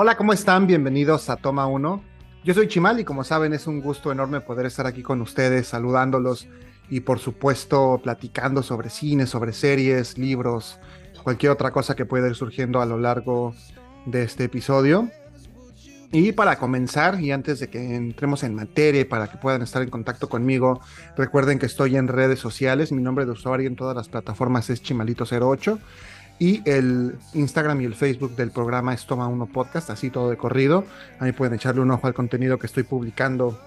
Hola, ¿cómo están? Bienvenidos a Toma 1. Yo soy Chimal y como saben es un gusto enorme poder estar aquí con ustedes saludándolos y por supuesto platicando sobre cine, sobre series, libros, cualquier otra cosa que pueda ir surgiendo a lo largo de este episodio. Y para comenzar, y antes de que entremos en materia, para que puedan estar en contacto conmigo, recuerden que estoy en redes sociales. Mi nombre de usuario en todas las plataformas es Chimalito08. Y el Instagram y el Facebook del programa es Toma Uno Podcast, así todo de corrido. Ahí pueden echarle un ojo al contenido que estoy publicando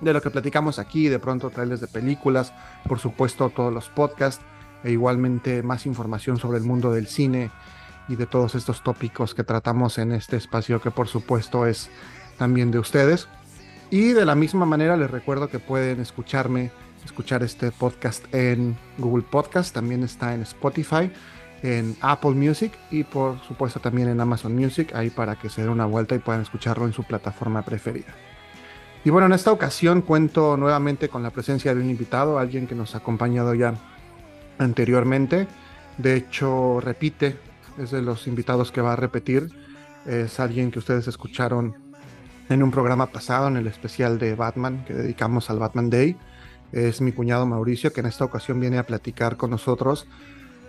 de lo que platicamos aquí, de pronto traerles de películas, por supuesto todos los podcasts, e igualmente más información sobre el mundo del cine y de todos estos tópicos que tratamos en este espacio que por supuesto es también de ustedes. Y de la misma manera les recuerdo que pueden escucharme, escuchar este podcast en Google Podcast, también está en Spotify, en Apple Music y por supuesto también en Amazon Music, ahí para que se den una vuelta y puedan escucharlo en su plataforma preferida. Y bueno, en esta ocasión cuento nuevamente con la presencia de un invitado, alguien que nos ha acompañado ya anteriormente. De hecho, repite es de los invitados que va a repetir. Es alguien que ustedes escucharon en un programa pasado, en el especial de Batman que dedicamos al Batman Day. Es mi cuñado Mauricio, que en esta ocasión viene a platicar con nosotros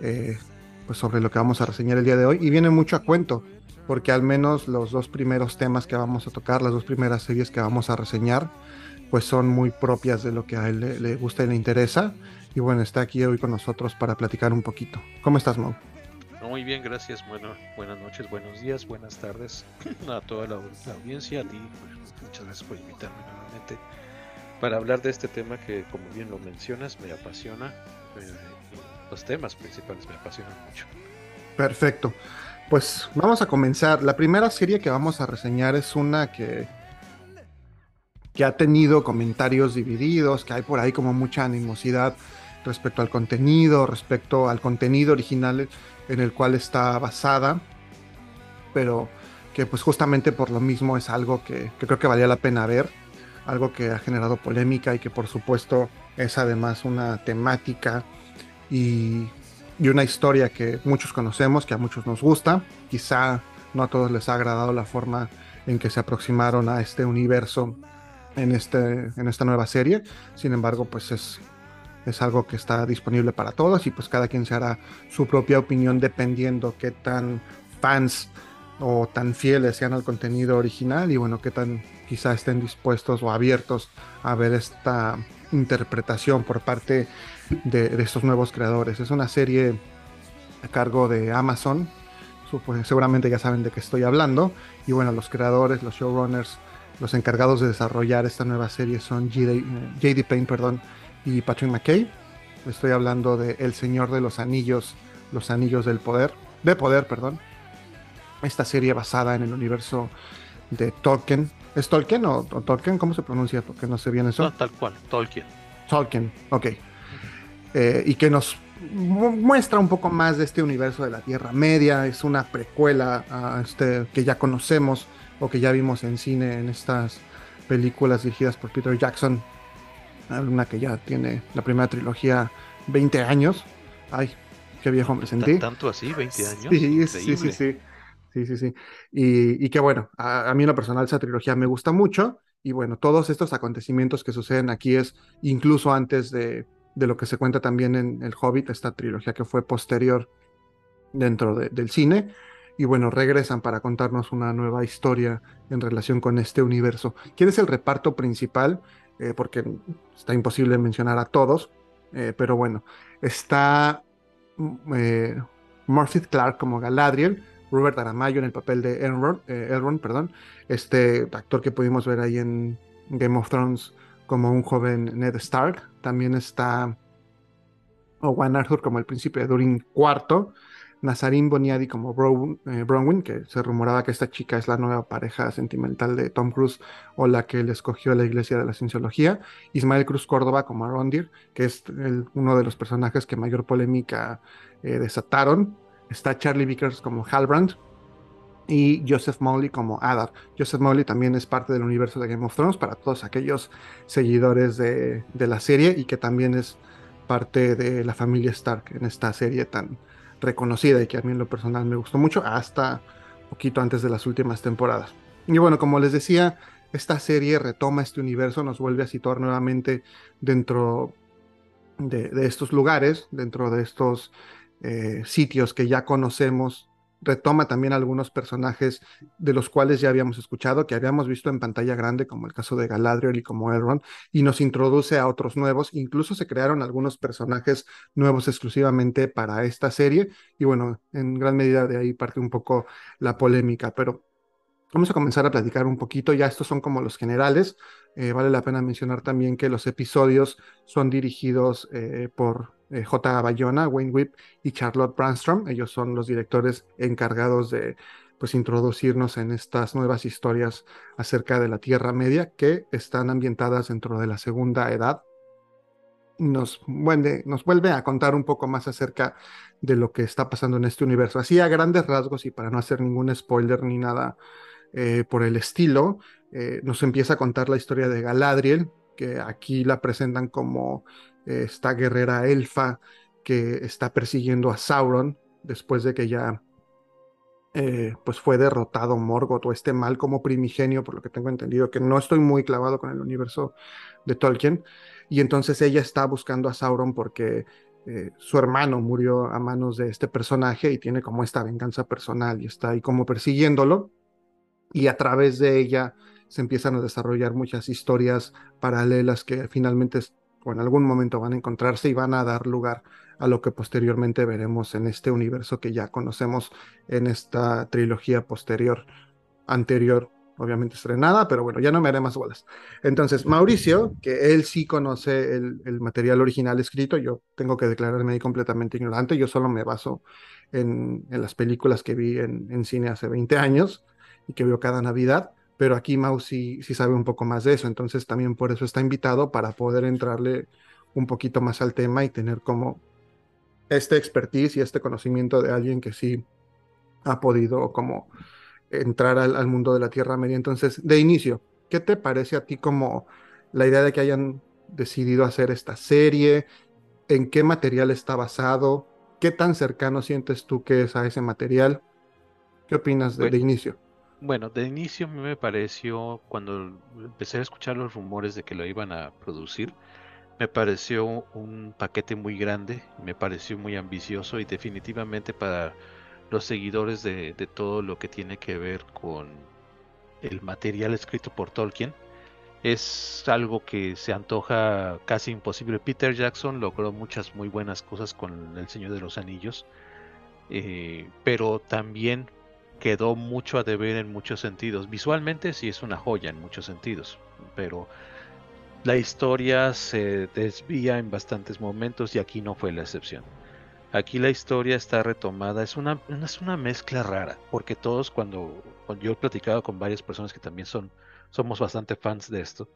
eh, pues sobre lo que vamos a reseñar el día de hoy. Y viene mucho a cuento, porque al menos los dos primeros temas que vamos a tocar, las dos primeras series que vamos a reseñar, pues son muy propias de lo que a él le, gusta y le interesa. Y bueno, está aquí hoy con nosotros para platicar un poquito. ¿Cómo estás, Mau? Muy bien, gracias. Bueno, buenas noches, buenos días, buenas tardes a toda la, audiencia, a ti. Muchas gracias por invitarme nuevamente para hablar de este tema que, como bien lo mencionas, me apasiona. Los temas principales me apasionan mucho. Perfecto. Pues vamos a comenzar. La primera serie que vamos a reseñar es una que, que ha tenido comentarios divididos, que hay por ahí como mucha animosidad respecto al contenido, respecto al contenido original en el cual está basada, pero que pues justamente por lo mismo es algo que, creo que valía la pena ver, algo que ha generado polémica y que por supuesto es además una temática y, una historia que muchos conocemos, que a muchos nos gusta, quizá no a todos les ha agradado la forma en que se aproximaron a este universo en, este, en esta nueva serie, sin embargo pues es es algo que está disponible para todos y pues cada quien se hará su propia opinión dependiendo qué tan fans o tan fieles sean al contenido original y bueno, qué tan quizá estén dispuestos o abiertos a ver esta interpretación por parte de, estos nuevos creadores. Es una serie a cargo de Amazon, pues, seguramente ya saben de qué estoy hablando y bueno, los creadores, los showrunners, los encargados de desarrollar esta nueva serie son JD, eh, Payne, perdón, y Patrick McKay. Estoy hablando de El Señor de los Anillos, Los Anillos del Poder, de Poder, perdón. Esta serie basada en el universo de Tolkien. ¿Es Tolkien o, Tolkien? ¿Cómo se pronuncia? Porque no sé bien eso. tal cual, Tolkien. Tolkien, ok. Eh, y que nos muestra un poco más de este universo de la Tierra Media. Es una precuela a este que ya conocemos o que ya vimos en cine en estas películas dirigidas por Peter Jackson una que ya tiene la primera trilogía 20 años. Ay, qué viejo me sentí. ¿Tanto así? ¿20 años? Sí, sí, sí, sí. Sí, sí, sí. Y, y que bueno, a, mí en lo personal esa trilogía me gusta mucho. Y bueno, todos estos acontecimientos que suceden aquí es incluso antes de, de lo que se cuenta también en El Hobbit, esta trilogía que fue posterior dentro del cine. Y bueno, regresan para contarnos una nueva historia en relación con este universo. ¿Quién es el reparto principal? Eh, porque está imposible mencionar a todos, eh, pero bueno, está mm, eh, Clark como Galadriel, Robert Aramayo en el papel de Elrond, Elrond, perdón, este actor que pudimos ver ahí en Game of Thrones como un joven Ned Stark, también está Owen Arthur como el príncipe de Durin IV, Nazarín Boniadi como eh, Bronwyn, que se rumoraba que esta chica es la nueva pareja sentimental de Tom Cruise o la que le escogió la iglesia de la cienciología, Ismael Cruz Córdoba como Arondir, que es uno de los personajes que mayor polémica eh, desataron, está Charlie Vickers como Halbrand, y Joseph Mowley como Adar. Joseph Mowley también es parte del universo de Game of Thrones para todos aquellos seguidores de, de la serie y que también es parte de la familia Stark en esta serie tan, reconocida y que a mí en lo personal me gustó mucho, hasta poquito antes de las últimas temporadas. Y bueno, como les decía, esta serie retoma este universo, nos vuelve a situar nuevamente dentro de, estos lugares, dentro de estos eh, sitios que ya conocemos retoma también algunos personajes de los cuales ya habíamos escuchado, que habíamos visto en pantalla grande, como el caso de Galadriel y como Elrond, y nos introduce a otros nuevos. Incluso se crearon algunos personajes nuevos exclusivamente para esta serie, y bueno, en gran medida de ahí parte un poco la polémica, pero Vamos a comenzar a platicar un poquito, ya estos son como los generales. Eh, vale la pena mencionar también que los episodios son dirigidos eh, por eh, J. Bayona, Wayne Whip y Charlotte Brandstrom. Ellos son los directores encargados de pues, introducirnos en estas nuevas historias acerca de la Tierra Media que están ambientadas dentro de la Segunda Edad. Nos vuelve, nos vuelve a contar un poco más acerca de lo que está pasando en este universo. Así a grandes rasgos y para no hacer ningún spoiler ni nada eh, por el estilo, eh, nos empieza a contar la historia de Galadriel, que aquí la presentan como eh, esta guerrera elfa que está persiguiendo a Sauron después de que ya pues fue derrotado Morgoth o este mal como primigenio, por lo que tengo entendido, que no estoy muy clavado con el universo de Tolkien. Y entonces ella está buscando a Sauron porque su hermano murió a manos de este personaje y tiene como esta venganza personal y está ahí como persiguiéndolo y a través de ella se empiezan a desarrollar muchas historias paralelas que finalmente o en algún momento van a encontrarse y van a dar lugar a lo que posteriormente veremos en este universo que ya conocemos en esta trilogía posterior, anterior, obviamente estrenada, pero bueno, ya no me haré más bolas. Entonces, Mauricio, que él sí conoce el, material original escrito, yo tengo que declararme ahí completamente ignorante, yo solo me baso en, las películas que vi en, en cine hace 20 años y que veo cada Navidad, pero aquí Mau sí, sabe un poco más de eso, entonces también por eso está invitado para poder entrarle un poquito más al tema y tener como este expertise y este conocimiento de alguien que sí ha podido como entrar al, mundo de la Tierra Media. Entonces, de inicio, ¿qué te parece a ti como la idea de que hayan decidido hacer esta serie? ¿En qué material está basado? ¿Qué tan cercano sientes tú que es a ese material? ¿Qué opinas de, de inicio? Bueno, de inicio me pareció, cuando empecé a escuchar los rumores de que lo iban a producir, me pareció un paquete muy grande, me pareció muy ambicioso y definitivamente para los seguidores de, todo lo que tiene que ver con el material escrito por Tolkien, es algo que se antoja casi imposible. Peter Jackson logró muchas muy buenas cosas con El Señor de los Anillos, eh, pero también quedó mucho a deber en muchos sentidos. Visualmente sí es una joya en muchos sentidos, pero la historia se desvía en bastantes momentos y aquí no fue la excepción. Aquí la historia está retomada, es una, es una mezcla rara, porque todos cuando, yo he platicado con varias personas que también son, somos bastante fans de esto,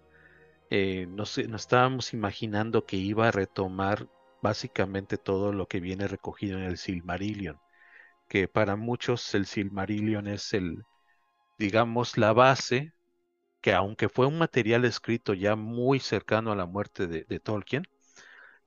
eh, nos, nos estábamos imaginando que iba a retomar básicamente todo lo que viene recogido en el Silmarillion que para muchos el Silmarillion es el, digamos, la base, que aunque fue un material escrito ya muy cercano a la muerte de, Tolkien,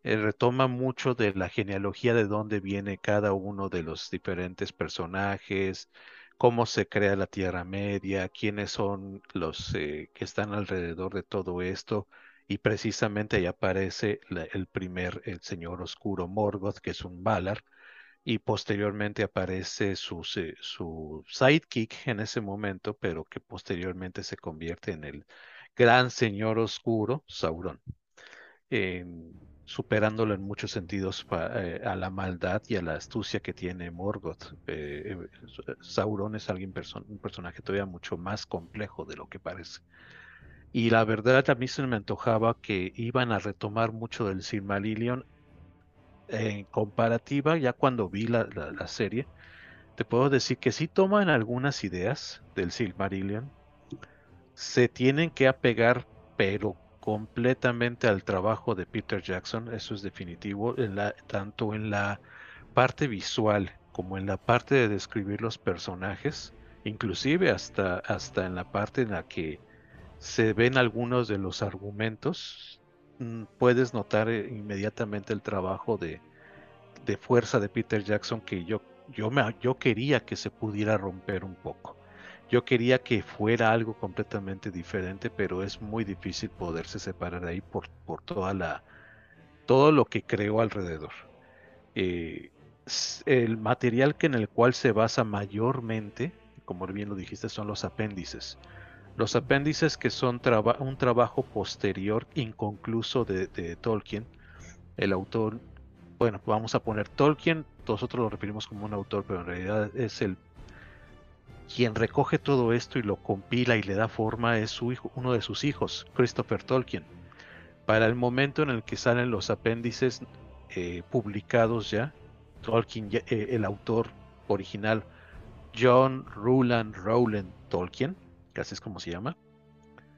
eh, retoma mucho de la genealogía de dónde viene cada uno de los diferentes personajes, cómo se crea la Tierra Media, quiénes son los eh, que están alrededor de todo esto. Y precisamente ahí aparece el primer, el señor oscuro Morgoth, que es un Valar, y posteriormente aparece su, su sidekick en ese momento, pero que posteriormente se convierte en el gran señor oscuro, Sauron, superándolo en muchos sentidos eh, a la maldad y a la astucia que tiene Morgoth. Eh, eh, Sauron es alguien un personaje todavía mucho más complejo de lo que parece. Y la verdad a mí se me antojaba que iban a retomar mucho del Silmarillion en comparativa, ya cuando vi la, serie, te puedo decir que sí toman algunas ideas del Silmarillion, se tienen que apegar, pero completamente al trabajo de Peter Jackson, eso es definitivo, en la, tanto en la parte visual como en la parte de describir los personajes, inclusive hasta, hasta en la parte en la que se ven algunos de los argumentos, puedes notar eh, inmediatamente el trabajo de, fuerza de Peter Jackson que yo yo, me, yo quería que se pudiera romper un poco. Yo quería que fuera algo completamente diferente, pero es muy difícil poderse separar de ahí por, por toda la, todo lo que creó alrededor. Eh, el material que en el cual se basa mayormente, como bien lo dijiste, son los apéndices. Los apéndices que son un trabajo posterior inconcluso de, Tolkien. El autor, bueno, vamos a poner Tolkien, nosotros lo referimos como un autor, pero en realidad es el quien recoge todo esto y lo compila y le da forma es su hijo, uno de sus hijos, Christopher Tolkien. Para el momento en el que salen los apéndices eh, publicados ya, Tolkien, eh, el autor original, John Ruland Rowland Tolkien, que así es como se llama,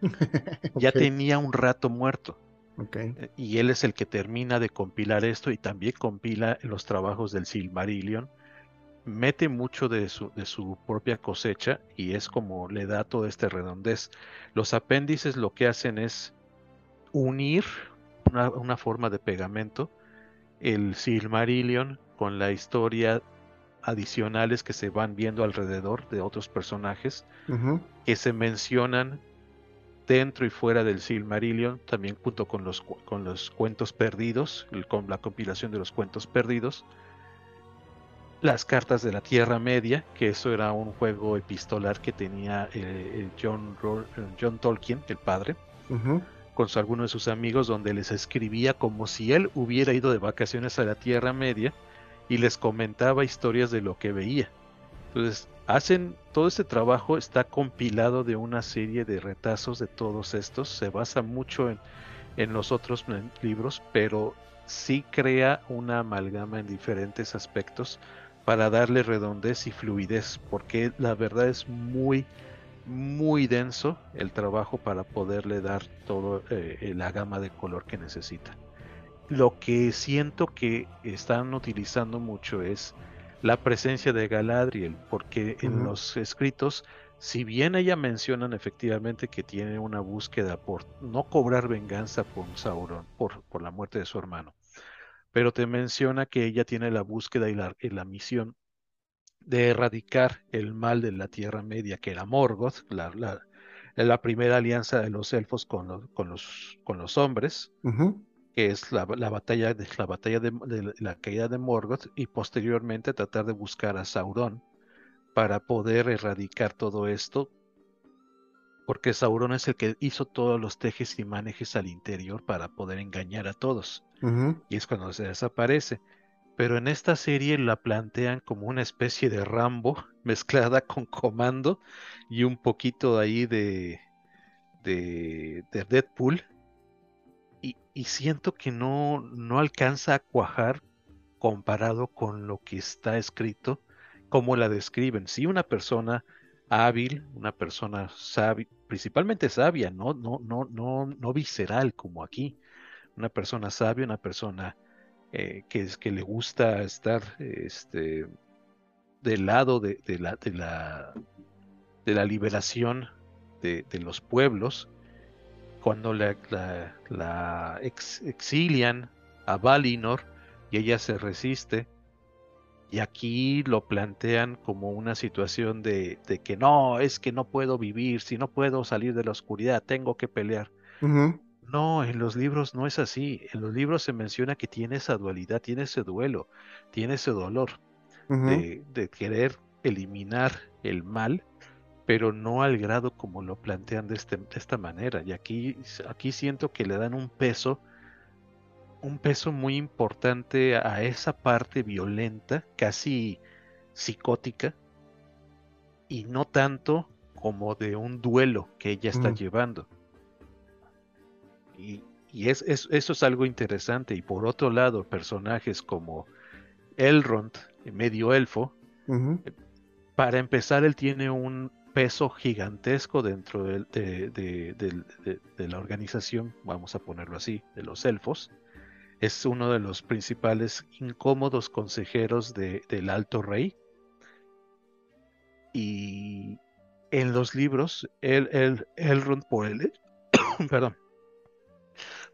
ya tenía un rato muerto. Eh, y él es el que termina de compilar esto y también compila los trabajos del Silmarillion mete mucho de su, de su propia cosecha y es como le da todo este redondez. Los apéndices lo que hacen es unir una, forma de pegamento el Silmarillion con la historia adicionales que se van viendo alrededor de otros personajes que se mencionan dentro y fuera del Silmarillion, también junto con los, con los cuentos perdidos, con la compilación de los cuentos perdidos, las cartas de la Tierra Media, que eso era un juego epistolar que tenía eh, John, John, Tolkien, el padre, con algunos de sus amigos, donde les escribía como si él hubiera ido de vacaciones a la Tierra Media y les comentaba historias de lo que veía. Entonces, hacen todo este trabajo, está compilado de una serie de retazos de todos estos, se basa mucho en, en los otros libros, pero sí crea una amalgama en diferentes aspectos para darle redondez y fluidez, porque la verdad es muy, muy denso el trabajo para poderle dar toda eh, la gama de color que necesita. Lo que siento que están utilizando mucho es la presencia de Galadriel, porque en los escritos, si bien ella mencionan efectivamente que tiene una búsqueda por no cobrar venganza por Sauron, por, por la muerte de su hermano, pero te menciona que ella tiene la búsqueda y la, misión de erradicar el mal de la Tierra Media, que era Morgoth, la, la, primera alianza de los elfos con, los, con, los, con los hombres, que es la, batalla, de, la, batalla de, la caída de Morgoth, y posteriormente tratar de buscar a Sauron para poder erradicar todo esto, porque Sauron es el que hizo todos los tejes y manejes al interior para poder engañar a todos y es cuando se desaparece. Pero en esta serie la plantean como una especie de Rambo mezclada con Comando y un poquito ahí de, de, Deadpool. Y, siento que no, no alcanza a cuajar comparado con lo que está escrito, como la describen. Si una persona hábil, una persona sabia, principalmente sabia, no, no, no, no, no visceral como aquí, una persona sabia, una persona eh, que, que le gusta estar este, del lado de, la, de, la, de la liberación de, los pueblos, cuando la, la, exilian a Valinor y ella se resiste, y aquí lo plantean como una situación de, que no, es que no puedo vivir, si no puedo salir de la oscuridad, tengo que pelear. No, en los libros no es así. En los libros se menciona que tiene esa dualidad, tiene ese duelo, tiene ese dolor de, querer eliminar el mal, pero no al grado como lo plantean de, este, de esta manera. Y aquí, aquí siento que le dan un peso, un peso muy importante a esa parte violenta, casi psicótica, y no tanto como de un duelo que ella está llevando. Y, es, eso es algo interesante. Y por otro lado, personajes como Elrond, medio elfo, eh, para empezar, él tiene un peso gigantesco dentro de, la organización, vamos a ponerlo así, de los elfos. Es uno de los principales incómodos consejeros del Alto Rey. Y en los libros, el, el, Elrond, por el, perdón,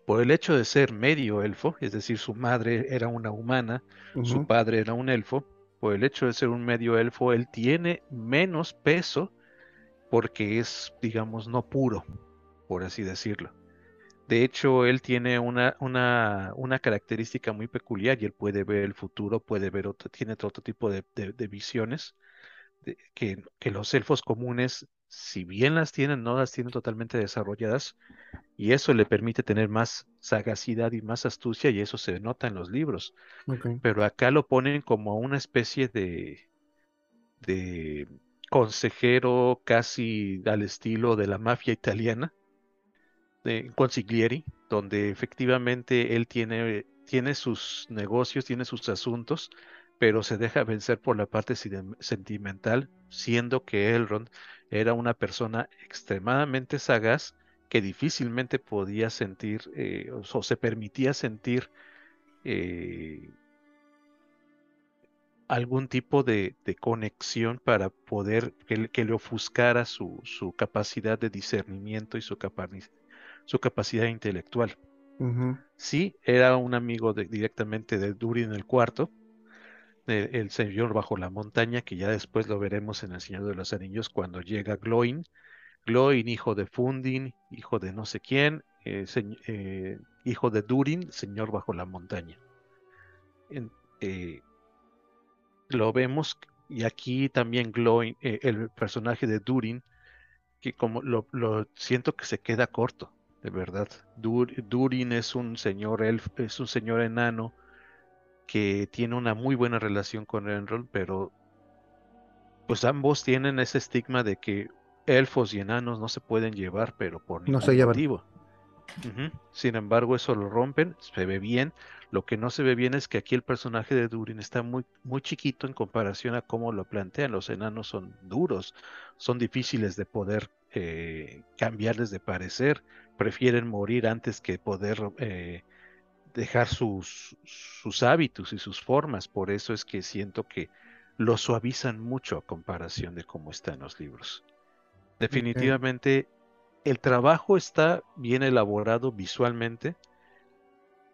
por el hecho de ser medio elfo, es decir, su madre era una humana, su padre era un elfo, por el hecho de ser un medio elfo, él tiene menos peso porque es, digamos, no puro, por así decirlo. De hecho, él tiene una, una, una característica muy peculiar y él puede ver el futuro, puede ver otro, tiene otro tipo de, visiones que, que, los elfos comunes, si bien las tienen, no las tienen totalmente desarrolladas y eso le permite tener más sagacidad y más astucia y eso se nota en los libros. Pero acá lo ponen como una especie de, de consejero casi al estilo de la mafia italiana, de Consiglieri, donde efectivamente él tiene, tiene sus negocios, tiene sus asuntos, pero se deja vencer por la parte sentimental, siendo que Elrond era una persona extremadamente sagaz que difícilmente podía sentir eh, o se permitía sentir eh, algún tipo de, conexión para poder que, le ofuscara su, capacidad de discernimiento y su, su capacidad intelectual. Sí, era un amigo directamente de Durin el Cuarto, el señor bajo la montaña, que ya después lo veremos en El Señor de los Anillos cuando llega Gloin. Gloin, hijo de Fundin, hijo de no sé quién, eh, eh, hijo de Durin, señor bajo la montaña. Eh, lo vemos y aquí también Gloin, eh, el personaje de Durin, que como lo, siento que se queda corto, de verdad. Durin es un señor elf, es un señor enano que tiene una muy buena relación con Enroll, pero pues ambos tienen ese estigma de que elfos y enanos no se pueden llevar, pero por ningún no motivo. Sin embargo, eso lo rompen, se ve bien. Lo que no se ve bien es que aquí el personaje de Durin está muy, muy chiquito en comparación a cómo lo plantean. Los enanos son duros, son difíciles de poder eh, cambiarles de parecer, prefieren morir antes que poder eh, dejar sus, sus hábitos y sus formas. Por eso es que siento que lo suavizan mucho a comparación de cómo está en los libros. Definitivamente el trabajo está bien elaborado visualmente,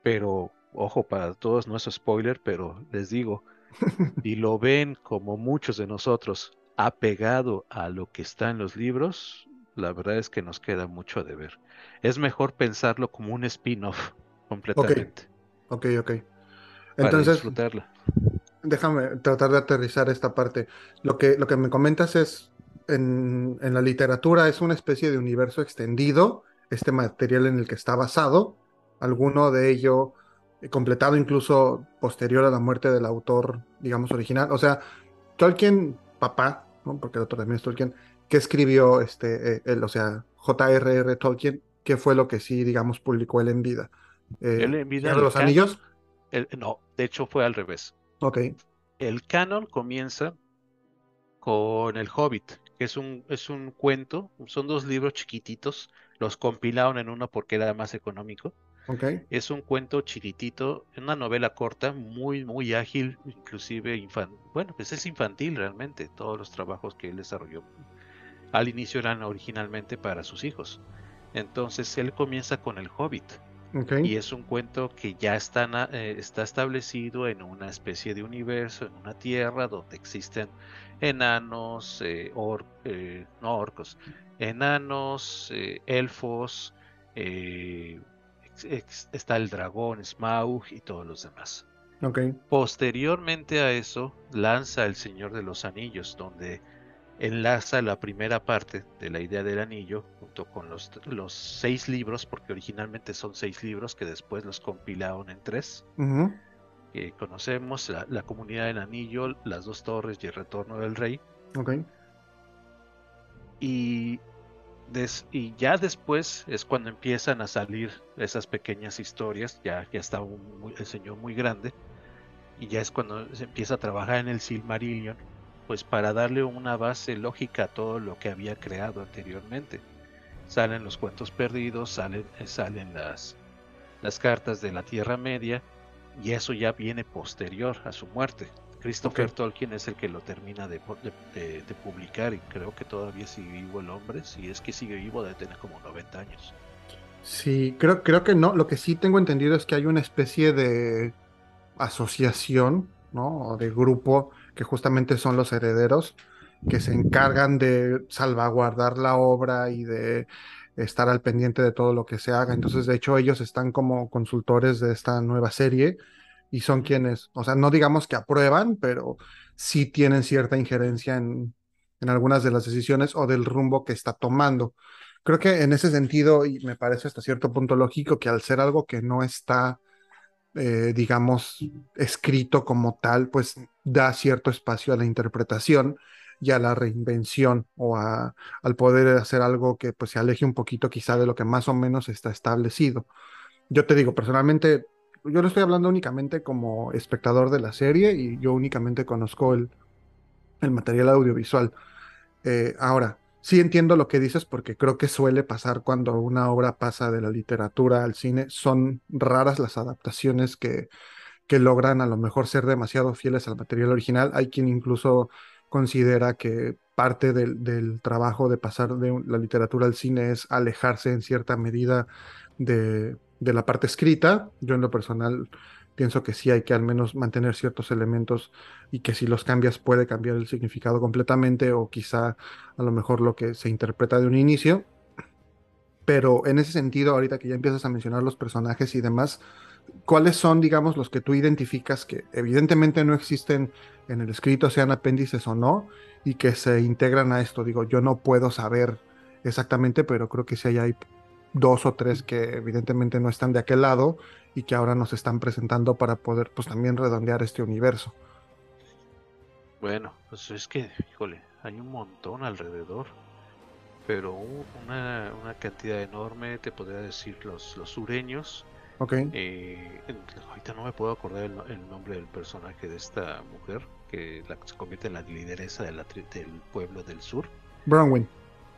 pero ojo para todos, no es spoiler, pero les digo, y lo ven como muchos de nosotros apegado a lo que está en los libros, la verdad es que nos queda mucho de ver. Es mejor pensarlo como un spin-off completamente. Ok, ok. Entonces, déjame tratar de aterrizar esta parte. Lo que, lo que me comentas es en, la literatura es una especie de universo extendido, este material en el que está basado, alguno de ello completado incluso posterior a la muerte del autor, digamos, original. O sea, Tolkien, papá, porque el otro también es Tolkien, que escribió este, eh, o sea, J.R.R. Tolkien, que fue lo que sí, digamos, publicó él en vida. Eh, ¿Él en vida? los anillos? no, de hecho fue al revés. Ok. El canon comienza con El Hobbit, que es un, es un cuento, son dos libros chiquititos, los compilaron en uno porque era más económico. Okay. Es un cuento chiquitito, una novela corta, muy, muy ágil, inclusive infantil. Bueno, pues es infantil realmente, todos los trabajos que él desarrolló. Al inicio eran originalmente para sus hijos. Entonces él comienza con el Hobbit. Y es un cuento que ya está, eh, está establecido en una especie de universo, en una tierra donde existen enanos, eh, eh, no orcos, enanos, eh, elfos, está el dragón, Smaug y todos los demás. Posteriormente a eso, lanza El Señor de los Anillos, donde enlaza la primera parte de la idea del anillo junto con los, los seis libros, porque originalmente son seis libros que después los compilaron en tres que conocemos, la, comunidad del anillo, las dos torres y el retorno del rey. Ok. Y, y ya después es cuando empiezan a salir esas pequeñas historias, ya, ya está el señor muy grande, y ya es cuando se empieza a trabajar en el Silmarillion, pues para darle una base lógica a todo lo que había creado anteriormente. Salen los cuentos perdidos, salen, salen las, las cartas de la Tierra Media, y eso ya viene posterior a su muerte. Christopher Tolkien es el que lo termina de, publicar y creo que todavía sigue vivo el hombre. Si es que sigue vivo, debe tener como 90 años. Sí, creo, creo que no. Lo que sí tengo entendido es que hay una especie de asociación ¿no? O de grupo, que justamente son los herederos, que se encargan de salvaguardar la obra y de estar al pendiente de todo lo que se haga. Entonces, de hecho, ellos están como consultores de esta nueva serie y son quienes, o sea, no digamos que aprueban, pero sí tienen cierta injerencia en, en algunas de las decisiones o del rumbo que está tomando. Creo que en ese sentido, y me parece hasta cierto punto lógico, que al ser algo que no está, eh, digamos, escrito como tal, pues da cierto espacio a la interpretación y a la reinvención o a, al poder hacer algo que pues se aleje un poquito quizá de lo que más o menos está establecido. Yo te digo, personalmente, yo lo estoy hablando únicamente como espectador de la serie y yo únicamente conozco el, el material audiovisual. Eh, ahora, sí entiendo lo que dices porque creo que suele pasar cuando una obra pasa de la literatura al cine. Son raras las adaptaciones que, que logran a lo mejor ser demasiado fieles al material original. Hay quien incluso considera que parte del, del trabajo de pasar de la literatura al cine es alejarse en cierta medida de, de la parte escrita. Yo en lo personal pienso que sí hay que al menos mantener ciertos elementos y que si los cambias puede cambiar el significado completamente o quizá a lo mejor lo que se interpreta de un inicio. Pero en ese sentido, ahorita que ya empiezas a mencionar los personajes y demás, ¿cuáles son, digamos, los que tú identificas que evidentemente no existen en el escrito, sean apéndices o no, y que se integran a esto? Digo, yo no puedo saber exactamente, pero creo que sí hay dos o tres que evidentemente no están de aquel lado y que ahora nos están presentando para poder pues también redondear este universo. Bueno, pues es que, híjole, hay un montón alrededor, pero una, una cantidad enorme, te podría decir los, los sureños. Ok. Eh, ahorita no me puedo acordar el, nombre del personaje de esta mujer, que la, se convierte en la lideresa de la, del pueblo del sur. Bronwyn.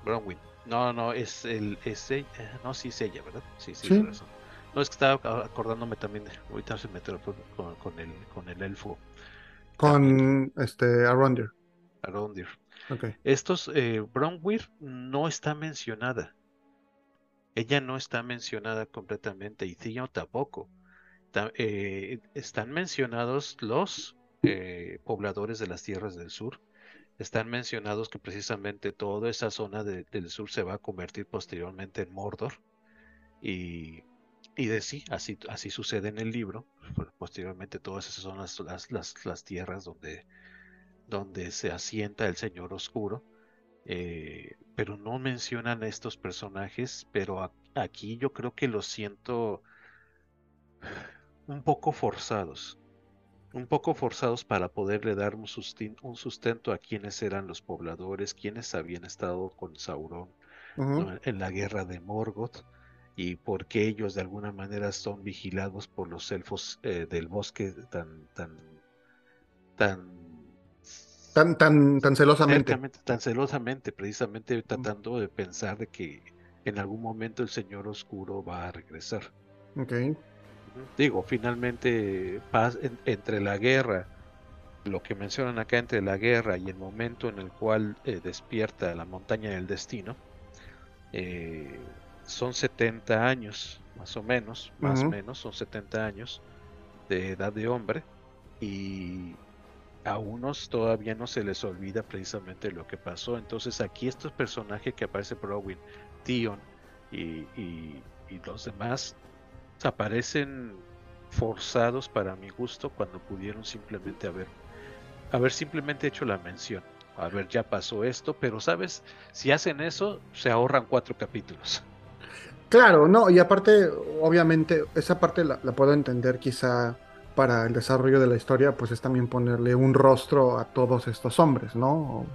Bronwyn. No, no, es el, es ella, no, sí es ella, ¿verdad? Sí, sí, ¿Sí? razón. No, es que estaba acordándome también, ahorita se metió con, con, el, con el elfo. Con este, Arondir. Arondir. Okay. Estos, eh, no está mencionada. Ella no está mencionada completamente y Theon tampoco. eh, están mencionados los eh, pobladores de las tierras del sur, están mencionados que precisamente toda esa zona de, del sur se va a convertir posteriormente en Mordor. Y, y de sí, así, así sucede en el libro. Posteriormente todas esas son las, las, las, tierras donde, donde se asienta el Señor Oscuro. Eh, pero no mencionan estos personajes, pero aquí yo creo que los siento un poco forzados un poco forzados para poderle dar un, sustento a quienes eran los pobladores, quienes habían estado con Sauron en la guerra de Morgoth y porque ellos de alguna manera son vigilados por los elfos eh, del bosque tan tan tan tan tan tan celosamente tan celosamente precisamente tratando de pensar de que en algún momento el Señor Oscuro va a regresar. Okay. Digo, finalmente paz entre la guerra, lo que mencionan acá entre la guerra y el momento en el cual eh, despierta la montaña del destino, eh, son 70 años, más o menos, más o menos, son 70 años de edad de hombre y a unos todavía no se les olvida precisamente lo que pasó. Entonces aquí estos personajes que aparece Browin, Tion y, y, y los demás aparecen forzados para mi gusto cuando pudieron simplemente haber, haber simplemente hecho la mención. A ver, ya pasó esto, pero sabes, si hacen eso, se ahorran cuatro capítulos. Claro, no, y aparte, obviamente, esa parte la, la puedo entender quizá para el desarrollo de la historia, pues es también ponerle un rostro a todos estos hombres, ¿no?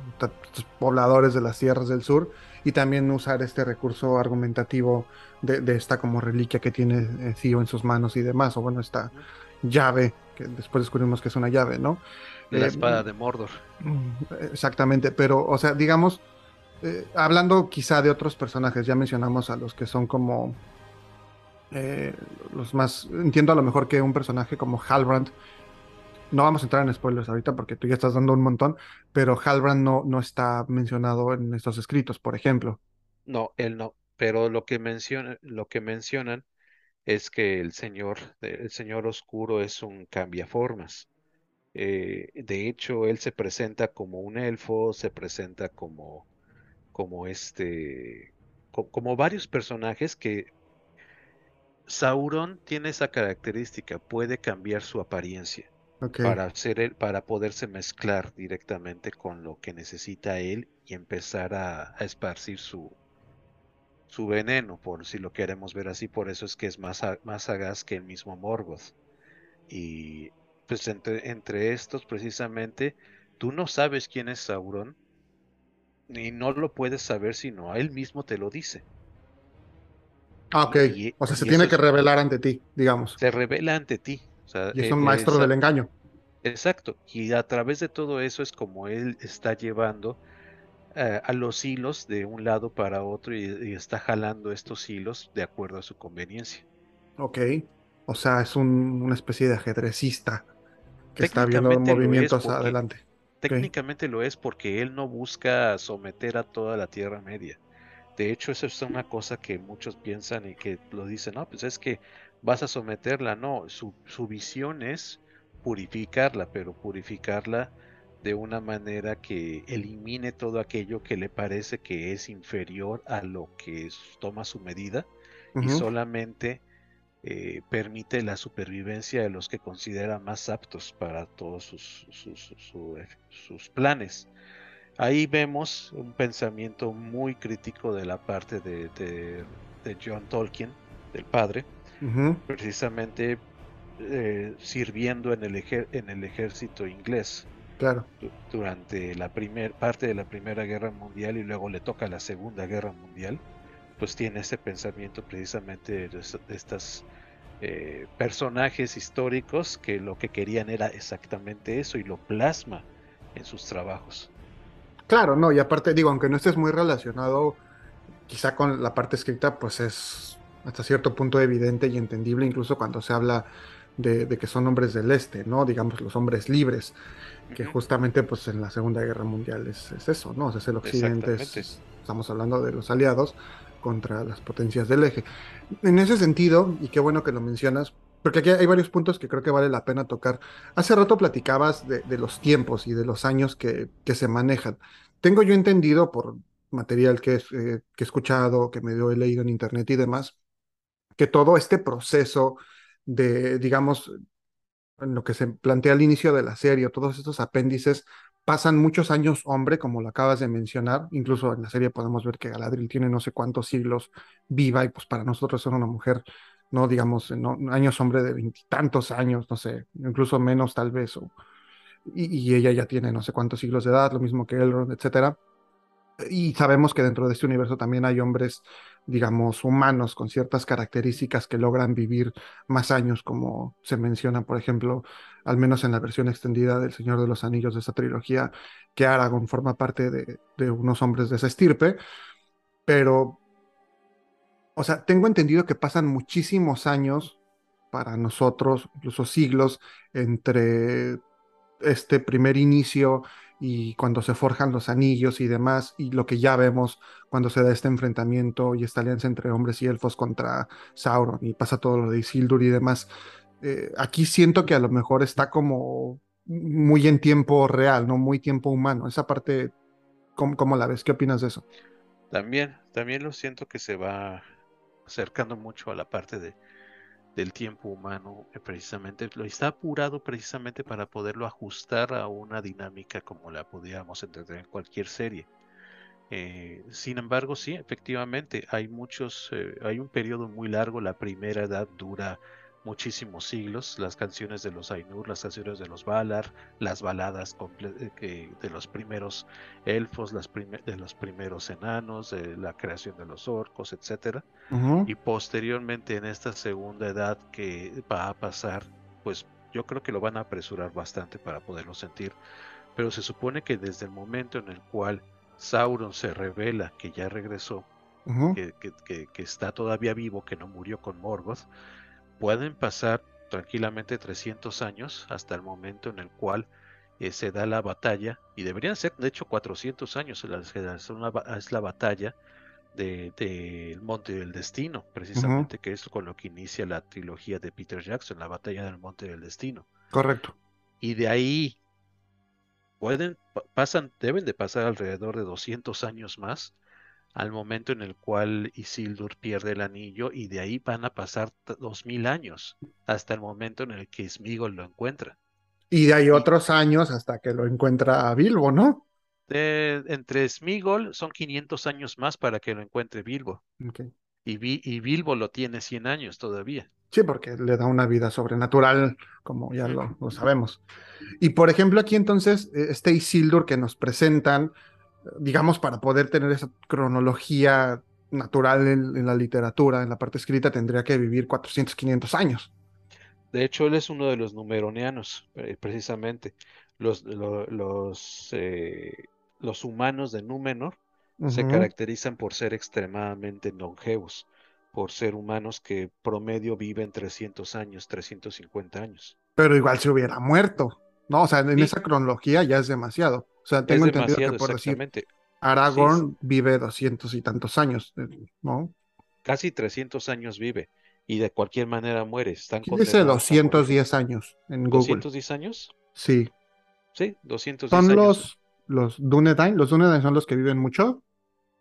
Estos pobladores de las tierras del sur, y también usar este recurso argumentativo de, esta como reliquia que tiene Cío en sus manos y demás, o bueno, esta llave, que después descubrimos que es una llave, ¿no? La eh, espada de Mordor. Exactamente, pero, o sea, digamos, eh, hablando quizá de otros personajes, ya mencionamos a los que son como eh, los más, entiendo a lo mejor que un personaje como Halbrand no vamos a entrar en spoilers ahorita porque tú ya estás dando un montón, pero Halbrand no, no está mencionado en estos escritos, por ejemplo. No, él no, pero lo que, menciona, lo que mencionan es que el señor, el señor oscuro es un cambiaformas. Eh, de hecho, él se presenta como un elfo, se presenta como, como este, como varios personajes que Sauron tiene esa característica, puede cambiar su apariencia para hacer el, para poderse mezclar directamente con lo que necesita él y empezar a, esparcir su, su veneno, por si lo queremos ver así, por eso es que es más, más sagaz que el mismo Morgoth. Y pues entre, entre estos precisamente, tú no sabes quién es Sauron, y no lo puedes saber sino a él mismo te lo dice. Ah, ok. o sea, se tiene que revelar ante ti, digamos. Se revela ante ti. Y es un e, maestro del engaño. Exacto. Y a través de todo eso es como él está llevando eh, a los hilos de un lado para otro y, está jalando estos hilos de acuerdo a su conveniencia. Ok. O sea, es una especie de ajedrecista que está viendo movimientos adelante. Técnicamente lo es porque él no busca someter a toda la Tierra Media. De hecho, eso es una cosa que muchos piensan y que lo dicen, no, pues es que vas a someterla. No, su, su visión es purificarla, pero purificarla de una manera que elimine todo aquello que le parece que es inferior a lo que toma su medida y solamente eh, permite la supervivencia de los que considera más aptos para todos sus, sus, sus planes. Ahí vemos un pensamiento muy crítico de la parte de, de, John Tolkien, del padre, precisamente eh, sirviendo en el, en el ejército inglés. Claro. Durante la primer, parte de la Primera Guerra Mundial y luego le toca la Segunda Guerra Mundial, pues tiene ese pensamiento precisamente de, estos eh, personajes históricos que lo que querían era exactamente eso y lo plasma en sus trabajos. Claro, no, y aparte digo, aunque no estés muy relacionado quizá con la parte escrita, pues es hasta cierto punto evidente y entendible, incluso cuando se habla de, que son hombres del este, ¿no? Digamos, los hombres libres, que justamente pues en la Segunda Guerra Mundial es, eso, ¿no? es el occidente, estamos hablando de los aliados contra las potencias del eje. En ese sentido, y qué bueno que lo mencionas, porque aquí hay varios puntos que creo que vale la pena tocar. Hace rato platicabas de, los tiempos y de los años que, que, se manejan. Tengo yo entendido por material que, eh, que he escuchado, que me he leído en internet y demás, que todo este proceso de, digamos, en lo que se plantea al inicio de la serie, todos estos apéndices pasan muchos años hombre, como lo acabas de mencionar, incluso en la serie podemos ver que Galadriel tiene no sé cuántos siglos viva y pues para nosotros es una mujer no digamos, años hombre de veintitantos años, no sé, incluso menos tal vez, y, ella ya tiene no sé cuántos siglos de edad, lo mismo que Elrond, etcétera. Y sabemos que dentro de este universo también hay hombres, digamos, humanos con ciertas características que logran vivir más años, como se menciona, por ejemplo, al menos en la versión extendida del Señor de los Anillos de esta trilogía, que Aragorn forma parte de, de unos hombres de esa estirpe, pero o sea, tengo entendido que pasan muchísimos años para nosotros, incluso siglos, entre este primer inicio y cuando se forjan los anillos y demás, y lo que ya vemos cuando se da este enfrentamiento y esta alianza entre hombres y elfos contra Sauron y pasa todo lo de Isildur y demás. Eh, aquí siento que a lo mejor está como muy en tiempo real, no muy tiempo humano. Esa parte, ¿cómo, cómo la ves? ¿Qué opinas de eso? También, también lo siento que se va acercando mucho a la parte de, del tiempo humano, eh, precisamente, lo está apurado precisamente para poderlo ajustar a una dinámica como la podíamos entender en cualquier serie. Eh, sin embargo, sí, efectivamente, hay muchos, eh, hay un periodo muy largo, la primera edad dura muchísimos siglos, las canciones de los Ainur, las canciones de los Valar, las baladas eh, de los primeros elfos, las de los primeros enanos, la creación de los orcos, etcétera. Y posteriormente en esta segunda edad que va a pasar, pues yo creo que lo van a apresurar bastante para poderlo sentir. Pero se supone que desde el momento en el cual Sauron se revela que ya regresó, que, que, está todavía vivo, que no murió con Morgoth, pueden pasar tranquilamente 300 años hasta el momento en el cual eh, se da la batalla, y deberían ser de hecho 400 años, es la batalla del de, Monte del Destino, precisamente, que es con lo que inicia la trilogía de Peter Jackson, la batalla del Monte del Destino. Correcto. Y de ahí pueden, pasan, deben de pasar alrededor de 200 años más al momento en el cual Isildur pierde el anillo y de ahí van a pasar 2000 años hasta el momento en el que Smigol lo encuentra. Y de ahí otros años hasta que lo encuentra a Bilbo, ¿no? entre Smigol son 500 años más para que lo encuentre Bilbo. Y, y, Bilbo lo tiene 100 años todavía. Sí, porque le da una vida sobrenatural, como ya lo, lo sabemos. Y por ejemplo, aquí entonces, e, este Isildur que nos presentan, digamos, para poder tener esa cronología natural en, la literatura, en la parte escrita, tendría que vivir 400, 500 años. De hecho, él es uno de los numeronianos, eh, precisamente. Los, los, eh, los humanos de Númenor se caracterizan por ser extremadamente longevos, por ser humanos que promedio viven 300 años, 350 años. Pero igual se hubiera muerto, ¿no? O sea, en esa cronología ya es demasiado. O sea, tengo entendido que por decir Aragorn vive doscientos y tantos años, eh, ¿no? Casi 300 años vive y de cualquier manera muere. Están dice 210 años en Google. ¿210 años? Sí. Sí, 210 ¿Son los, los Dunedain? ¿Los Dunedain son los que viven mucho?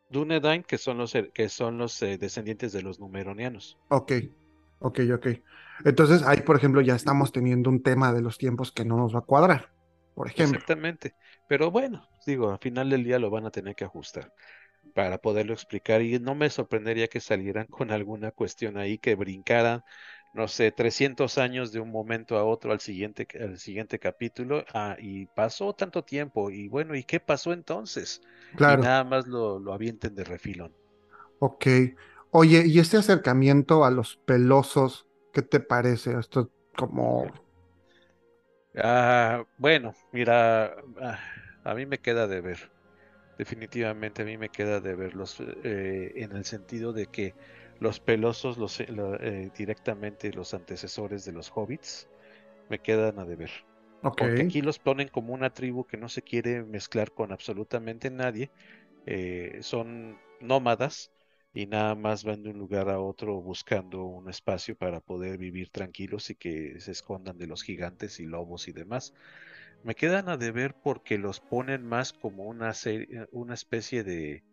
Dunedain, que son los, que son los eh, descendientes de los numeronianos. Ok, ok, ok. Entonces ahí, por ejemplo, ya estamos teniendo un tema de los tiempos que no nos va a cuadrar, por ejemplo. Exactamente. Pero bueno, digo, al final del día lo van a tener que ajustar para poderlo explicar y no me sorprendería que salieran con alguna cuestión ahí que brincaran, no sé, 300 años de un momento a otro al siguiente, al siguiente capítulo ah, y pasó tanto tiempo y bueno, ¿y qué pasó entonces? Claro. Y nada más lo, lo avienten de refilón. Ok. Oye, ¿y este acercamiento a los pelosos, qué te parece? Esto como... Ah, bueno, mira, ah, a mí me queda de ver. Definitivamente a mí me queda de verlos eh, en el sentido de que los pelosos, los, eh, eh, directamente los antecesores de los hobbits, me quedan a deber. Porque aquí los ponen como una tribu que no se quiere mezclar con absolutamente nadie. son nómadas y nada más van de un lugar a otro buscando un espacio para poder vivir tranquilos y que se escondan de los gigantes y lobos y demás. Me quedan a deber porque los ponen más como una serie, una especie de,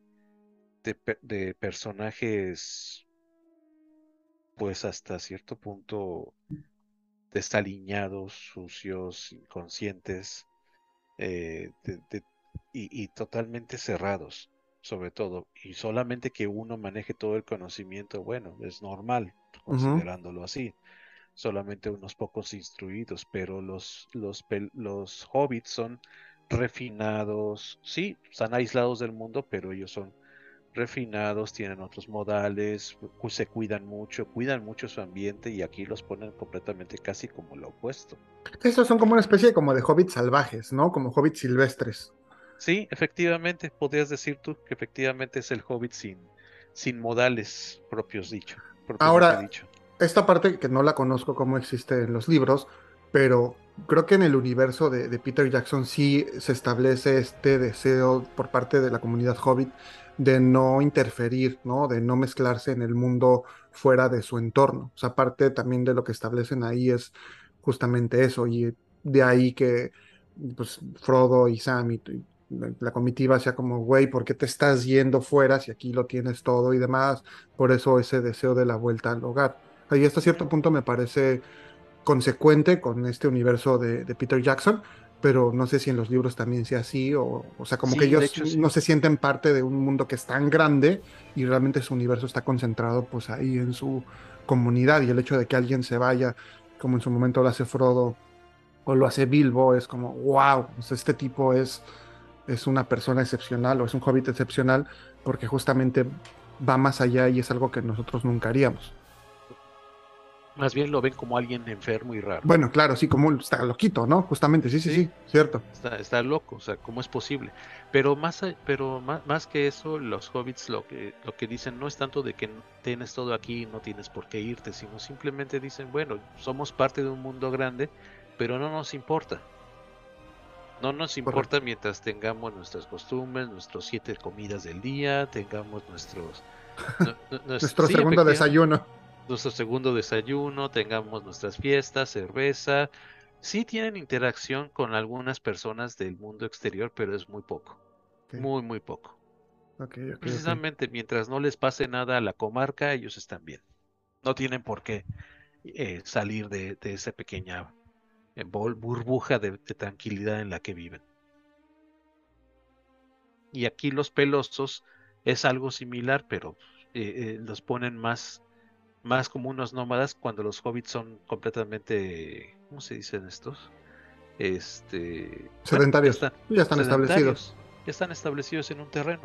de, personajes, pues hasta cierto punto desaliñados, sucios, inconscientes eh, y, totalmente cerrados, sobre todo. Y solamente que uno maneje todo el conocimiento, bueno, es normal, considerándolo así solamente unos pocos instruidos, pero los, los, los hobbits son refinados, sí, están aislados del mundo, pero ellos son refinados, tienen otros modales, se cuidan mucho, cuidan mucho su ambiente y aquí los ponen completamente casi como lo opuesto. Estos son como una especie como de hobbits salvajes, ¿no? Como hobbits silvestres. Sí, efectivamente, podrías decir tú que efectivamente es el hobbit sin, sin modales propios dicho. Ahora, dicho esta parte que no la conozco cómo existe en los libros, pero creo que en el universo de, Peter Jackson sí se establece este deseo por parte de la comunidad hobbit de no interferir, ¿no? De no mezclarse en el mundo fuera de su entorno. O sea, parte también de lo que establecen ahí es justamente eso, y de ahí que pues, Frodo y Sam y, la comitiva sea como, güey, ¿por qué te estás yendo fuera si aquí lo tienes todo y demás? Por eso ese deseo de la vuelta al hogar. Y hasta cierto punto me parece consecuente con este universo de, Peter Jackson, pero no sé si en los libros también sea así, o, o sea, como que ellos no se sienten parte de un mundo que es tan grande y realmente su universo está concentrado pues ahí en su comunidad y el hecho de que alguien se vaya, como en su momento lo hace Frodo o lo hace Bilbo, es como, wow, este tipo es, es una persona excepcional o es un hobbit excepcional porque justamente va más allá y es algo que nosotros nunca haríamos. Más bien lo ven como alguien enfermo y raro. Bueno, claro, sí, como está loquito, ¿no? Justamente, sí, sí, sí, cierto. Está, loco, o sea, ¿cómo es posible? Pero más, pero más, que eso, los hobbits lo que, lo que dicen no es tanto de que tienes todo aquí y no tienes por qué irte, sino simplemente dicen, bueno, somos parte de un mundo grande, pero no nos importa. No nos importa mientras tengamos nuestras costumbres, nuestros siete comidas del día, tengamos nuestros... nuestro segundo desayuno nuestro segundo desayuno, tengamos nuestras fiestas, cerveza, Sí tienen interacción con algunas personas del mundo exterior, pero es muy poco. Muy, muy poco. Precisamente mientras no les pase nada a la comarca, ellos están bien. No tienen por qué eh, salir de, esa pequeña burbuja de, tranquilidad en la que viven. Y aquí los pelosos es algo similar, pero eh, los ponen más, más como unos nómadas cuando los hobbits son completamente, ¿cómo se dicen estos? Este, sedentarios. ya están, establecidos. Ya están establecidos en un terreno.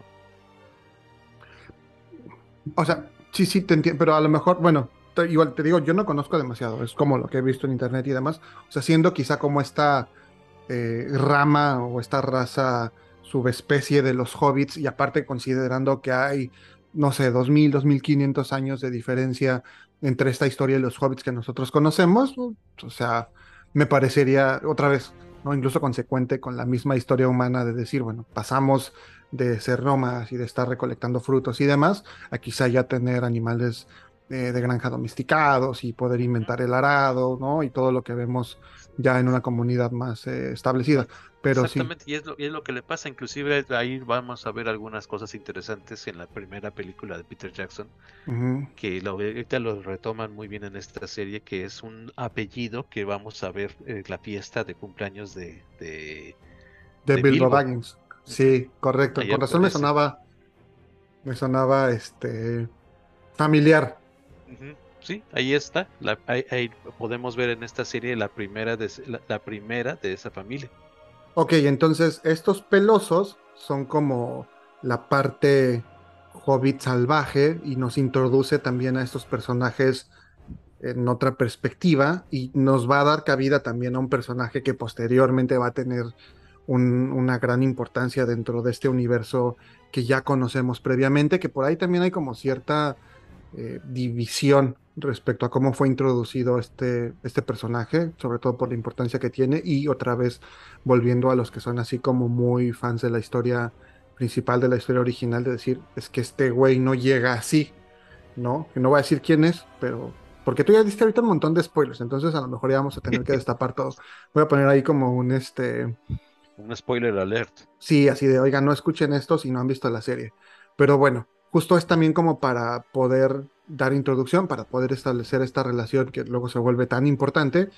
O sea, sí, sí, te entiendo, pero a lo mejor, bueno, igual te digo, yo no conozco demasiado, es como lo que he visto en internet y demás, o sea, siendo quizá como esta eh, rama o esta raza subespecie de los hobbits y aparte considerando que hay, no sé, 2000, 2500 años de diferencia entre esta historia y los hobbits que nosotros conocemos, o sea, me parecería otra vez, ¿no? Incluso consecuente con la misma historia humana de decir, bueno, pasamos de ser nómadas y de estar recolectando frutos y demás, a quizá ya tener animales eh, de granja domesticados y poder inventar el arado, ¿no? Y todo lo que vemos ya en una comunidad más eh, establecida. Pero Exactamente, y, es lo, y es lo que le pasa, inclusive ahí vamos a ver algunas cosas interesantes en la primera película de Peter Jackson, que lo, ahorita lo retoman muy bien en esta serie, que es un apellido que vamos a ver en la fiesta de cumpleaños de... De, de, Bilbo Baggins. Sí, correcto. Con razón me sonaba. Me sonaba este. familiar. Sí, ahí está. ahí, podemos ver en esta serie la primera de la, primera de esa familia. Ok, entonces estos pelosos son como la parte hobbit salvaje y nos introduce también a estos personajes en otra perspectiva y nos va a dar cabida también a un personaje que posteriormente va a tener una gran importancia dentro de este universo que ya conocemos previamente, que por ahí también hay como cierta eh, división respecto a cómo fue introducido este, este personaje, sobre todo por la importancia que tiene, y otra vez volviendo a los que son así como muy fans de la historia principal, de la historia original, de decir, es que este güey no llega así, ¿no? Que no voy a decir quién es, pero... Porque tú ya diste ahorita un montón de spoilers, entonces a lo mejor ya vamos a tener que destapar todo. Voy a poner ahí como un este un spoiler alert. Sí, así de, oigan, no escuchen esto si no han visto la serie. Pero bueno, justo es también como para poder dar introducción, para poder establecer esta relación que luego se vuelve tan importante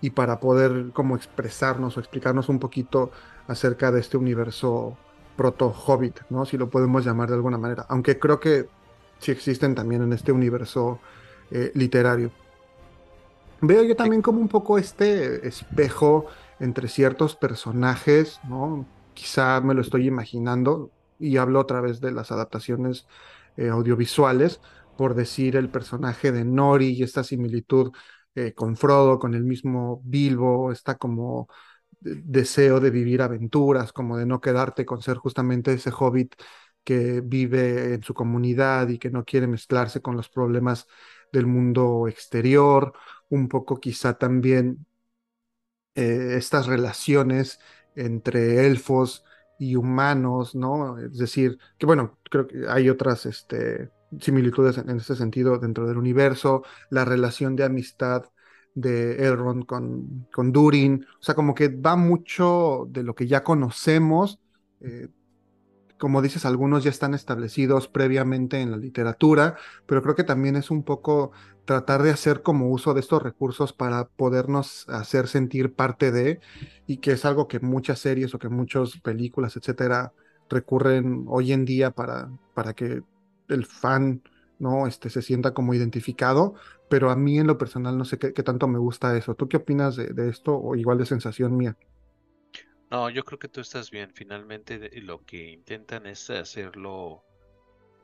y para poder como expresarnos o explicarnos un poquito acerca de este universo proto-hobbit, ¿no? Si lo podemos llamar de alguna manera. Aunque creo que sí existen también en este universo eh, literario. Veo yo también como un poco este espejo entre ciertos personajes, ¿no? Quizá me lo estoy imaginando y hablo otra vez de las adaptaciones eh, audiovisuales, por decir el personaje de Nori y esta similitud eh, con Frodo, con el mismo Bilbo, está como deseo de vivir aventuras, como de no quedarte con ser justamente ese hobbit que vive en su comunidad y que no quiere mezclarse con los problemas del mundo exterior, un poco quizá también eh, estas relaciones entre elfos y humanos, ¿no? Es decir, que bueno, creo que hay otras este, similitudes en, este sentido dentro del universo, la relación de amistad de Elrond con, con Durin, o sea, como que va mucho de lo que ya conocemos, eh, como dices, algunos ya están establecidos previamente en la literatura, pero creo que también es un poco tratar de hacer como uso de estos recursos para podernos hacer sentir parte de, y que es algo que muchas series o que muchas películas, etcétera, recurren hoy en día para, para que el fan no este, se sienta como identificado, pero a mí en lo personal no sé qué, tanto me gusta eso. ¿Tú qué opinas de, de, esto o igual de sensación mía? No, yo creo que tú estás bien. Finalmente lo que intentan es hacerlo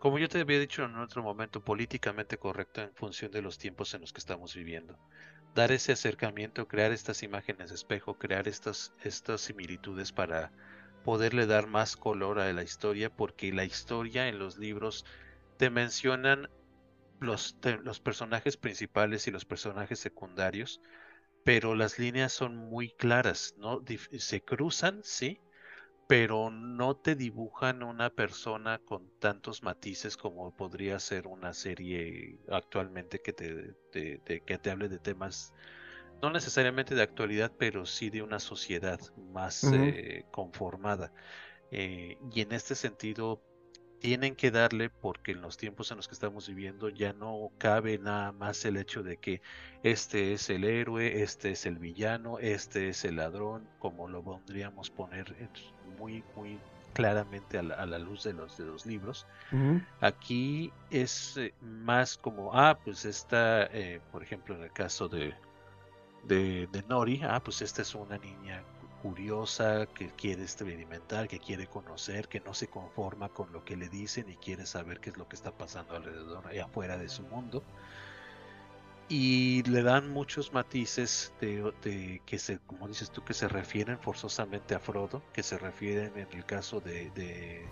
como yo te había dicho en otro momento, políticamente correcto en función de los tiempos en los que estamos viviendo. Dar ese acercamiento, crear estas imágenes de espejo, crear estas, estas similitudes para poderle dar más color a la historia, porque la historia en los libros te mencionan los, los personajes principales y los personajes secundarios, pero las líneas son muy claras, ¿no? Se cruzan, sí, pero no te dibujan una persona con tantos matices como podría ser una serie actualmente que te, que te hable de temas no necesariamente de actualidad, pero sí de una sociedad más eh, conformada. Eh, y en este sentido, tienen que darle porque en los tiempos en los que estamos viviendo ya no cabe nada más el hecho de que este es el héroe, este es el villano, este es el ladrón, como lo podríamos poner muy, muy claramente a la, luz de los, de los libros. Aquí es eh, más como, ah, pues esta, eh, por ejemplo, en el caso de, de, de, Nori, ah, pues esta es una niña curiosa que quiere experimentar, que quiere conocer, que no se conforma con lo que le dicen y quiere saber qué es lo que está pasando alrededor y afuera de su mundo y le dan muchos matices de, que se, como dices tú, que se refieren forzosamente a Frodo, que se refieren en el caso de,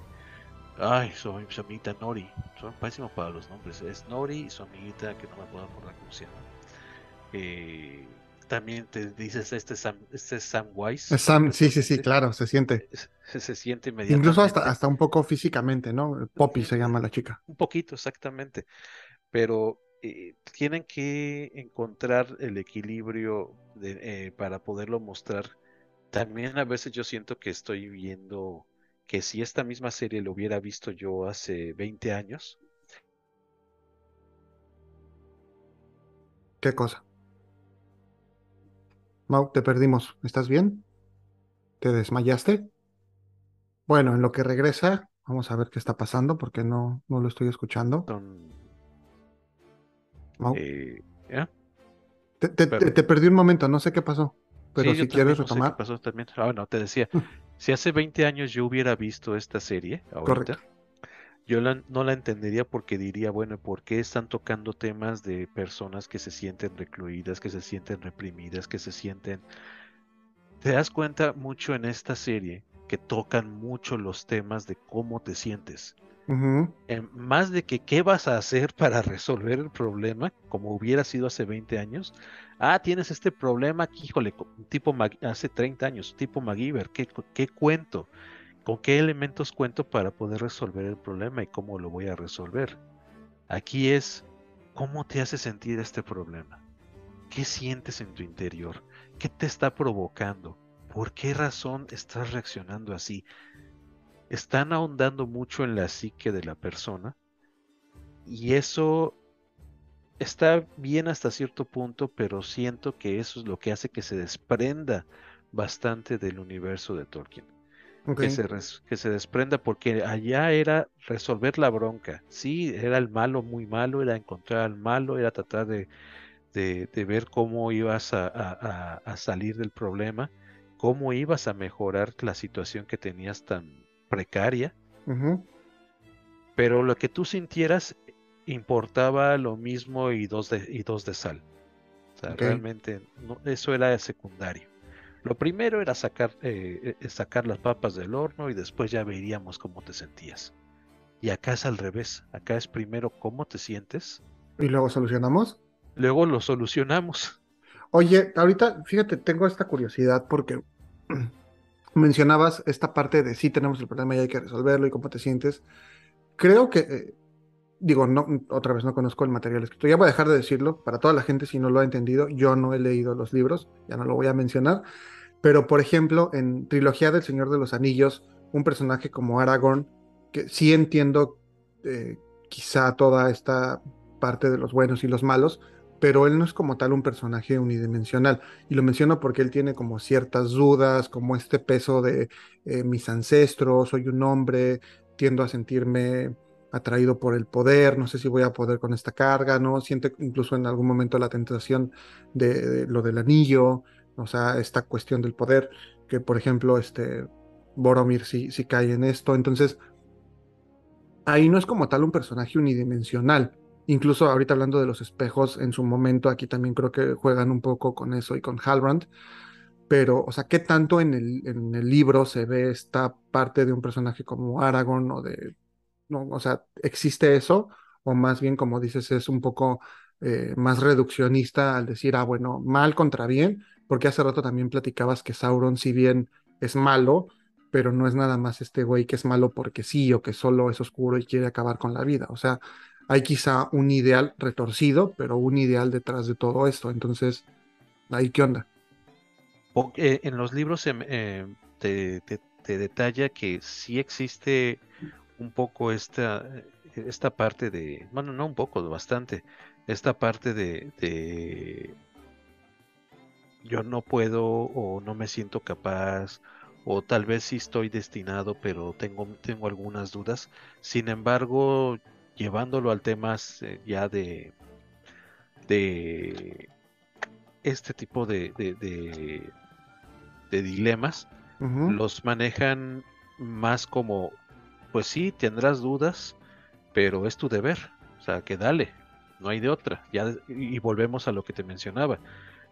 ay, su, amiguita Nori, son pésimos para los nombres, es Nori y su amiguita que no me puedo acordar cómo se llama. Eh, también te dices este Sam, este es Sam Wise. Sam, sí, sí, sí, claro, se siente. Se, se siente inmediatamente. Incluso hasta, hasta un poco físicamente, ¿no? Poppy se llama la chica. Un poquito, exactamente. Pero eh, tienen que encontrar el equilibrio eh, para poderlo mostrar. También a veces yo siento que estoy viendo que si esta misma serie lo hubiera visto yo hace 20 años. ¿Qué cosa? Mau, te perdimos. ¿Estás bien? ¿Te desmayaste? Bueno, en lo que regresa, vamos a ver qué está pasando porque no, no lo estoy escuchando. Eh, te, perdí un momento, no sé qué pasó. Pero si quieres retomar. pasó también. Ah, te decía, si hace 20 años yo hubiera visto esta serie, ahorita, yo no la entendería porque diría, bueno, ¿por qué están tocando temas de personas que se sienten recluidas, que se sienten reprimidas, que se sienten... Te das cuenta mucho en esta serie que tocan mucho los temas de cómo te sientes. Eh, más de que qué vas a hacer para resolver el problema, como hubiera sido hace 20 años. Ah, tienes este problema aquí, híjole, tipo hace 30 años, tipo MacGyver, ¿qué, ¿qué cuento? ¿Con qué elementos cuento para poder resolver el problema y cómo lo voy a resolver? Aquí es, ¿cómo te hace sentir este problema? ¿Qué sientes en tu interior? ¿Qué te está provocando? ¿Por qué razón estás reaccionando así? están ahondando mucho en la psique de la persona y eso está bien hasta cierto punto, pero siento que eso es lo que hace que se desprenda bastante del universo de Tolkien. Que, se que se desprenda porque allá era resolver la bronca. Sí, era el malo muy malo, era encontrar al malo, era tratar de, de, ver cómo ibas a, a, salir del problema, cómo ibas a mejorar la situación que tenías tan, precaria, pero lo que tú sintieras importaba lo mismo y dos de, y dos de sal. O sea, realmente eso era secundario. Lo primero era sacar, eh, eh, sacar las papas del horno y después ya veríamos cómo te sentías. Y acá es al revés. Acá es primero cómo te sientes. ¿Y luego solucionamos? Luego lo solucionamos. Oye, ahorita, fíjate, tengo esta curiosidad porque mencionabas esta parte de sí tenemos el problema y hay que resolverlo y cómo te sientes. Creo que, eh, digo, no, otra vez no conozco el material escrito. Ya voy a dejar de decirlo para toda la gente si no lo ha entendido. Yo no he leído los libros, ya no lo voy a mencionar. Pero, por ejemplo, en Trilogía del Señor de los Anillos, un personaje como Aragorn, que sí entiendo eh, quizá toda esta parte de los buenos y los malos, pero él no es como tal un personaje unidimensional. Y lo menciono porque él tiene como ciertas dudas, como este peso de eh, mis ancestros, soy un hombre, tiendo a sentirme atraído por el poder, no sé si voy a poder con esta carga, ¿no? Siente incluso en algún momento la tentación de, lo del anillo, o sea, esta cuestión del poder, que por ejemplo, este Boromir sí cae en esto, entonces ahí no es como tal un personaje unidimensional, Incluso ahorita hablando de los espejos, en su momento aquí también creo que juegan un poco con eso y con Halbrand. Pero, o sea, ¿qué tanto en el, en el libro se ve esta parte de un personaje como Aragorn o de... No, o sea, ¿existe eso? O más bien, como dices, es un poco eh, más reduccionista al decir, ah, bueno, mal contra bien, porque hace rato también platicabas que Sauron, si bien es malo, pero no es nada más este güey que es malo porque sí, o que solo es oscuro y quiere acabar con la vida. O sea, hay quizá un ideal retorcido, pero un ideal detrás de todo esto. Entonces, Ahí, ¿qué onda? Eh, en los libros eh, te, detalla que sí existe un poco esta, esta parte de, bueno, no un poco, bastante, esta parte de, yo no puedo o no me siento capaz o tal vez sí estoy destinado, pero tengo, tengo algunas dudas. Sin embargo, llevándolo al tema eh, ya de, de este tipo de, de, dilemas, los manejan más como, pues sí, tendrás dudas, pero es tu deber, o sea, que dale, no hay de otra. Ya, y volvemos a lo que te mencionaba.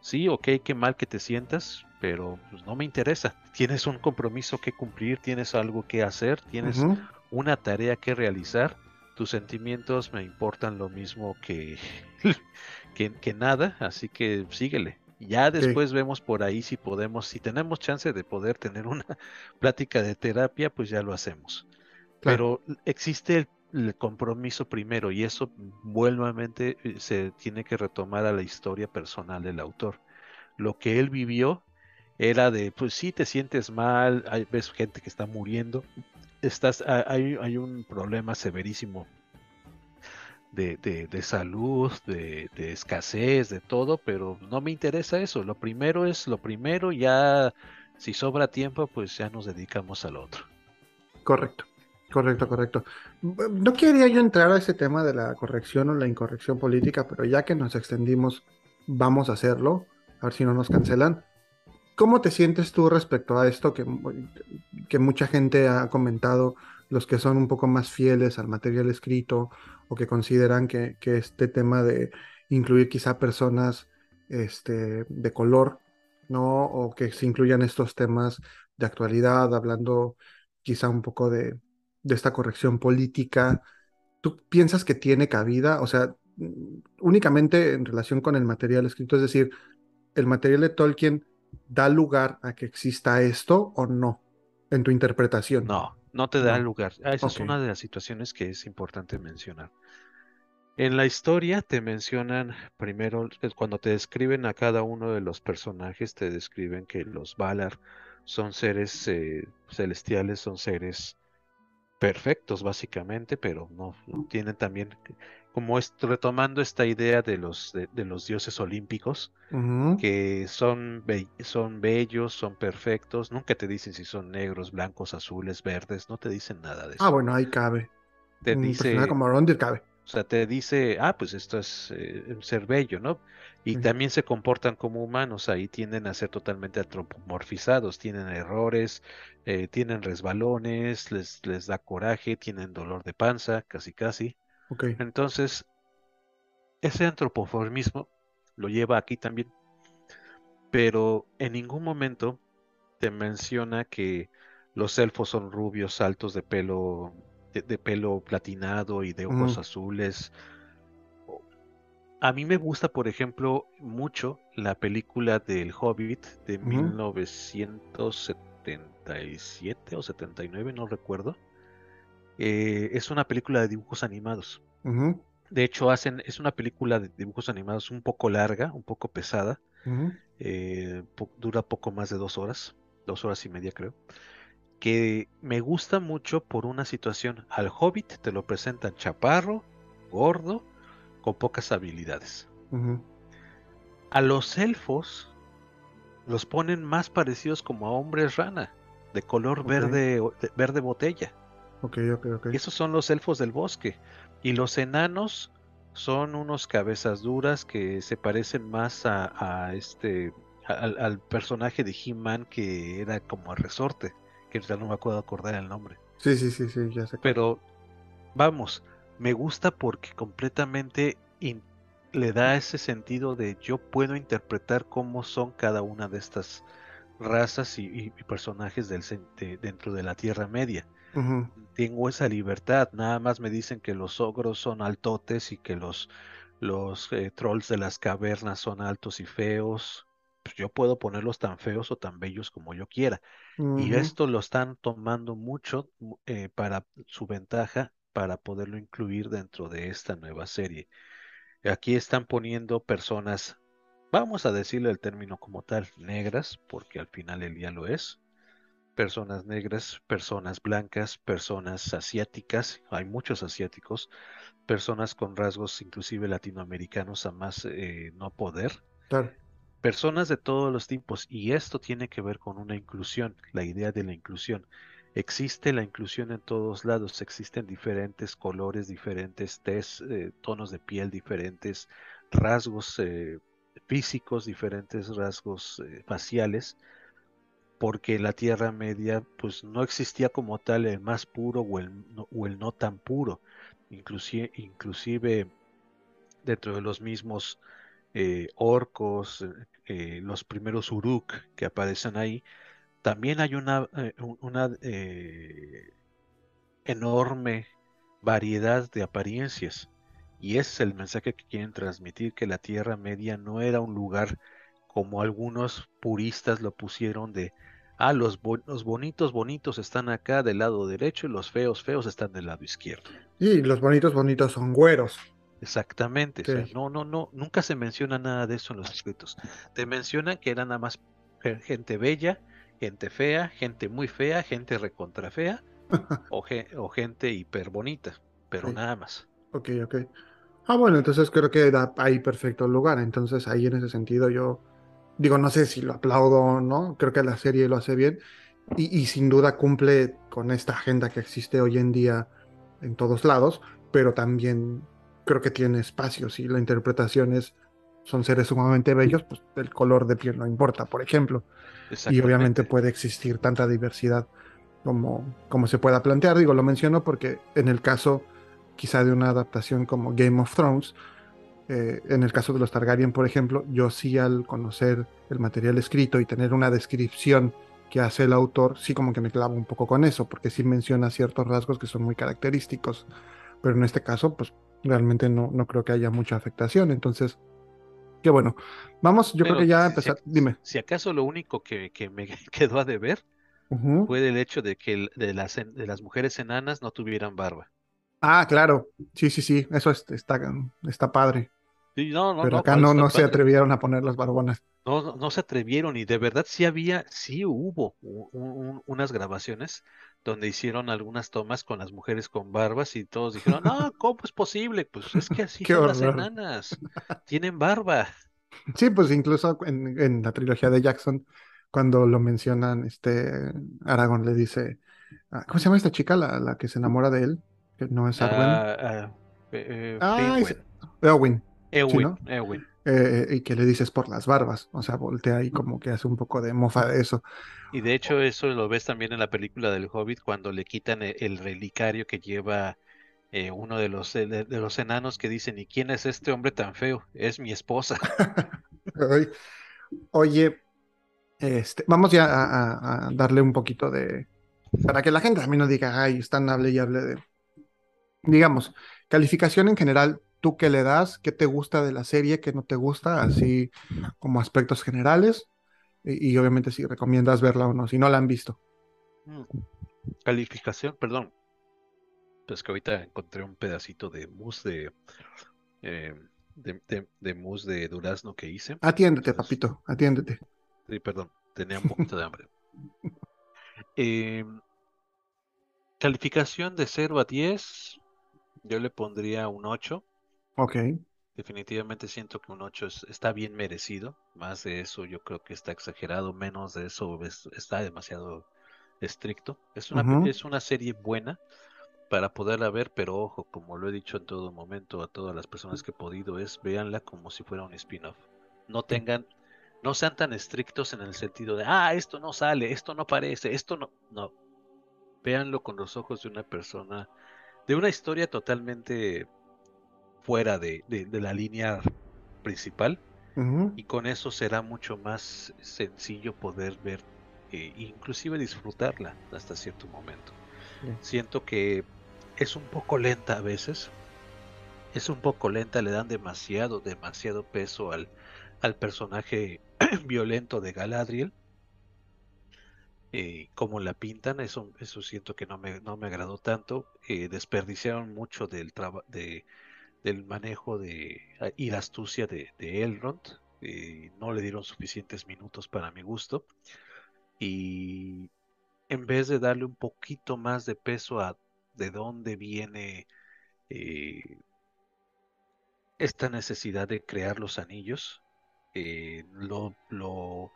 Sí, ok, qué mal que te sientas, pero pues, no me interesa. Tienes un compromiso que cumplir, tienes algo que hacer, tienes una tarea que realizar. Tus sentimientos me importan lo mismo que, que, nada, así que síguele. Ya después vemos por ahí si podemos, si tenemos chance de poder tener una plática de terapia, pues ya lo hacemos. Pero existe el, compromiso primero y eso nuevamente eh, se tiene que retomar a la historia personal del autor. Lo que él vivió era de, pues sí, te sientes mal, hay, ves gente que está muriendo, estás, hay, hay un problema severísimo de, de, salud, de, de, escasez, de todo, pero no me interesa eso. Lo primero es lo primero, ya si sobra tiempo, pues ya nos dedicamos al otro. Correcto, correcto, correcto. No quería yo entrar a ese tema de la corrección o la incorrección política, pero ya que nos extendimos, vamos a hacerlo, a ver si no nos cancelan. ¿Cómo te sientes tú respecto a esto que, que mucha gente ha comentado, los que son un poco más fieles al material escrito o que consideran que, este tema de incluir quizá personas este, de color, ¿no? O que se incluyan estos temas de actualidad, hablando quizá un poco de, de esta corrección política, ¿tú piensas que tiene cabida? O sea, únicamente en relación con el material escrito, es decir, el material de Tolkien da lugar a que exista esto o no en tu interpretación? No, no te da lugar. Ah, esa es una de las situaciones que es importante mencionar. En la historia te mencionan primero, cuando te describen a cada uno de los personajes, te describen que los Valar son seres eh, celestiales, son seres perfectos básicamente, pero no, tienen también como retomando esta idea de los de, los dioses olímpicos que son son bellos, son perfectos, nunca te dicen si son negros, blancos, azules, verdes, no te dicen nada de ah, eso. Ah, bueno, ahí cabe. Te dice como cabe. O sea, te dice, ah, pues esto es eh, ser bello, ¿no? Y también se comportan como humanos, ahí tienden a ser totalmente antropomorfizados, tienen errores, eh, tienen resbalones, les, les da coraje, tienen dolor de panza, casi casi. Okay. Entonces, ese antropomorfismo lo lleva aquí también, pero en ningún momento te menciona que los elfos son rubios, altos de pelo, de, pelo platinado y de ojos azules, a mí me gusta, por ejemplo, mucho la película del Hobbit de 1977 o 79, no recuerdo. Eh, es una película de dibujos animados. De hecho, hacen, es una película de dibujos animados un poco larga, un poco pesada. Eh, dura poco más de dos horas, dos horas y media creo. Que me gusta mucho por una situación. Al Hobbit te lo presentan chaparro, gordo, con pocas habilidades. A los elfos los ponen más parecidos como a hombres rana, de color verde, verde botella. Y esos son los elfos del bosque. Y los enanos son unos cabezas duras que se parecen más a, este al, personaje de He-Man que era como a resorte, que ya no me acuerdo acordar el nombre. Sí, sí, sí, sí, ya sé. Pero vamos, me gusta porque completamente le da ese sentido de yo puedo interpretar cómo son cada una de estas razas y, personajes del, dentro de la Tierra Media. Tengo esa libertad, nada más me dicen que los ogros son altotes y que los, los eh, trolls de las cavernas son altos y feos. Pues yo puedo ponerlos tan feos o tan bellos como yo quiera. Y esto lo están tomando mucho eh, para su ventaja para poderlo incluir dentro de esta nueva serie. Aquí están poniendo personas vamos a decirle el término como tal, negras, porque al final el día lo es. Personas negras, personas blancas, personas asiáticas, hay muchos asiáticos, personas con rasgos inclusive latinoamericanos a más eh, no poder. Claro. Personas de todos los tipos, y esto tiene que ver con una inclusión, la idea de la inclusión. Existe la inclusión en todos lados, existen diferentes colores, diferentes test, eh, tonos de piel diferentes, rasgos eh, físicos, diferentes rasgos eh, faciales, porque la Tierra Media pues no existía como tal el más puro o el no, o el no tan puro, inclusive, inclusive dentro de los mismos orcos, los primeros uruk que aparecen ahí, también hay una, eh, una enorme variedad de apariencias. Y ese es el mensaje que quieren transmitir, que la Tierra Media no era un lugar como algunos puristas lo pusieron de, ah, los, los bonitos bonitos están acá del lado derecho y los feos feos están del lado izquierdo. Y los bonitos bonitos son güeros. Exactamente, Sí. o sea, no, no, no, nunca se menciona nada de eso en los escritos. Te mencionan que era nada más ge- gente bella, gente fea, gente muy fea, gente recontra fea o, ge- o gente hiper bonita, pero Sí. nada más. Ok, ok. Ah, bueno, entonces creo que da ahí perfecto el lugar. Entonces ahí en ese sentido yo digo, no sé si lo aplaudo o no, creo que la serie lo hace bien y, y sin duda cumple con esta agenda que existe hoy en día en todos lados, pero también creo que tiene espacios y la interpretación es, son seres sumamente bellos, pues el color de piel no importa, por ejemplo. Y obviamente puede existir tanta diversidad como, como se pueda plantear. Digo, lo menciono porque en el caso quizá de una adaptación como Game of Thrones, eh, en el caso de los Targaryen, por ejemplo, yo sí al conocer el material escrito y tener una descripción que hace el autor, sí como que me clavo un poco con eso, porque sí menciona ciertos rasgos que son muy característicos, pero en este caso, pues realmente no, no creo que haya mucha afectación. Entonces, qué bueno. Vamos, yo creo que ya si- empezar, si, dime. si acaso lo único que, que me quedó a deber fue el hecho de que el- de las, de las mujeres enanas no tuvieran barba. Ah, claro. Sí, sí, sí. Eso es- está, está padre. Sí, no, no, Pero acá ¿cuál no, está no se atrevieron a poner las barbonas. No, no, no se atrevieron y de verdad sí había, sí hubo un- unas grabaciones donde hicieron algunas tomas con las mujeres con barbas y todos dijeron, no, ¿cómo es posible? Pues es que así son las enanas, tienen barba. Sí, pues incluso en, en la trilogía de Jackson, cuando lo mencionan, este Aragorn le dice, ah, ¿cómo se llama esta chica? La, la que se enamora de él, que no es Arwen. Ah, ah, eh, eh, Ah, Eowyn, sí. Eowyn. Eh, y que le dices por las barbas. O sea, voltea y como que hace un poco de mofa de eso. Y de hecho eso lo ves también en la película del Hobbit cuando le quitan e- el, relicario que lleva eh, uno de los, de, de los enanos que dicen, ¿y quién es este hombre tan feo? Es mi esposa. Oye, este, vamos ya a darle un poquito de. Para que la gente también no diga, ay, están hable y hable de. Digamos, calificación en general, ¿tú qué le das? ¿Qué te gusta de la serie? ¿Qué no te gusta? Así como aspectos generales. Y, y obviamente si recomiendas verla o no, si no la han visto. Mm. Calificación, perdón. Pues que ahorita encontré un pedacito de mousse de, eh, de, de- de mousse de durazno que hice. Atiéndete, Entonces, papito, atiéndete. sí, perdón, tenía un poquito de hambre. Eh, calificación de 0 a 10, yo le pondría un 8. Ok. Definitivamente siento que un 8 es- está bien merecido. Más de eso yo creo que está exagerado. Menos de eso es- está demasiado estricto. Es una, es una serie buena para poderla ver, pero ojo, como lo he dicho en todo momento a todas las personas que he podido, es véanla como si fuera un spin-off. No tengan, no sean tan estrictos en el sentido de, ah, esto no sale, esto no parece, esto no. No. Véanlo con los ojos de una persona, de una historia totalmente fuera de, de- de la línea principal y con eso será mucho más sencillo poder ver e inclusive disfrutarla hasta cierto momento. Siento que es un poco lenta a veces, es un poco lenta, le dan demasiado, demasiado peso al, al personaje violento de Galadriel. eh, como la pintan, eso, eso siento que no me, no me agradó tanto. eh, desperdiciaron mucho del, traba- de, del manejo de, y la astucia de, de Elrond. eh, no le dieron suficientes minutos para mi gusto. Y en vez de darle un poquito más de peso a de dónde viene eh, esta necesidad de crear los anillos, eh, lo, lo,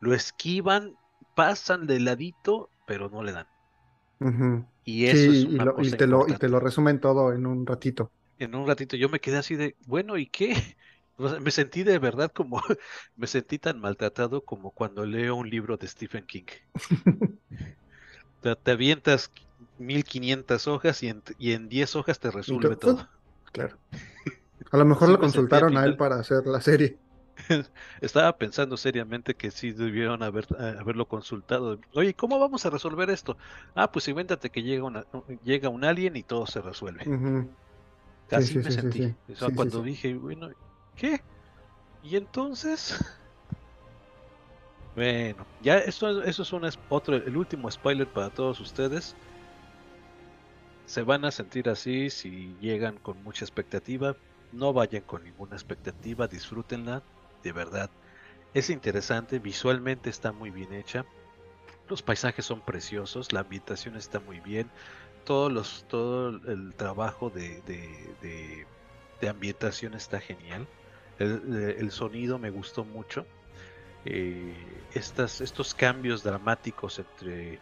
lo, esquivan, pasan de ladito, pero no le dan. Y eso es una y, te lo, y te lo resumen todo en un ratito. En un ratito yo me quedé así de, bueno, ¿y qué? me sentí de verdad como, me sentí tan maltratado como cuando leo un libro de Stephen King. te, te, avientas 1500 hojas y en, y en 10 hojas te resuelve todo. Claro. A lo mejor lo consultaron a él para hacer la serie. Estaba pensando seriamente que sí debieron haber, eh, haberlo consultado. Oye, ¿cómo vamos a resolver esto? Ah, pues invéntate que llega, una, llega un alien y todo se resuelve. Así me sentí. cuando dije, bueno, ¿qué? ¿Y entonces? Bueno, ya esto, eso es un, otro, el último spoiler para todos ustedes. Se van a sentir así si llegan con mucha expectativa. No vayan con ninguna expectativa, disfrútenla de verdad. Es interesante, visualmente está muy bien hecha. Los paisajes son preciosos, la ambientación está muy bien. Todo el trabajo de, ambientación está genial. El, sonido me gustó mucho. Eh, estas, estos cambios dramáticos entre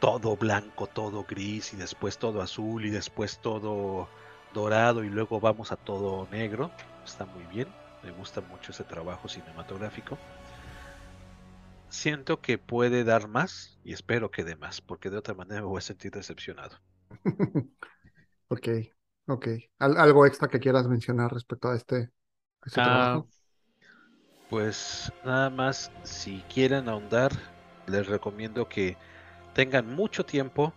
todo blanco, todo gris y después todo azul y después todo dorado y luego vamos a todo negro. Está muy bien. Me gusta mucho ese trabajo cinematográfico. Siento que puede dar más y espero que dé más, porque de otra manera me voy a sentir decepcionado. ok, ok. ¿Algo extra que quieras mencionar respecto a este, este ah, trabajo? Pues nada más, si quieren ahondar, les recomiendo que tengan mucho tiempo,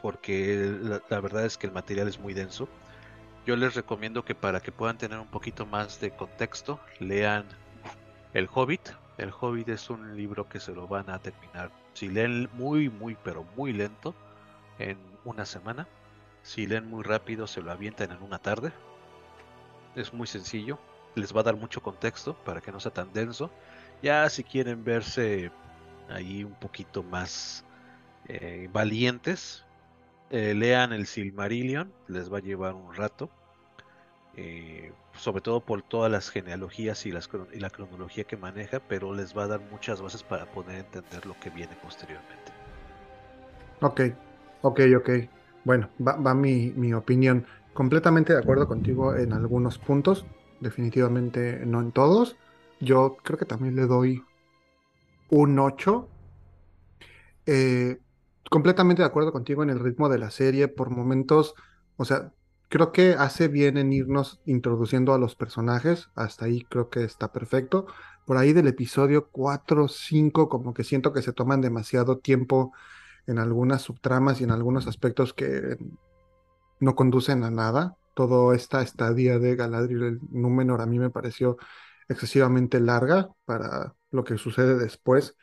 porque la verdad es que el material es muy denso yo les recomiendo que para que puedan tener un poquito más de contexto, lean El Hobbit. El Hobbit es un libro que se lo van a terminar. Si leen muy, muy, pero muy lento, en una semana. Si leen muy rápido, se lo avientan en una tarde. Es muy sencillo. Les va a dar mucho contexto para que no sea tan denso. Ya si quieren verse ahí un poquito más eh, valientes, eh, lean el Silmarillion, les va a llevar un rato. Eh, sobre todo por todas las genealogías y, las, y la cronología que maneja, pero les va a dar muchas bases para poder entender lo que viene posteriormente. Ok, ok, ok. Bueno, va, mi, mi, opinión. Completamente de acuerdo contigo en algunos puntos, definitivamente no en todos. Yo creo que también le doy un 8. Eh, completamente de acuerdo contigo en el ritmo de la serie. Por momentos, o sea, creo que hace bien en irnos introduciendo a los personajes. Hasta ahí creo que está perfecto. Por ahí del episodio 4, 5, como que siento que se toman demasiado tiempo en algunas subtramas y en algunos aspectos que no conducen a nada. Toda esta estadía de Galadriel el Númenor a mí me pareció excesivamente larga para lo que sucede después.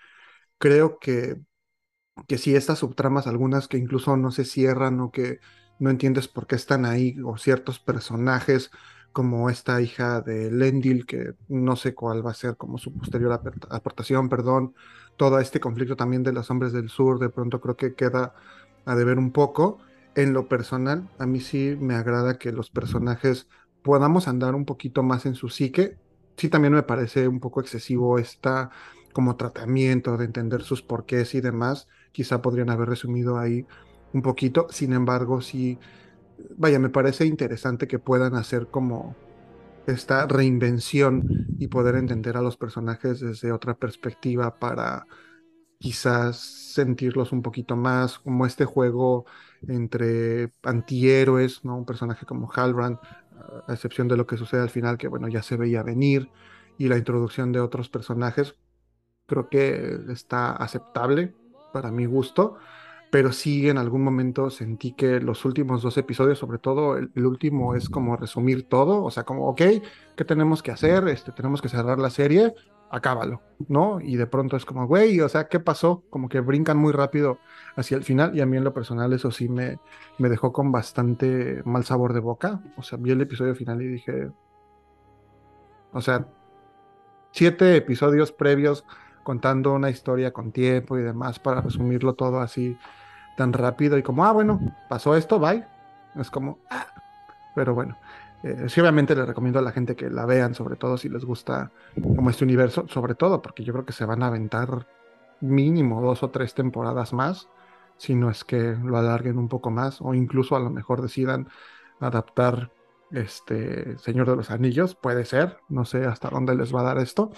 Creo que que si estas subtramas, algunas que incluso no se cierran o que no entiendes por qué están ahí, o ciertos personajes como esta hija de Lendil, que no sé cuál va a ser como su posterior aportación, perdón, todo este conflicto también de los hombres del sur, de pronto creo que queda a deber un poco. En lo personal, a mí sí me agrada que los personajes podamos andar un poquito más en su psique. Sí, también me parece un poco excesivo esta como tratamiento de entender sus porqués y demás quizá podrían haber resumido ahí un poquito. Sin embargo, sí, vaya, me parece interesante que puedan hacer como esta reinvención y poder entender a los personajes desde otra perspectiva para quizás sentirlos un poquito más como este juego entre antihéroes, ¿no? Un personaje como Halbrand, a excepción de lo que sucede al final, que bueno, ya se veía venir, y la introducción de otros personajes, creo que está aceptable para mi gusto, pero sí en algún momento sentí que los últimos dos episodios, sobre todo el, último, es como resumir todo, o sea, como, ok, ¿qué tenemos que hacer? Este, tenemos que cerrar la serie, acábalo, ¿no? Y de pronto es como, güey, o sea, ¿qué pasó? Como que brincan muy rápido hacia el final y a mí en lo personal eso sí me, me dejó con bastante mal sabor de boca, o sea, vi el episodio final y dije, o sea, siete episodios previos contando una historia con tiempo y demás para resumirlo todo así tan rápido y como, ah, bueno, pasó esto, bye. Es como, ah. pero bueno, eh, sí, obviamente les recomiendo a la gente que la vean, sobre todo si les gusta como este universo, sobre todo porque yo creo que se van a aventar mínimo dos o tres temporadas más, si no es que lo alarguen un poco más, o incluso a lo mejor decidan adaptar este Señor de los Anillos, puede ser, no sé hasta dónde les va a dar esto.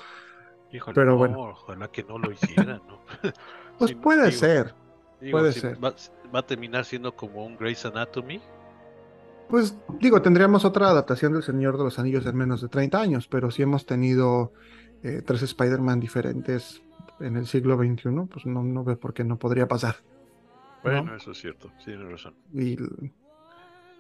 pero bueno. Ojalá que no lo hicieran, ¿no? pues puede ser, puede ser. Va, va, a terminar siendo como un Grey's Anatomy, pues digo, tendríamos otra adaptación del Señor de los Anillos en menos de 30 años, pero si hemos tenido eh, tres Spider-Man diferentes en el siglo XXI, pues no, no veo por qué no podría pasar. Bueno, eso es cierto, tiene razón. Y,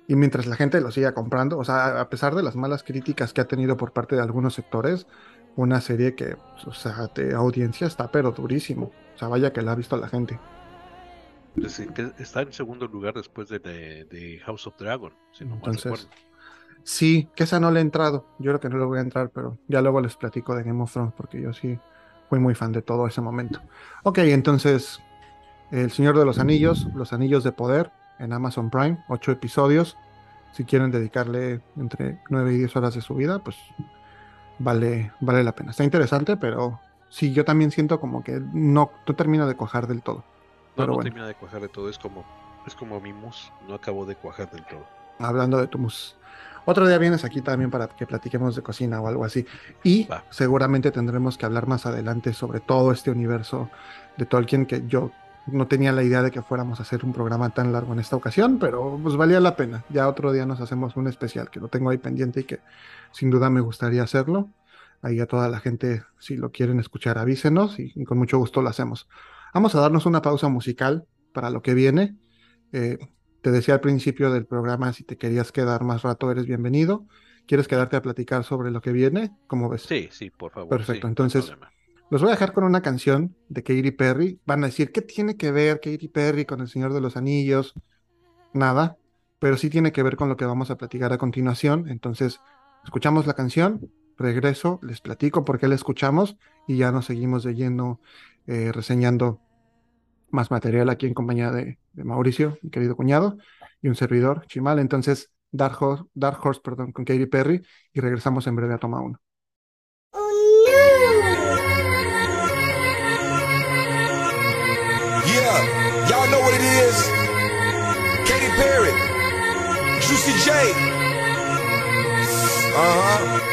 y mientras la gente lo siga comprando, o sea, a pesar de las malas críticas que ha tenido por parte de algunos sectores, una serie que, pues, o sea, de audiencia está pero durísimo. O sea, vaya que la ha visto la gente. Pues, está en segundo lugar después de, House of Dragon, si no Entonces, Sí, que esa no le he entrado. Yo creo que no le voy a entrar, pero ya luego les platico de Game of Thrones porque yo sí fui muy fan de todo ese momento. Ok, entonces, El Señor de los Anillos, Los Anillos de Poder en Amazon Prime, ocho episodios. Si quieren dedicarle entre nueve y diez horas de su vida, pues vale, vale la pena. Está interesante, pero sí, yo también siento como que no, no termino de cuajar del todo. No, no termina de cuajar de todo, es como, es como mi mus, no acabo de cuajar del todo. Hablando de tu mus. Otro día vienes aquí también para que platiquemos de cocina o algo así. Y seguramente tendremos que hablar más adelante sobre todo este universo de Tolkien que yo no tenía la idea de que fuéramos a hacer un programa tan largo en esta ocasión, pero pues valía la pena. Ya otro día nos hacemos un especial que lo tengo ahí pendiente y que sin duda me gustaría hacerlo. Ahí a toda la gente, si lo quieren escuchar, avísenos y con mucho gusto lo hacemos. Vamos a darnos una pausa musical para lo que viene. Eh, te decía al principio del programa, si te querías quedar más rato, eres bienvenido. ¿Quieres quedarte a platicar sobre lo que viene? ¿Cómo ves? Sí, sí, por favor. Perfecto, entonces los voy a dejar con una canción de Katy Perry. Van a decir, ¿qué tiene que ver Katy Perry con El Señor de los Anillos? Nada, pero sí tiene que ver con lo que vamos a platicar a continuación. Entonces, escuchamos la canción, regreso, les platico por qué la escuchamos y ya nos seguimos lleno eh, reseñando más material aquí en compañía de, Mauricio, mi querido cuñado, y un servidor, Chimal. Entonces, Dark Horse, Dark Horse perdón, con Katy Perry y regresamos en breve a Toma 1. Yeah, y'all know what it is. Katy Perry, Juicy J. Uh-huh.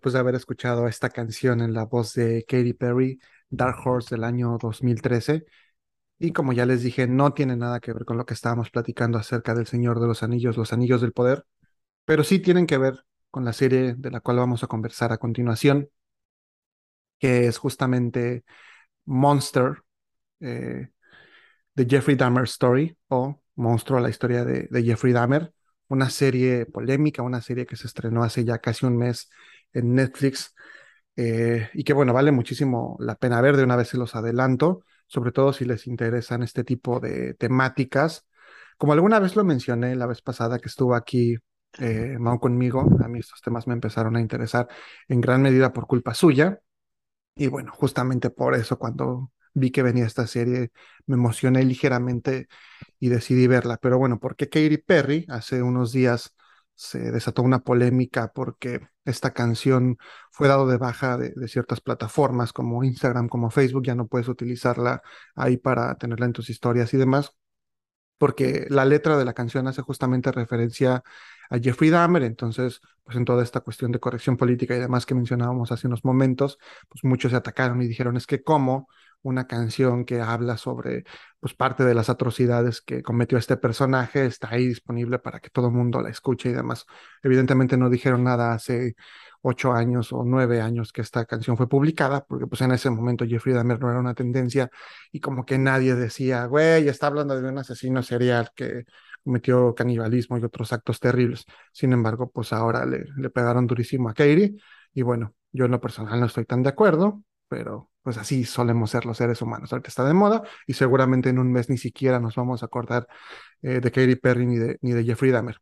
después de haber escuchado esta canción en la voz de Katy Perry, Dark Horse del año 2013. Y como ya les dije, no tiene nada que ver con lo que estábamos platicando acerca del Señor de los Anillos, los Anillos del Poder, pero sí tienen que ver con la serie de la cual vamos a conversar a continuación, que es justamente Monster, eh, The Jeffrey Dahmer Story, o Monstruo, la historia de Jeffrey Dahmer, una serie polémica, una serie que se estrenó hace ya casi un mes en Netflix eh, y que bueno, vale muchísimo la pena ver, de una vez se los adelanto, sobre todo si les interesan este tipo de temáticas. Como alguna vez lo mencioné la vez pasada que estuvo aquí eh, conmigo, a mí estos temas me empezaron a interesar en gran medida por culpa suya. Y bueno, justamente por eso cuando vi que venía esta serie me emocioné ligeramente y decidí verla. Pero bueno, porque Katy Perry hace unos días se desató una polémica porque esta canción fue dado de baja de, ciertas plataformas como Instagram, como Facebook, ya no puedes utilizarla ahí para tenerla en tus historias y demás, porque la letra de la canción hace justamente referencia a Jeffrey Dahmer, entonces, pues en toda esta cuestión de corrección política y demás que mencionábamos hace unos momentos, pues muchos se atacaron y dijeron, es que cómo una canción que habla sobre pues parte de las atrocidades que cometió este personaje está ahí disponible para que todo el mundo la escuche y demás. Evidentemente no dijeron nada hace ocho años o nueve años que esta canción fue publicada, porque pues en ese momento Jeffrey Dahmer no era una tendencia y como que nadie decía, güey, está hablando de un asesino serial que cometió canibalismo y otros actos terribles. Sin embargo, pues ahora le, pegaron durísimo a Katie y bueno, yo en lo personal no estoy tan de acuerdo, pero pues así solemos ser los seres humanos. Ahorita está de moda y seguramente en un mes ni siquiera nos vamos a acordar eh, de Katy Perry ni de, ni de Jeffrey Dahmer.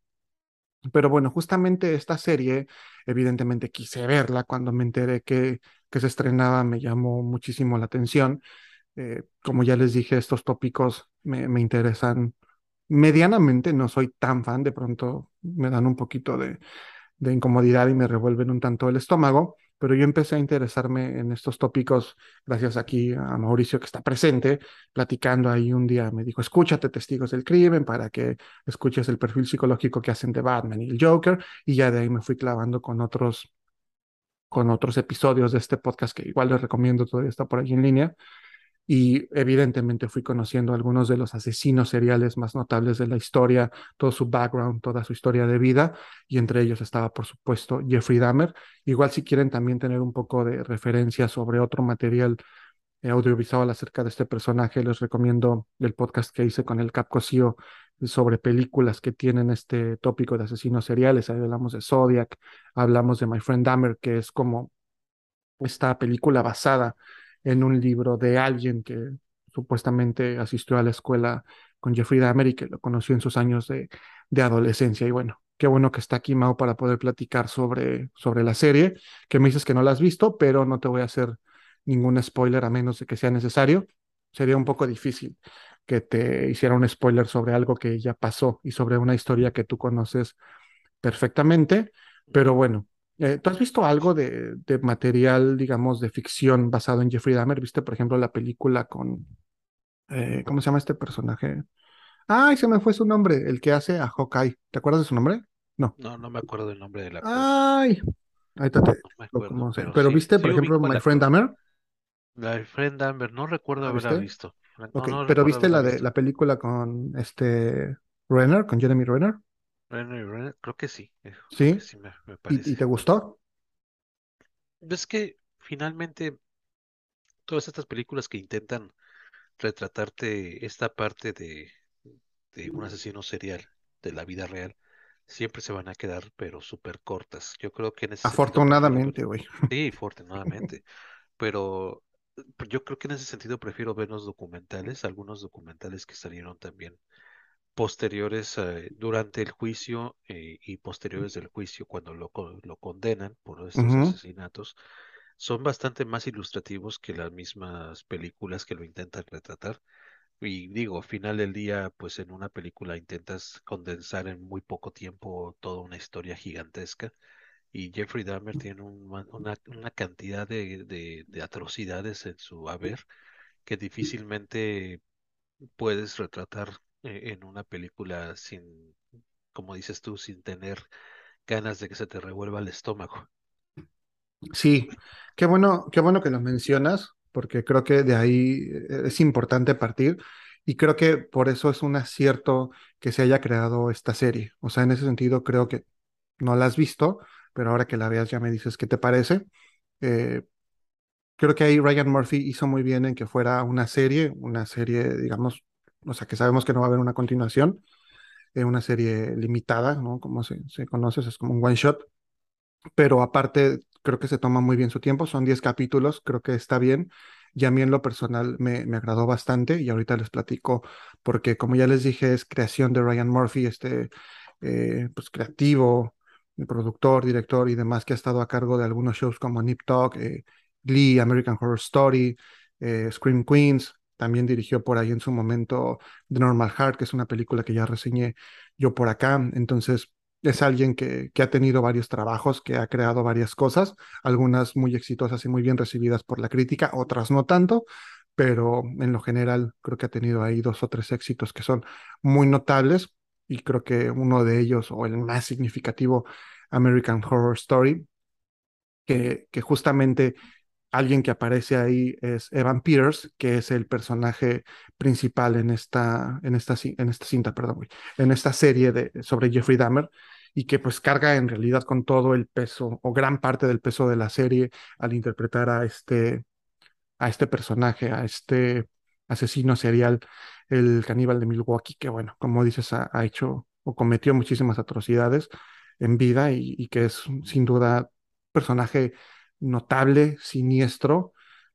Pero bueno, justamente esta serie, evidentemente quise verla cuando me enteré que, que se estrenaba, me llamó muchísimo la atención. Eh, como ya les dije, estos tópicos me, me interesan medianamente, no soy tan fan, de pronto me dan un poquito de, de incomodidad y me revuelven un tanto el estómago pero yo empecé a interesarme en estos tópicos gracias aquí a Mauricio que está presente, platicando ahí un día, me dijo, escúchate Testigos del Crimen para que escuches el perfil psicológico que hacen de Batman y el Joker, y ya de ahí me fui clavando con otros, con otros episodios de este podcast que igual les recomiendo, todavía está por ahí en línea. Y evidentemente fui conociendo algunos de los asesinos seriales más notables de la historia, todo su background, toda su historia de vida, y entre ellos estaba, por supuesto, Jeffrey Dahmer. Igual si quieren también tener un poco de referencia sobre otro material audiovisual acerca de este personaje, les recomiendo el podcast que hice con el Cap sobre películas que tienen este tópico de asesinos seriales. Ahí hablamos de Zodiac, hablamos de My Friend Dahmer, que es como esta película basada en un libro de alguien que supuestamente asistió a la escuela con Jeffrey Dahmer y que lo conoció en sus años de, de adolescencia. Y bueno, qué bueno que está aquí Mao para poder platicar sobre, sobre la serie, que me dices que no la has visto, pero no te voy a hacer ningún spoiler a menos de que sea necesario. Sería un poco difícil que te hiciera un spoiler sobre algo que ya pasó y sobre una historia que tú conoces perfectamente, pero bueno, eh, ¿Tú has visto algo de, de, material, digamos, de ficción basado en Jeffrey Dahmer? ¿Viste, por ejemplo, la película con, eh, ¿cómo se llama este personaje? Ay, se me fue su nombre, el que hace a Hawkeye. ¿Te acuerdas de su nombre? No. No, no me acuerdo del nombre de la Ay, ahí te, no acuerdo, no sé. pero pero, sí, viste, sí por ejemplo, My Friend. Dahmer. My Friend Dahmer, no recuerdo ¿La haberla visto. No, pero viste la de visto. la película con este Renner, con Jeremy Renner, creo que sí, eh, creo ¿sí? que sí me, me ¿Y, te gustó? ves que finalmente todas estas películas que intentan retratarte esta parte de, de un asesino serial de la vida real, siempre se van a quedar, pero súper cortas. Yo creo que en ese ver, Afortunadamente, güey. sí, afortunadamente, pero pues, yo creo que en ese sentido prefiero ver los documentales, algunos documentales que salieron también posteriores eh, durante el juicio eh, y posteriores del juicio cuando lo, lo condenan por estos asesinatos, son bastante más ilustrativos que las mismas películas que lo intentan retratar. Y digo, al final del día, pues en una película intentas condensar en muy poco tiempo toda una historia gigantesca. Y Jeffrey Dahmer tiene un ma- una, una cantidad de, de, de atrocidades en su haber que difícilmente puedes retratar en una película sin, como dices tú, sin tener ganas de que se te revuelva el estómago. Sí, qué bueno, qué bueno que lo mencionas, porque creo que de ahí eh, es importante partir y creo que por eso es un acierto que se haya creado esta serie. O sea, en ese sentido creo que no la has visto, pero ahora que la veas ya me dices qué te parece. Eh, creo que ahí Ryan Murphy hizo muy bien en que fuera una serie, una serie, digamos, o sea, que sabemos que no va a haber una continuación, eh, una serie limitada, ¿no? Como se, se conoce, es como un one shot pero aparte creo que se toma muy bien su tiempo, son 10 capítulos, creo que está bien, y a mí en lo personal me, me agradó bastante y ahorita les platico porque como ya les dije es creación de Ryan Murphy, este eh, pues creativo, productor, director y demás que ha estado a cargo de algunos shows como Nip Tuck, eh, Glee, American Horror Story, eh, Scream Queens, también dirigió por ahí en su momento The Normal Heart, que es una película que ya reseñé yo por acá, entonces es alguien que, que ha tenido varios trabajos, que ha creado varias cosas, algunas muy exitosas y muy bien recibidas por la crítica, otras no tanto, pero en lo general creo que ha tenido ahí dos o tres éxitos que son muy notables y creo que uno de ellos, o el más significativo, American Horror Story, que, que justamente alguien que aparece ahí es Evan Peters, que es el personaje principal en esta, en esta, en esta cinta, perdón, en esta serie de, sobre Jeffrey Dahmer, y que pues carga en realidad con todo el peso o gran parte del peso de la serie al interpretar a este, a este personaje, a este asesino serial, el caníbal de Milwaukee, que bueno, como dices, ha, hecho o cometió muchísimas atrocidades en vida y, y que es sin duda personaje notable, siniestro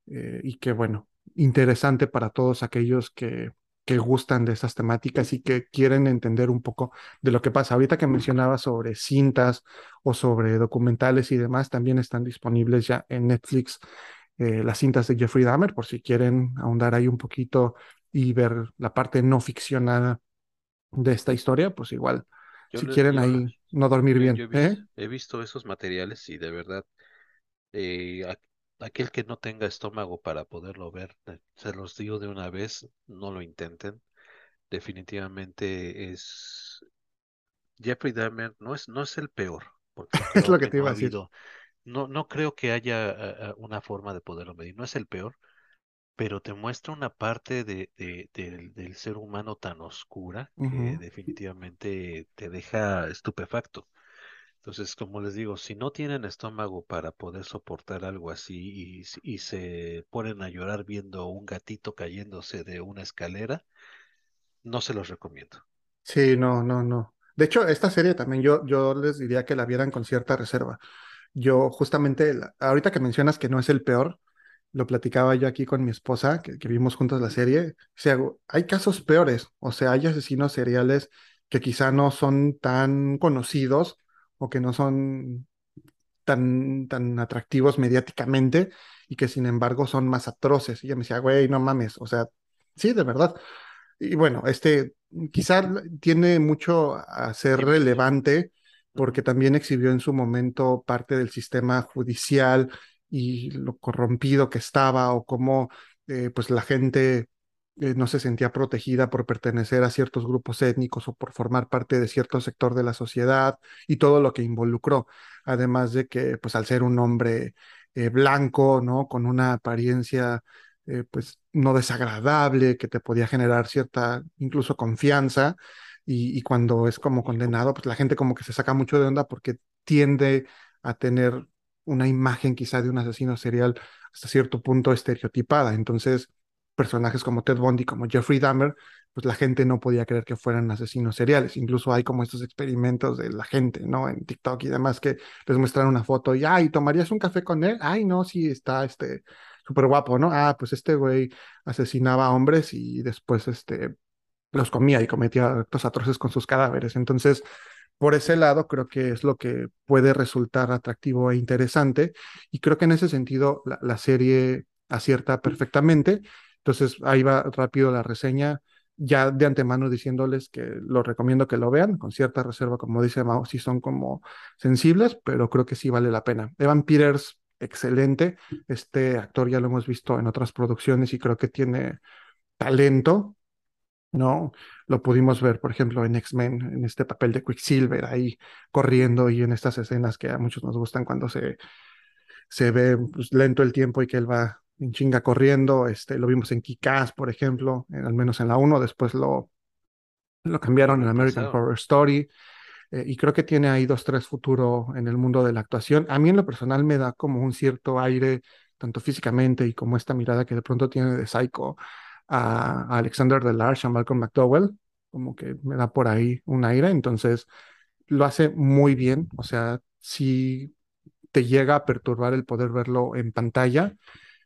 eh, y que bueno, interesante para todos aquellos que, que gustan de esas temáticas y que quieren entender un poco de lo que pasa. Ahorita que mencionaba sobre cintas o sobre documentales y demás, también están disponibles ya en Netflix eh, las cintas de Jeffrey Dahmer, por si quieren ahondar ahí un poquito y ver la parte no ficcionada de esta historia, pues igual, Yo, si quieren yo, ahí no dormir bien, yo he ¿eh? visto, he visto esos materiales y de verdad, eh, a- aquel que no tenga estómago para poderlo ver, eh, se los digo de una vez, no lo intenten. Definitivamente es Jeffrey Dahmer, no es, no es el peor, porque Es lo que que te no iba a decir. habido, no, no creo que haya ah, ah, una forma de poderlo medir. No es el peor, pero te muestra una parte de, de- del, del ser humano tan oscura que definitivamente te deja estupefacto. Entonces, como les digo, si no tienen estómago para poder soportar algo así y, se ponen a llorar viendo un gatito cayéndose de una escalera, no se los recomiendo. Sí, no, no, no. De hecho, esta serie también yo, yo les diría que la vieran con cierta reserva. Yo justamente, ahorita que mencionas que no es el peor, lo platicaba yo aquí con mi esposa, que, que vimos juntos la serie. O hay casos peores, o sea, hay asesinos seriales que quizá no son tan conocidos o que no son tan, tan atractivos mediáticamente y que sin embargo son más atroces. Y ella me decía, güey, no mames, o sea, sí, de verdad. Y bueno, este quizá tiene mucho a ser relevante porque también exhibió en su momento parte del sistema judicial y lo corrompido que estaba o cómo eh, pues la gente eh, no se sentía protegida por pertenecer a ciertos grupos étnicos o por formar parte de cierto sector de la sociedad y todo lo que involucró. Además de que pues al ser un hombre eh, blanco, ¿no? Con una apariencia eh, pues no desagradable, que te podía generar cierta incluso confianza, y, y cuando es como condenado, pues la gente como que se saca mucho de onda porque tiende a tener una imagen quizá de un asesino serial hasta cierto punto estereotipada. Entonces, personajes como Ted Bundy, como Jeffrey Dahmer, pues la gente no podía creer que fueran asesinos seriales. Incluso hay como estos experimentos de la gente, ¿no? En TikTok y demás que les muestran una foto y, ay, ¿tomarías un café con él? Ay, no, sí, está este súper guapo, ¿no? Ah, pues este güey asesinaba a hombres y después este los comía y cometía actos atroces con sus cadáveres. Entonces, por ese lado, creo que es lo que puede resultar atractivo e interesante. Y creo que en ese sentido la, la serie acierta perfectamente. Entonces, ahí va rápido la reseña, ya de antemano diciéndoles que lo recomiendo que lo vean, con cierta reserva, como dice Mao, si son como sensibles, pero creo que sí vale la pena. Evan Peters, excelente. Este actor ya lo hemos visto en otras producciones y creo que tiene talento, ¿no? Lo pudimos ver, por ejemplo, en X-Men, en este papel de Quicksilver, ahí corriendo y en estas escenas que a muchos nos gustan cuando se, se ve pues, lento el tiempo y que él va en chinga corriendo. Este, lo vimos en Kick-Ass, por ejemplo, en- al menos en la 1, después lo, lo cambiaron en American Pasado. Horror Story. eh, y creo que tiene ahí dos, tres futuro en el mundo de la actuación. A mí en lo personal me da como un cierto aire, tanto físicamente y como esta mirada que de pronto tiene de Psycho a, a Alexander Delarge, a Malcolm McDowell, como que me da por ahí un aire. Entonces lo hace muy bien. O sea, si te llega a perturbar el poder verlo en pantalla.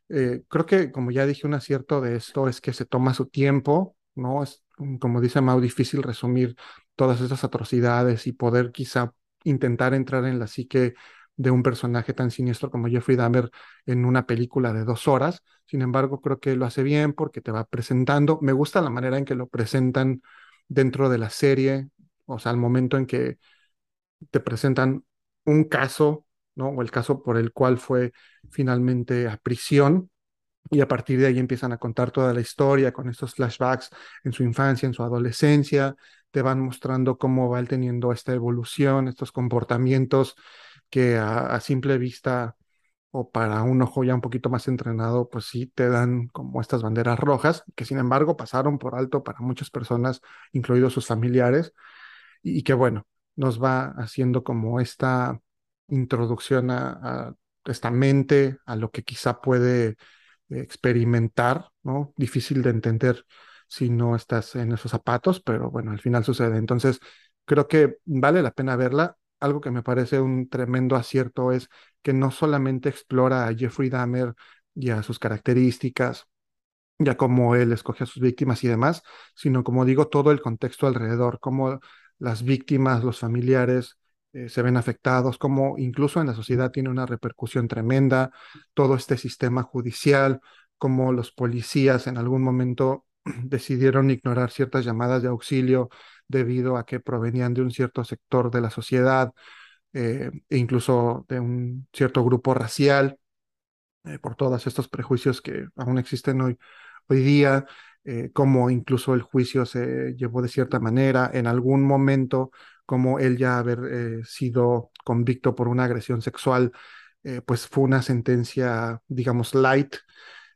Eh, creo que, como ya dije, un acierto de esto es que se toma su tiempo, ¿no? Es, mm, como dice Mau, difícil resumir todas estas atrocidades y poder quizá intentar entrar en la psique de un personaje tan siniestro como Jeffrey Dahmer en una película de dos horas. Sin embargo, creo que lo hace bien porque te va presentando. Me gusta la manera en que lo presentan dentro de la serie, o sea, al momento en que te presentan un caso, ¿no? O el caso por el cual fue finalmente a prisión y a partir de ahí empiezan a contar toda la historia con estos flashbacks en su infancia, en su adolescencia, te van mostrando cómo va él teniendo esta evolución, estos comportamientos que a, simple vista o para un ojo ya un poquito más entrenado, pues sí te dan como estas banderas rojas, que sin embargo pasaron por alto para muchas personas, incluidos sus familiares, y que bueno, nos va haciendo como esta introducción a, esta mente, a lo que quizá puede experimentar, ¿no? Difícil de entender si no estás en esos zapatos, pero bueno, al final sucede. Entonces, creo que vale la pena verla. Algo que me parece un tremendo acierto es que no solamente explora a Jeffrey Dahmer y a sus características, ya cómo él escoge a sus víctimas y demás, sino como digo, todo el contexto alrededor, cómo las víctimas, los familiares eh, se ven afectados, cómo incluso en la sociedad tiene una repercusión tremenda, todo este sistema judicial, cómo los policías en algún momento decidieron ignorar ciertas llamadas de auxilio debido a que provenían de un cierto sector de la sociedad eh, e incluso de un cierto grupo racial eh, por todos estos prejuicios que aún existen hoy, hoy día, cómo incluso el juicio se llevó de cierta manera, en algún momento, como él ya haber eh, sido convicto por una agresión sexual, eh, pues fue una sentencia, digamos, light,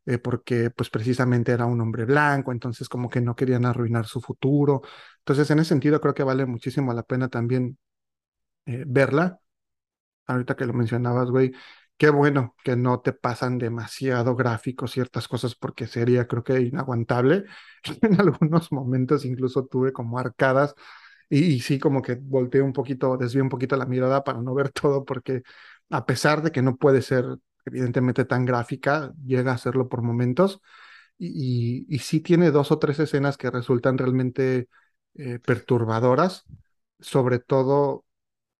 eh, porque pues precisamente era un hombre blanco, entonces como que no querían arruinar su futuro. Entonces, en ese sentido, creo que vale muchísimo la pena también eh, verla ahorita que lo mencionabas, güey, qué bueno que no te pasan demasiado gráficos ciertas cosas porque sería, creo que, inaguantable. En algunos momentos incluso tuve como arcadas y, sí, como que volteé un poquito, desvié un poquito la mirada para no ver todo porque a pesar de que no puede ser evidentemente tan gráfica, llega a serlo por momentos y, y, sí tiene dos o tres escenas que resultan realmente eh, perturbadoras, sobre todo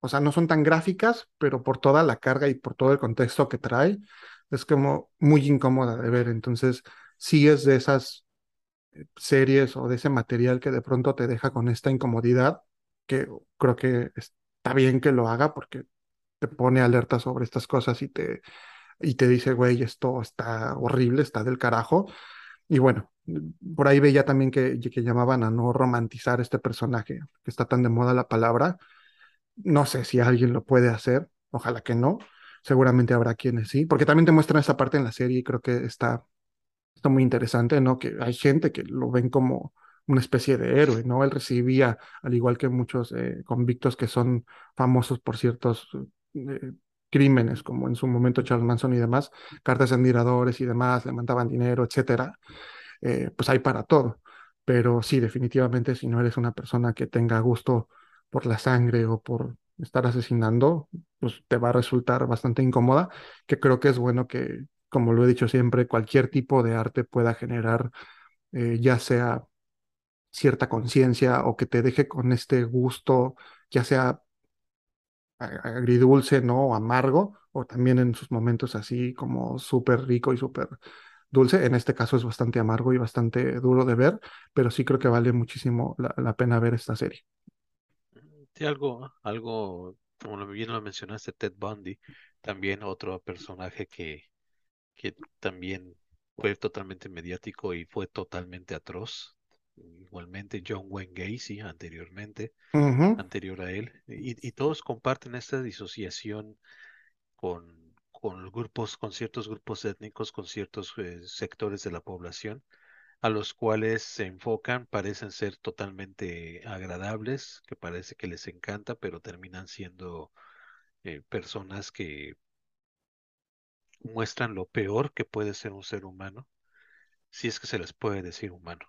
o sea, no son tan gráficas, pero por toda la carga y por todo el contexto que trae, es como muy incómoda de ver. Entonces, sí es de esas series o de ese material que de pronto te deja con esta incomodidad, que creo que está bien que lo haga porque te pone alerta sobre estas cosas y te, y te dice, güey, esto está horrible, está del carajo. Y bueno, por ahí veía también que, que llamaban a no romantizar este personaje, que está tan de moda la palabra no sé si alguien lo puede hacer, ojalá que no. Seguramente habrá quienes sí, porque también te muestran esa parte en la serie y creo que está, está muy interesante, ¿no? Que hay gente que lo ven como una especie de héroe, ¿no? Él recibía, al igual que muchos eh, convictos que son famosos por ciertos eh, crímenes, como en su momento Charles Manson y demás, cartas de admiradores y demás, le mandaban dinero, etcétera, eh, pues hay para todo. Pero sí, definitivamente, si no eres una persona que tenga gusto por la sangre o por estar asesinando, pues te va a resultar bastante incómoda, que creo que es bueno que, como lo he dicho siempre, cualquier tipo de arte pueda generar, eh, ya sea cierta conciencia o que te deje con este gusto, ya sea agridulce, ¿no? O amargo, o también en sus momentos así como súper rico y súper dulce. En este caso es bastante amargo y bastante duro de ver, pero sí creo que vale muchísimo la, pena ver esta serie. Sí, algo, algo, como bien lo mencionaste, Ted Bundy, también otro personaje que, que también fue totalmente mediático y fue totalmente atroz. Igualmente John Wayne Gacy anteriormente, anterior a él, y, y todos comparten esta disociación con, con grupos, con ciertos grupos étnicos, con ciertos eh, sectores de la población a los cuales se enfocan, parecen ser totalmente agradables, que parece que les encanta, pero terminan siendo eh, personas que muestran lo peor que puede ser un ser humano, si es que se les puede decir humano.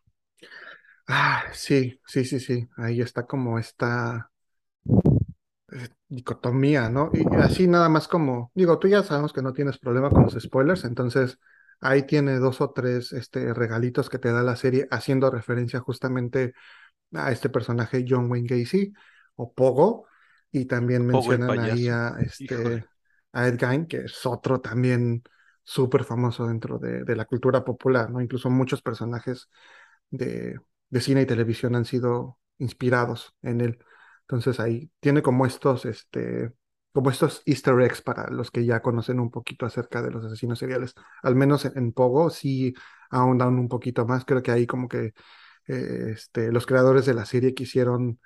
Ah, sí, sí, sí, sí. Ahí está como esta eh, dicotomía, ¿no? Y así nada más como, digo, tú ya sabemos que no tienes problema con los spoilers, entonces ahí tiene dos o tres este, regalitos que te da la serie haciendo referencia justamente a este personaje John Wayne Gacy o Pogo, y también Pogo mencionan ahí a este a Ed Gein, que es otro también súper famoso dentro de, la cultura popular, ¿no? Incluso muchos personajes de, de cine y televisión han sido inspirados en él. Entonces ahí tiene como estos, este, como estos Easter eggs para los que ya conocen un poquito acerca de los asesinos seriales. Al menos en, en Pogo sí ahondan un poquito más. Creo que ahí como que eh, este, los creadores de la serie quisieron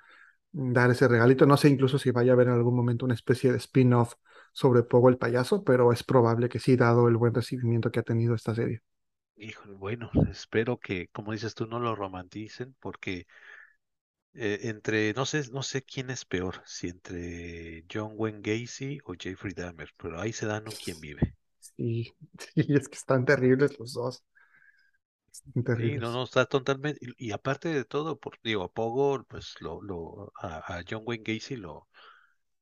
dar ese regalito. No sé incluso si vaya a haber en algún momento una especie de spin-off sobre Pogo el payaso, pero es probable que sí, dado el buen recibimiento que ha tenido esta serie. híjole, bueno, espero que, como dices tú, no lo romanticen, porque eh, entre, no sé, no sé quién es peor, si entre John Wayne Gacy o Jeffrey Dahmer, pero ahí se dan un quién vive. Sí, sí, es que están terribles los dos. Están Sí, no, no, está totalmente, y, y aparte de todo, por, digo, a Pogo, pues lo, lo, a, a John Wayne Gacy lo,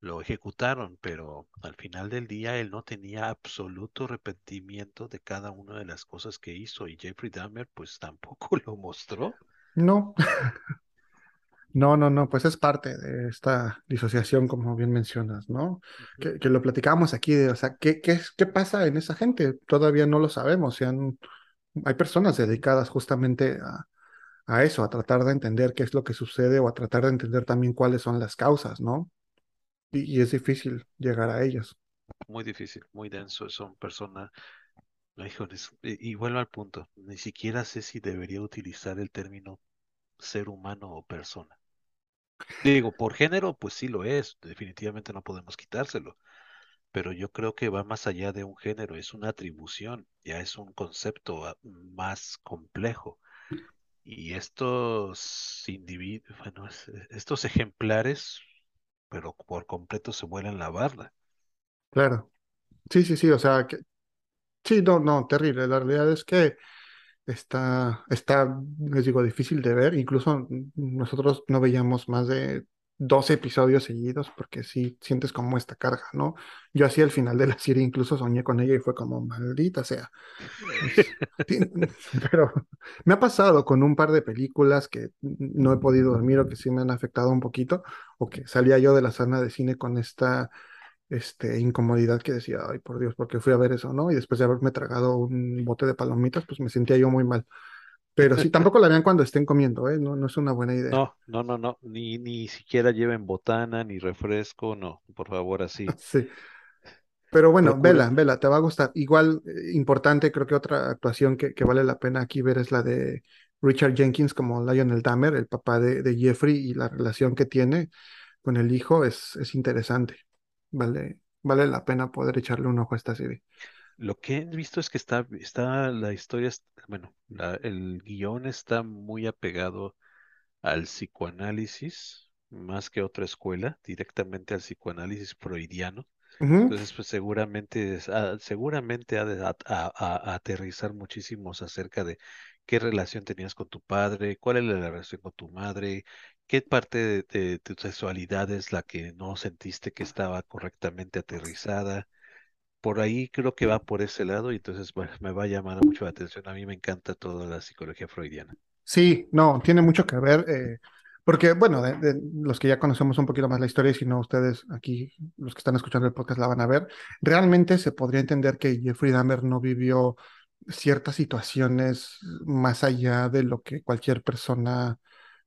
lo ejecutaron, pero al final del día él no tenía absoluto arrepentimiento de cada una de las cosas que hizo, y Jeffrey Dahmer, pues tampoco lo mostró. No, no, no, no, pues es parte de esta disociación, como bien mencionas, ¿no? Que, que lo platicábamos aquí, de, o sea, ¿qué, qué, es- qué pasa en esa gente? Todavía no lo sabemos. se han- hay personas dedicadas justamente a, a eso, a tratar de entender qué es lo que sucede o a tratar de entender también cuáles son las causas, ¿no? Y, y es difícil llegar a ellas. Muy difícil, muy denso, son personas, y, y vuelvo al punto, ni siquiera sé si debería utilizar el término ser humano o persona. Digo, por género, pues sí lo es, definitivamente no podemos quitárselo, pero yo creo que va más allá de un género, es una atribución, ya es un concepto ah, más complejo. Y estos individuos, bueno, es- estos ejemplares, pero por completo se vuelan la barda. Claro. Sí, sí, sí, o sea, que, sí, no, no, terrible. La realidad es que Está, está, les digo, difícil de ver. Incluso mm, nosotros no veíamos más de 12 episodios seguidos porque sí sientes como esta carga, ¿no? Yo así al final de la serie incluso soñé con ella y fue como, maldita sea. Pero me ha pasado con un par de películas que no he podido dormir o que sí me han afectado un poquito o que salía yo de la sala de cine con esta este, incomodidad que decía, ay, por Dios, ¿por qué fui a ver eso, no? Y después de haberme tragado un bote de palomitas, pues me sentía yo muy mal. Pero sí, tampoco la vean cuando estén comiendo, ¿eh? No, no es una buena idea. No, no, no, no, ni, ni siquiera lleven botana, ni refresco, no, por favor, así. Sí. Pero bueno, vela, vela, te va a gustar. Igual, eh, importante, creo que otra actuación que, que vale la pena aquí ver es la de Richard Jenkins como Lionel Dahmer, el papá de, de Jeffrey, y la relación que tiene con el hijo es, es interesante. Vale, vale la pena poder echarle un ojo a esta serie. Lo que he visto es que está, está la historia, bueno, la- el guion está muy apegado al psicoanálisis, más que otra escuela, directamente al psicoanálisis freudiano. Entonces, pues seguramente, ah, seguramente ha de a- a- a- a aterrizar muchísimos acerca de qué relación tenías con tu padre, cuál es la relación con tu madre, qué parte de, de tu sexualidad es la que no sentiste que estaba correctamente aterrizada. Por ahí creo que va por ese lado y entonces bueno, me va a llamar mucho la atención. A mí me encanta toda la psicología freudiana. Sí, no, tiene mucho que ver, eh, porque bueno, los que ya conocemos un poquito más la historia, y si no ustedes aquí, los que están escuchando el podcast la van a ver, realmente se podría entender que Jeffrey Dahmer no vivió ciertas situaciones más allá de lo que cualquier persona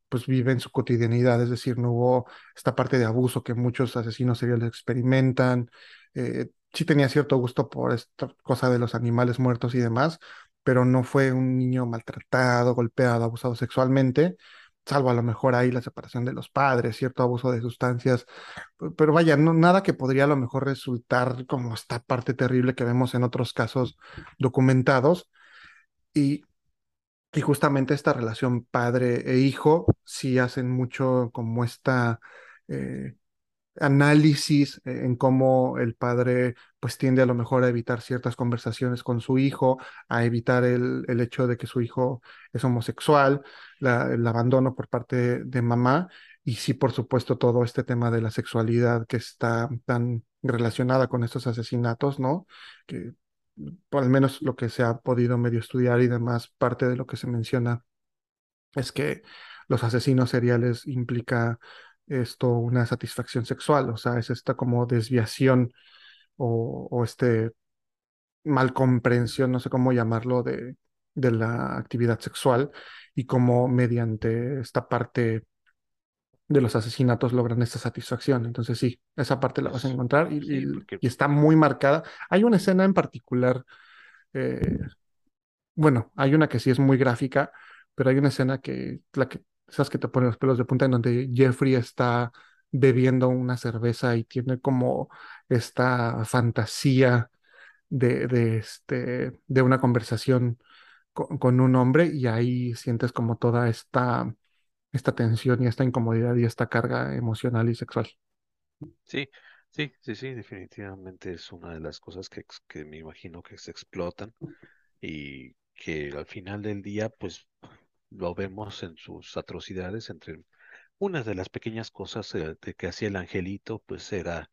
pues vive en su cotidianidad, es decir, no hubo esta parte de abuso que muchos asesinos seriales experimentan. eh, sí tenía cierto gusto por esta cosa de los animales muertos y demás, pero no fue un niño maltratado, golpeado, abusado sexualmente, salvo a lo mejor ahí la separación de los padres, cierto abuso de sustancias, pero vaya, no, nada que podría a lo mejor resultar como esta parte terrible que vemos en otros casos documentados. Y y justamente esta relación padre e hijo sí hacen mucho como esta eh, análisis eh, en cómo el padre pues tiende a lo mejor a evitar ciertas conversaciones con su hijo, a evitar el, el hecho de que su hijo es homosexual, el abandono por parte de mamá y sí, por supuesto, todo este tema de la sexualidad que está tan relacionada con estos asesinatos, ¿no? Que por al menos lo que se ha podido medio estudiar y demás, parte de lo que se menciona es que los asesinos seriales implica esto una satisfacción sexual, o sea, es esta como desviación o, o este mal comprensión, no sé cómo llamarlo, de, de la actividad sexual y cómo mediante esta parte de los asesinatos logran esta satisfacción. Entonces sí, esa parte la vas a Pues encontrar y, sí, y- porque y está muy marcada. Hay una escena en particular eh, bueno, hay una que sí es muy gráfica, pero hay una escena que, la que, esas que te ponen los pelos de punta, en donde Jeffrey está bebiendo una cerveza y tiene como esta fantasía de, de, este, de una conversación con, un hombre y ahí sientes como toda esta, esta tensión y esta incomodidad y esta carga emocional y sexual. sí, sí, sí, sí, definitivamente es una de las cosas que, que me imagino que se explotan y que al final del día, pues lo vemos en sus atrocidades, entre unas de las pequeñas cosas eh, de que hacía el angelito, pues era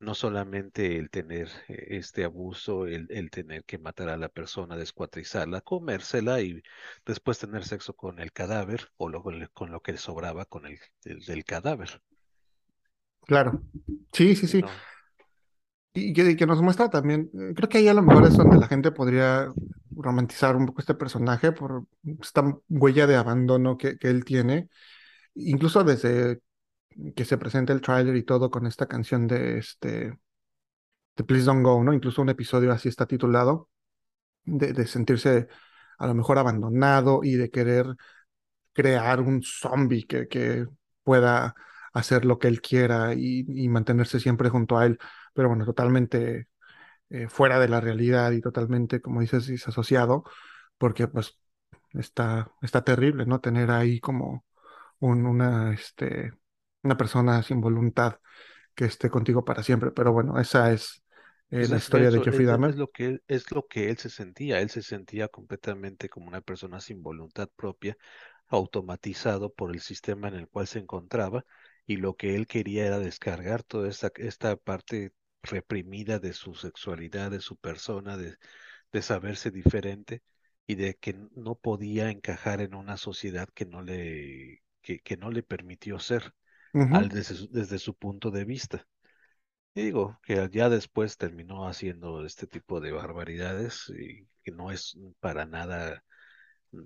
no solamente el tener eh, este abuso, el, el tener que matar a la persona, descuartizarla, comérsela y después tener sexo con el cadáver o lo- con, lo que le sobraba con el, el- del cadáver, Claro. Sí, sí, ¿sí, sí. no? Y que, que nos muestra también, eh, creo que ahí a lo mejor es donde la gente podría romantizar un poco este personaje por esta huella de abandono que, él tiene, incluso desde que se presenta el tráiler y todo con esta canción de este de Please Don't Go, ¿no? Incluso un episodio así está titulado, de, de sentirse a lo mejor abandonado y de querer crear un zombie que, que pueda hacer lo que él quiera y, y mantenerse siempre junto a él, pero bueno, totalmente eh, fuera de la realidad y totalmente, como dices, disasociado, porque pues está, está terrible, ¿no? Tener ahí como un- una, este, una persona sin voluntad que esté contigo para siempre, pero bueno, esa es eh, la historia de Jeffrey Dahmer. es lo que él, es lo que él se sentía, él se sentía completamente como una persona sin voluntad propia, automatizado por el sistema en el cual se encontraba, y lo que él quería era descargar toda esta, esta parte reprimida de su sexualidad, de su persona, de, de saberse diferente y de que no podía encajar en una sociedad que no le, que, que no le permitió ser, al, desde su desde su punto de vista. Y digo que ya después terminó haciendo este tipo de barbaridades y que no es para nada,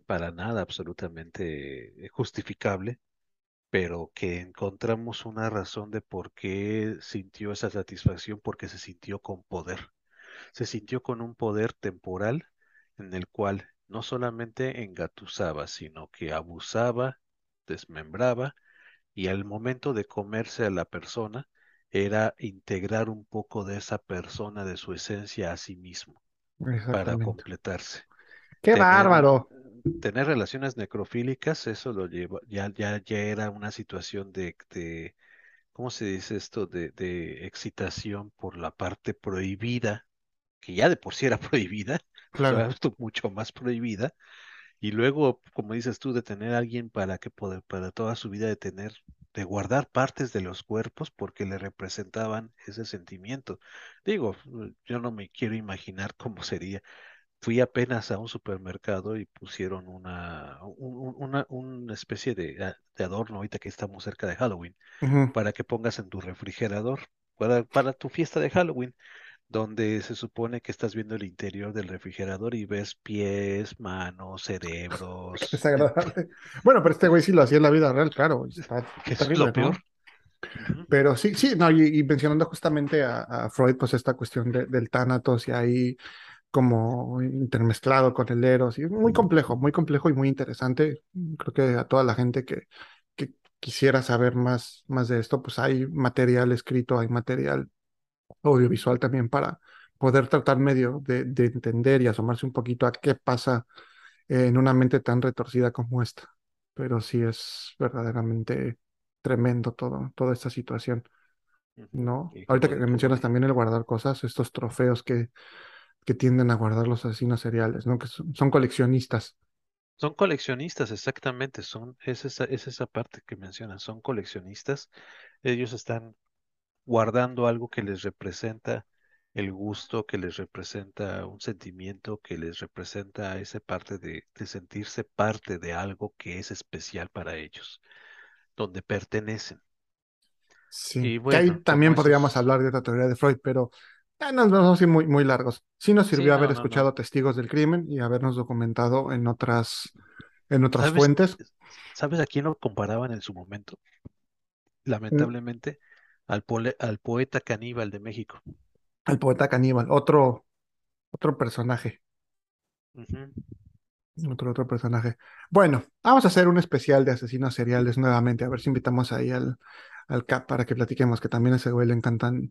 para nada absolutamente eh, justificable, pero que encontramos una razón de por qué sintió esa satisfacción, porque se sintió con poder. Se sintió con un poder temporal en el cual no solamente engatusaba, sino que abusaba, desmembraba y al momento de comerse a la persona era integrar un poco de esa persona, de su esencia a sí mismo para completarse. ¡Qué Tener, bárbaro! Tener relaciones necrofílicas, eso lo lleva, ya, ya, ya era una situación de, de ¿cómo se dice esto? De, de excitación por la parte prohibida, que ya de por sí era prohibida, Claro. ahora esto mucho más prohibida. Y luego, como dices tú, de tener a alguien para que poder, para toda su vida de tener, de guardar partes de los cuerpos porque le representaban ese sentimiento. Digo, yo no me quiero imaginar cómo sería. Fui apenas a un supermercado y pusieron una, un- un- una, una especie de, a- de adorno ahorita que estamos cerca de Halloween para que pongas en tu refrigerador para, para tu fiesta de Halloween, donde se supone que estás viendo el interior del refrigerador y ves pies, manos, cerebros, Es agradable. Bueno, pero este güey sí lo hacía en la vida real, claro. Está que es terrible, lo peor. Pero sí, sí, no, y, y mencionando justamente a, a Freud, pues esta cuestión de- del tánatos y ahí como intermezclado con el Eros, y muy complejo, muy complejo y muy interesante. Creo que a toda la gente que, que quisiera saber más, más de esto, pues hay material escrito, hay material audiovisual también para poder tratar medio de, de entender y asomarse un poquito a qué pasa en una mente tan retorcida como esta. Pero sí es verdaderamente tremendo todo, toda esta situación. ¿no? Ahorita que mencionas también el guardar cosas, estos trofeos que, que tienden a guardar los asesinos seriales, ¿no? Que son, son coleccionistas. Son coleccionistas, exactamente, son, es esa, es esa parte que mencionas, son coleccionistas, ellos están guardando algo que les representa el gusto, que les representa un sentimiento, que les representa esa parte de, de sentirse parte de algo que es especial para ellos, donde pertenecen. Sí. Y Que ahí bueno, también podríamos hablar de otra teoría de Freud, pero ah, no, no vamos a ir muy, muy largos. Sí nos sí, sirvió haber no, escuchado no. testigos del crimen y habernos documentado en otras, en otras ¿Sabes, fuentes. sabes a quién lo comparaban en su momento? Mm, Lamentablemente, al, pole- al poeta caníbal de México. El poeta caníbal, otro, otro personaje. Otro, otro personaje. Bueno, vamos a hacer un especial de asesinos seriales nuevamente. A ver si invitamos ahí al, al Cap para que platiquemos, que también a ese güey le encantan,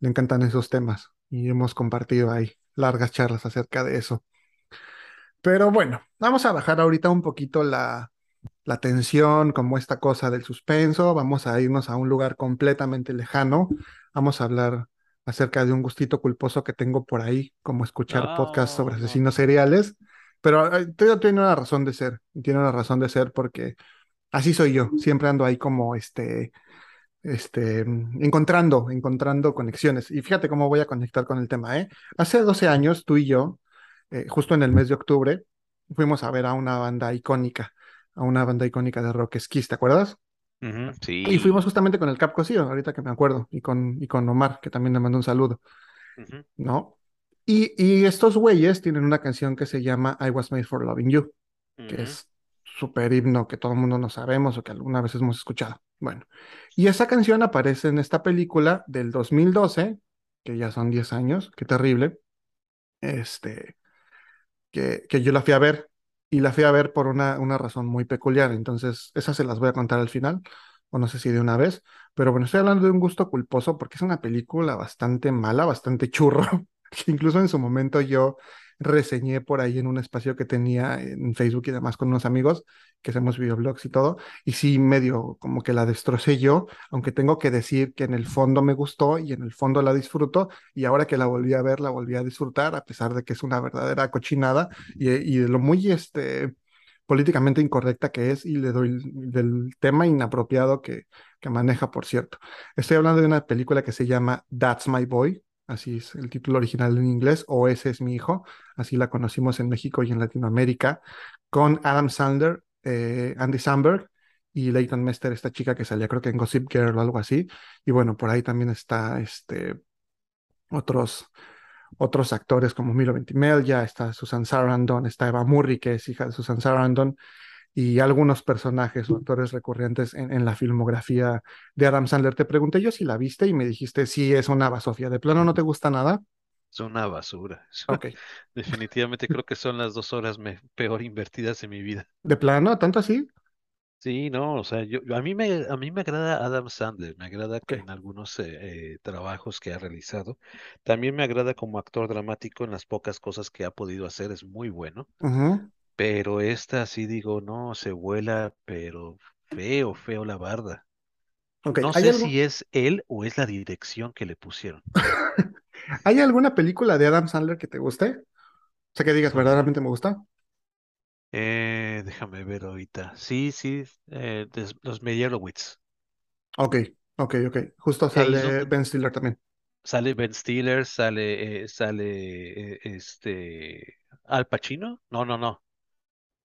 le encantan esos temas. Y hemos compartido ahí largas charlas acerca de eso. Pero bueno, vamos a bajar ahorita un poquito la, la tensión, como esta cosa del suspenso. Vamos a irnos a un lugar completamente lejano. Vamos a hablar acerca de un gustito culposo que tengo por ahí, como escuchar podcasts sobre No, no, asesinos no. seriales. Pero eh, tiene una razón de ser. Tiene una razón de ser porque así soy yo. Siempre ando ahí como este, este, encontrando, encontrando conexiones. Y fíjate cómo voy a conectar con el tema, ¿eh? Hace 12 años, tú y yo, eh, justo en el mes de octubre, fuimos a ver a una banda icónica, a una banda icónica de rock Kiss, ¿te acuerdas? Ujú, Y fuimos Sí. justamente con el Cap Cosío, ahorita que me acuerdo, y con, y con Omar, que también le mando un saludo, ¿no? Y, y estos güeyes tienen una canción que se llama I Was Made for Loving You, que es súper himno que todo el mundo no sabemos o que alguna vez hemos escuchado. Bueno, y esa canción aparece en esta película del 2012, que ya son 10 años, qué terrible, este, que, que yo la fui a ver y la fui a ver por una, una razón muy peculiar. Entonces, esas se las voy a contar al final, o no sé si de una vez, pero bueno, estoy hablando de un gusto culposo porque es una película bastante mala, bastante churro, que incluso en su momento yo reseñé por ahí en un espacio que tenía en Facebook y demás con unos amigos que hacemos videoblogs y todo, y sí medio como que la destrocé yo, aunque tengo que decir que en el fondo me gustó y en el fondo la disfruto, y ahora que la volví a ver, la volví a disfrutar, a pesar de que es una verdadera cochinada y, y de lo muy este, políticamente incorrecta que es, y le doy el- del tema inapropiado que, que maneja, por cierto. Estoy hablando de una película que se llama That's My Boy, así es el título original en inglés, o Ese es mi hijo, así la conocimos en México y en Latinoamérica, con Adam Sandler, eh, Andy Samberg y Leighton Mester, esta chica que salía creo que en Gossip Girl o algo así, y bueno, por ahí también está este, otros, otros actores como Milo Ventimiglia, está Susan Sarandon, está Eva Murray, que es hija de Susan Sarandon, y algunos personajes o actores recurrentes en, en la filmografía de Adam Sandler. Te pregunté yo si la viste y me dijiste, sí, es una basofia. ¿De plano no te gusta nada? Es una basura. Definitivamente creo que son las dos horas me- peor invertidas en mi vida. ¿De plano? ¿Tanto así? Sí, no, o sea, yo, a mí me, a mí me agrada Adam Sandler, me agrada Ok. en algunos eh, eh, trabajos que ha realizado. También me agrada como actor dramático en las pocas cosas que ha podido hacer, es muy bueno. Pero esta sí digo, no, se vuela, pero feo, feo la barda. No ¿hay, sé algo- si es él o es la dirección que le pusieron. ¿hay alguna película de Adam Sandler que te guste? O sea, que digas, verdaderamente me gusta. Eh, déjame ver ahorita. Sí, sí, eh, des- los Meyerowitz. Ok, ok, ok. Justo sale Ben Stiller también. Sale Ben Stiller, sale, eh, sale eh, este Al Pacino. No, no, no.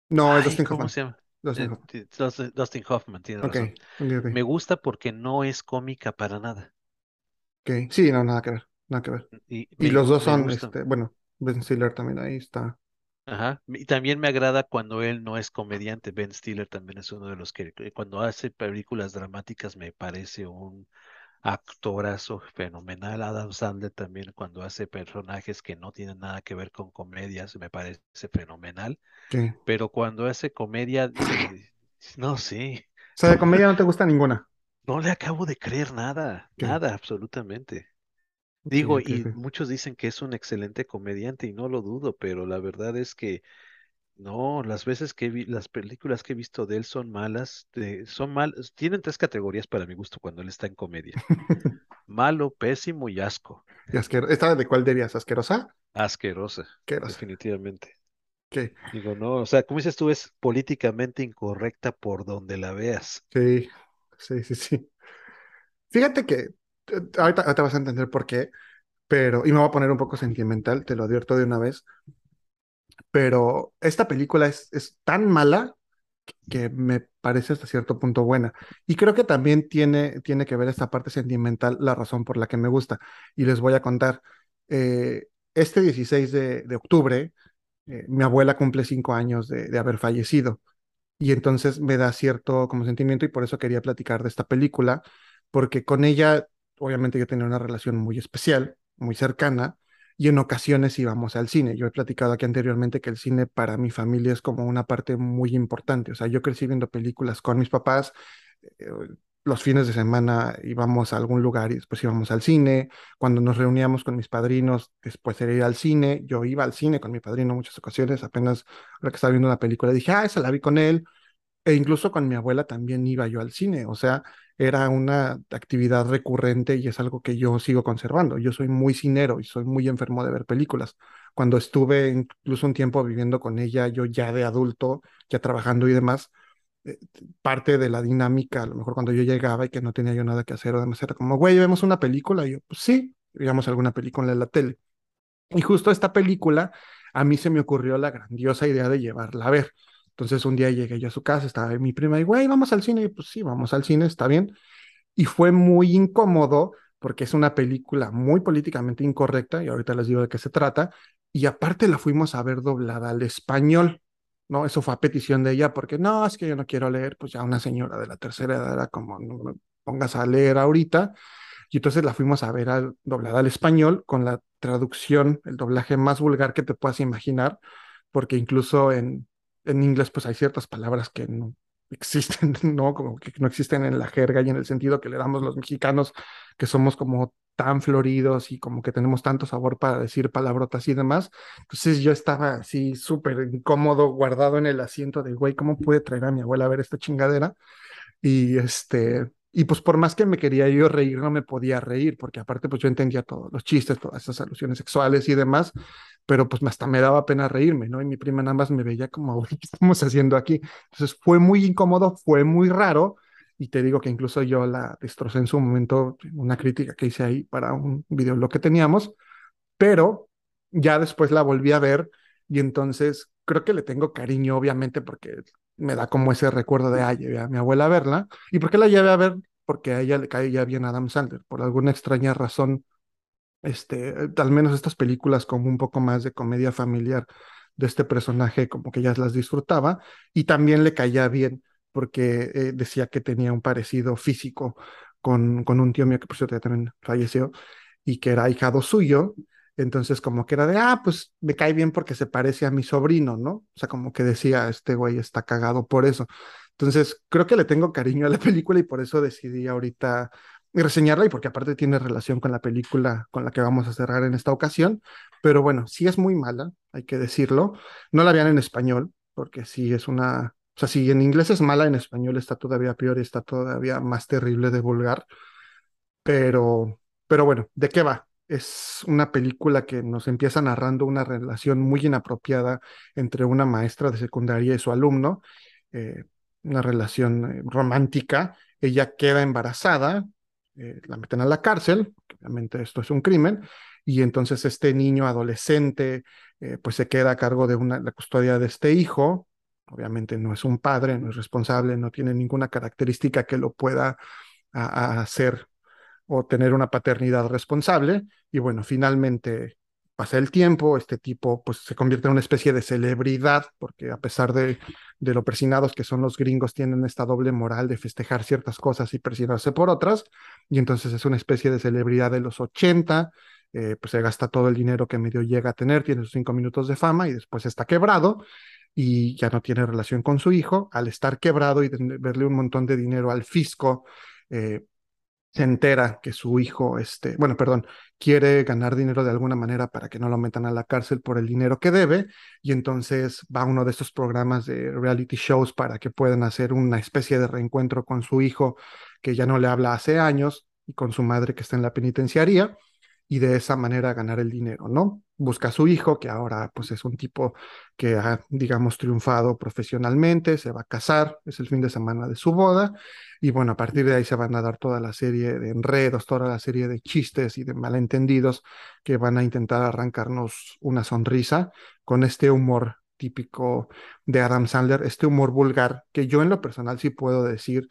No, es Dustin ¿cómo Hoffman. se llama? Dustin Eh, Hoffman. ti- Dustin Dustin Hoffman, tiene Ok, razón. Me gusta porque no es cómica para nada. ok. Sí, no, nada que ver, nada que ver. Y, Y me los dos son, este, bueno, Ben Stiller también ahí está. Ajá. Y también me agrada cuando él no es comediante. Ben Stiller también es uno de los que que cuando hace películas dramáticas me parece un actorazo fenomenal. Adam Sandler también cuando hace personajes que no tienen nada que ver con comedias me parece fenomenal. Sí. Pero cuando hace comedia, no sé, O sea, de comedia no te gusta ninguna. no le acabo de creer nada, nada, absolutamente. Digo, y muchos dicen que es un excelente comediante y no lo dudo, pero la verdad es que no, las veces que vi, las películas que he visto de él son malas, de- son mal, tienen tres categorías para mi gusto cuando él está en comedia. Malo, pésimo y asco. Y asquerosa. ¿Esta de cuál dirías? ¿Asquerosa? Asquerosa, Asquerosa. definitivamente. Ok, Digo, no, o sea, como dices tú, es políticamente incorrecta por donde la veas. sí, sí, sí, sí. Fíjate que eh, ahorita, ahorita vas a entender por qué, pero, y me voy a poner un poco sentimental, te lo advierto de una vez, pero esta película es, es tan mala que me parece hasta cierto punto buena. Y creo que también tiene, tiene que ver esta parte sentimental la razón por la que me gusta. Y les voy a contar. Eh, este 16 de, octubre, eh, mi abuela cumple cinco años de, de haber fallecido. Y entonces me da cierto como sentimiento y por eso quería platicar de esta película, porque con ella, obviamente yo tenía una relación muy especial, muy cercana, y en ocasiones íbamos al cine. Yo he platicado aquí anteriormente que el cine para mi familia es como una parte muy importante. O sea, yo crecí viendo películas con mis papás, eh, los fines de semana íbamos a algún lugar y después íbamos al cine. Cuando nos reuníamos con mis padrinos, después era ir al cine. Yo iba al cine con mi padrino muchas ocasiones. Apenas la que estaba viendo una película dije, ah, esa la vi con él. E incluso con mi abuela también iba yo al cine, o sea, era una actividad recurrente y es algo que yo sigo conservando. Yo soy muy cinero y soy muy enfermo de ver películas. Cuando estuve incluso un tiempo viviendo con ella, yo ya de adulto, ya trabajando y demás, eh, parte de la dinámica, a lo mejor cuando yo llegaba y que no tenía yo nada que hacer, o demás, era como, güey, vemos una película, y yo, pues sí, veíamos alguna película en la tele. Y justo esta película, a mí se me ocurrió la grandiosa idea de llevarla a ver. Entonces un día llegué yo a su casa, estaba mi prima y, güey, vamos al cine. Y pues sí, vamos al cine, está bien. Y fue muy incómodo porque es una película muy políticamente incorrecta y ahorita les digo de qué se trata. Y aparte la fuimos a ver doblada al español, ¿no? Eso fue a petición de ella porque no, es que yo no quiero leer, pues ya una señora de la tercera edad era como, no me pongas a leer ahorita. Y entonces la fuimos a ver al, doblada al español con la traducción, el doblaje más vulgar que te puedas imaginar, porque incluso en, en inglés pues hay ciertas palabras que no existen, ¿no? Como que no existen en la jerga y en el sentido que le damos los mexicanos, que somos como tan floridos y como que tenemos tanto sabor para decir palabrotas y demás. Entonces yo estaba así súper incómodo, guardado en el asiento de, güey, ¿cómo pude traer a mi abuela a ver esta chingadera? Y este, y pues por más que me quería yo reír, no me podía reír, porque aparte pues yo entendía todos los chistes, todas esas alusiones sexuales y demás, pero pues hasta me daba pena reírme, ¿no? Y mi prima nada más me veía como, "Güey, ¿qué estamos haciendo aquí? Entonces fue muy incómodo, fue muy raro, y te digo que incluso yo la destrocé en su momento, una crítica que hice ahí para un videoblog que teníamos, pero ya después la volví a ver y entonces creo que le tengo cariño, obviamente, porque me da como ese recuerdo de, ay, llevé a mi abuela a verla. ¿Y por qué la llevé a ver? Porque a ella le caía bien Adam Sandler, por alguna extraña razón, este, al menos estas películas como un poco más de comedia familiar de este personaje, como que ella las disfrutaba, y también le caía bien, porque eh, decía que tenía un parecido físico con, con un tío mío que por cierto ya también falleció, y que era hijado suyo, entonces como que era de, ah, pues me cae bien porque se parece a mi sobrino, ¿no? O sea, como que decía, este güey está cagado por eso. Entonces, creo que le tengo cariño a la película y por eso decidí ahorita reseñarla y porque aparte tiene relación con la película con la que vamos a cerrar en esta ocasión. Pero bueno, sí es muy mala, hay que decirlo. No la vean en español porque sí es una O sea, si en inglés es mala, en español está todavía peor y está todavía más terrible de vulgar. Pero, pero bueno, ¿de qué va? Es una película que nos empieza narrando una relación muy inapropiada entre una maestra de secundaria y su alumno, eh, una relación eh, romántica. Ella queda embarazada, eh, la meten a la cárcel, obviamente esto es un crimen, y entonces este niño adolescente pues se queda a cargo de una, la custodia de este hijo, obviamente no es un padre, no es responsable, no tiene ninguna característica que lo pueda hacer o tener una paternidad responsable, y bueno, finalmente pasa el tiempo, este tipo pues se convierte en una especie de celebridad, porque a pesar de, de lo persinados que son los gringos, tienen esta doble moral de festejar ciertas cosas y persinarse por otras, y entonces es una especie de celebridad de los 80, eh, pues se gasta todo el dinero que medio llega a tener, tiene sus cinco minutos de fama y después está quebrado y ya no tiene relación con su hijo. Al estar quebrado y verle un montón de dinero al fisco, eh, se entera que su hijo, este, bueno, perdón, quiere ganar dinero de alguna manera para que no lo metan a la cárcel por el dinero que debe, y entonces va a uno de estos programas de reality shows para que puedan hacer una especie de reencuentro con su hijo que ya no le habla hace años y con su madre que está en la penitenciaría y de esa manera ganar el dinero, ¿no? Busca a su hijo, que ahora pues es un tipo que ha, digamos, triunfado profesionalmente, se va a casar, es el fin de semana de su boda, y bueno, a partir de ahí se van a dar toda la serie de enredos, toda la serie de chistes y de malentendidos que van a intentar arrancarnos una sonrisa con este humor típico de Adam Sandler, este humor vulgar, que yo en lo personal sí puedo decir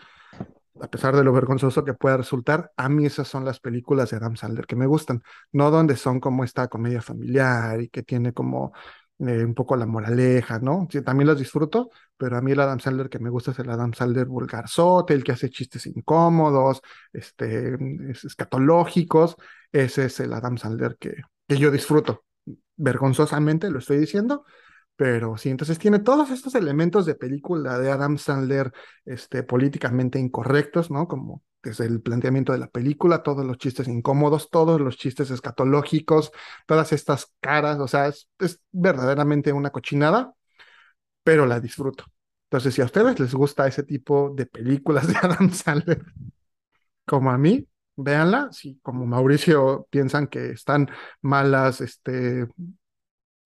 a pesar de lo vergonzoso que pueda resultar, a mí esas son las películas de Adam Sandler que me gustan, no donde son como esta comedia familiar y que tiene como eh, un poco la moraleja, ¿no? Sí, también los disfruto, pero a mí el Adam Sandler que me gusta es el Adam Sandler vulgarzote, el que hace chistes incómodos, este, es- escatológicos, ese es el Adam Sandler que, que yo disfruto. Vergonzosamente lo estoy diciendo, pero sí, entonces tiene todos estos elementos de película de Adam Sandler, este, políticamente incorrectos, ¿no? Como desde el planteamiento de la película, todos los chistes incómodos, todos los chistes escatológicos, todas estas caras, o sea, es, es verdaderamente una cochinada, pero la disfruto. Entonces, si a ustedes les gusta ese tipo de películas de Adam Sandler, como a mí, véanla. Si como Mauricio piensan que están malas, este,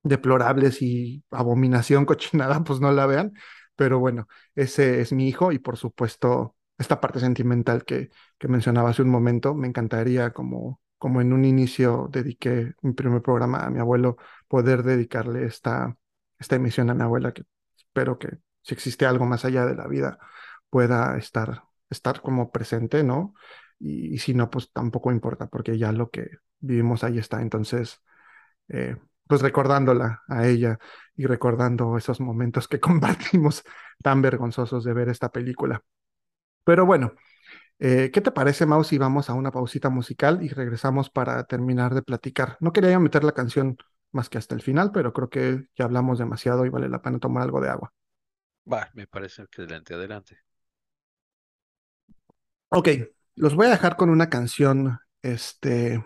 deplorables y abominación cochinada, pues no la vean. Pero bueno, ese es mi hijo y por supuesto esta parte sentimental que, que mencionaba hace un momento, me encantaría como, como en un inicio dediqué mi primer programa a mi abuelo, poder dedicarle esta, esta emisión a mi abuela, que espero que si existe algo más allá de la vida pueda estar, estar como presente, ¿no? Y, si no, pues tampoco importa, porque ya lo que vivimos ahí está. Entonces, eh, pues recordándola a ella y recordando esos momentos que compartimos tan vergonzosos de ver esta película. Pero bueno, eh, ¿qué te parece, Mau, si vamos a una pausita musical y regresamos para terminar de platicar? No quería meter la canción más que hasta el final, pero creo que ya hablamos demasiado y vale la pena tomar algo de agua. Va, me parece excelente, adelante. Ok, los voy a dejar con una canción, este,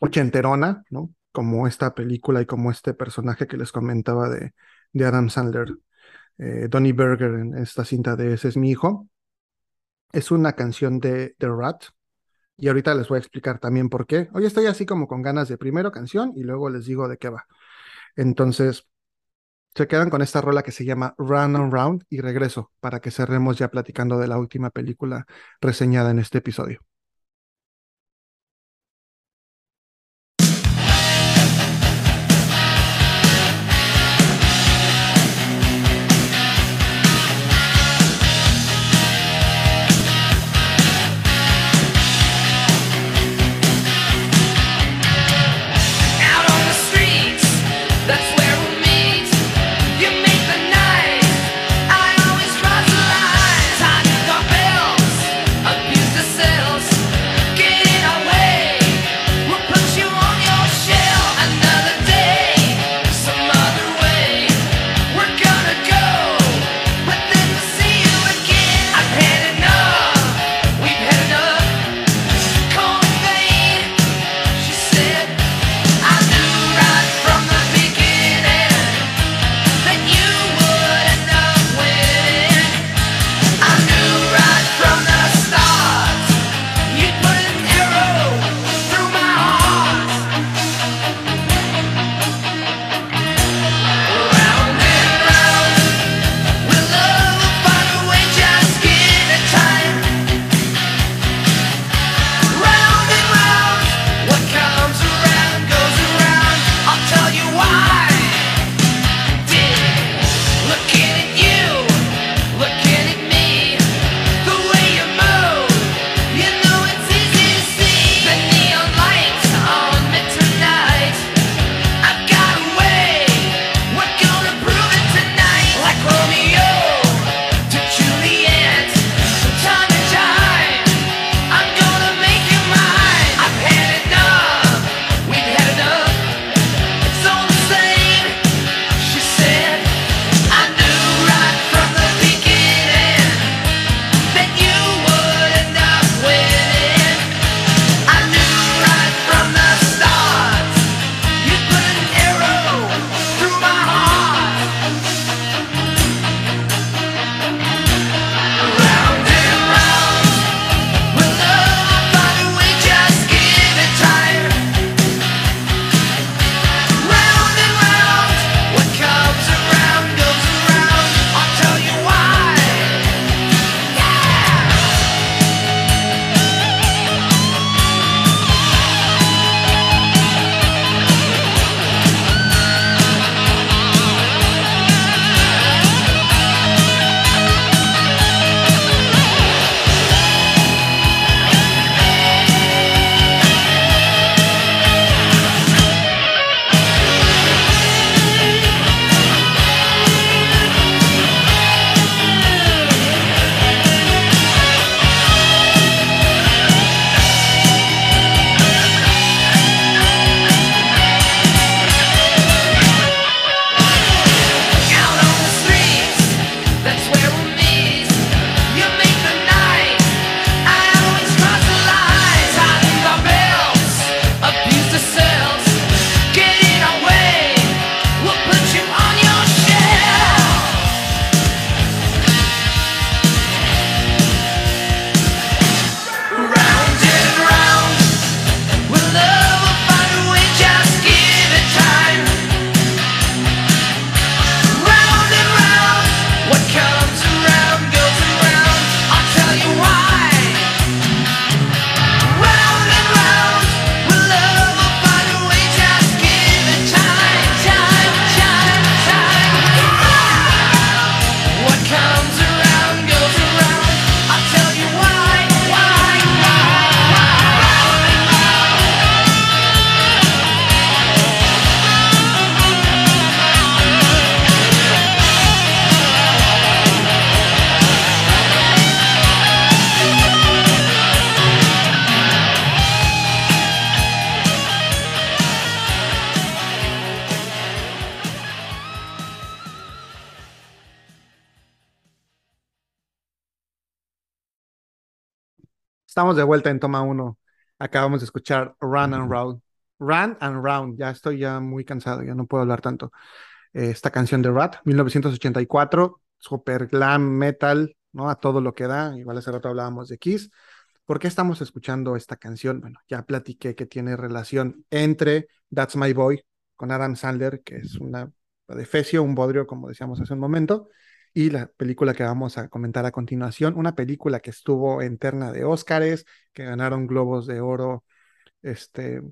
ochenterona, ¿no? Como esta película y como este personaje que les comentaba de, de Adam Sandler, eh, Donnie Berger en esta cinta de Ese es mi hijo. Es una canción de The Rat y ahorita les voy a explicar también por qué. Hoy estoy así como con ganas de primero canción y luego les digo de qué va. Entonces, se quedan con esta rola que se llama Run and Round y regreso para que cerremos ya platicando de la última película reseñada en este episodio. Estamos de vuelta en toma 1. Acabamos de escuchar Run and Round. Run and Round. Ya estoy ya muy cansado, ya no puedo hablar tanto. Eh, esta canción de Rat, 1984, super glam metal, ¿no? A todo lo que da. Igual hace rato hablábamos de Kiss. ¿Por qué estamos escuchando esta canción? Bueno, ya platiqué que tiene relación entre That's My Boy con Adam Sandler, que es una defecio, un bodrio, como decíamos hace un momento, y la película que vamos a comentar a continuación, una película que estuvo en terna de Óscares, que ganaron Globos de Oro, este,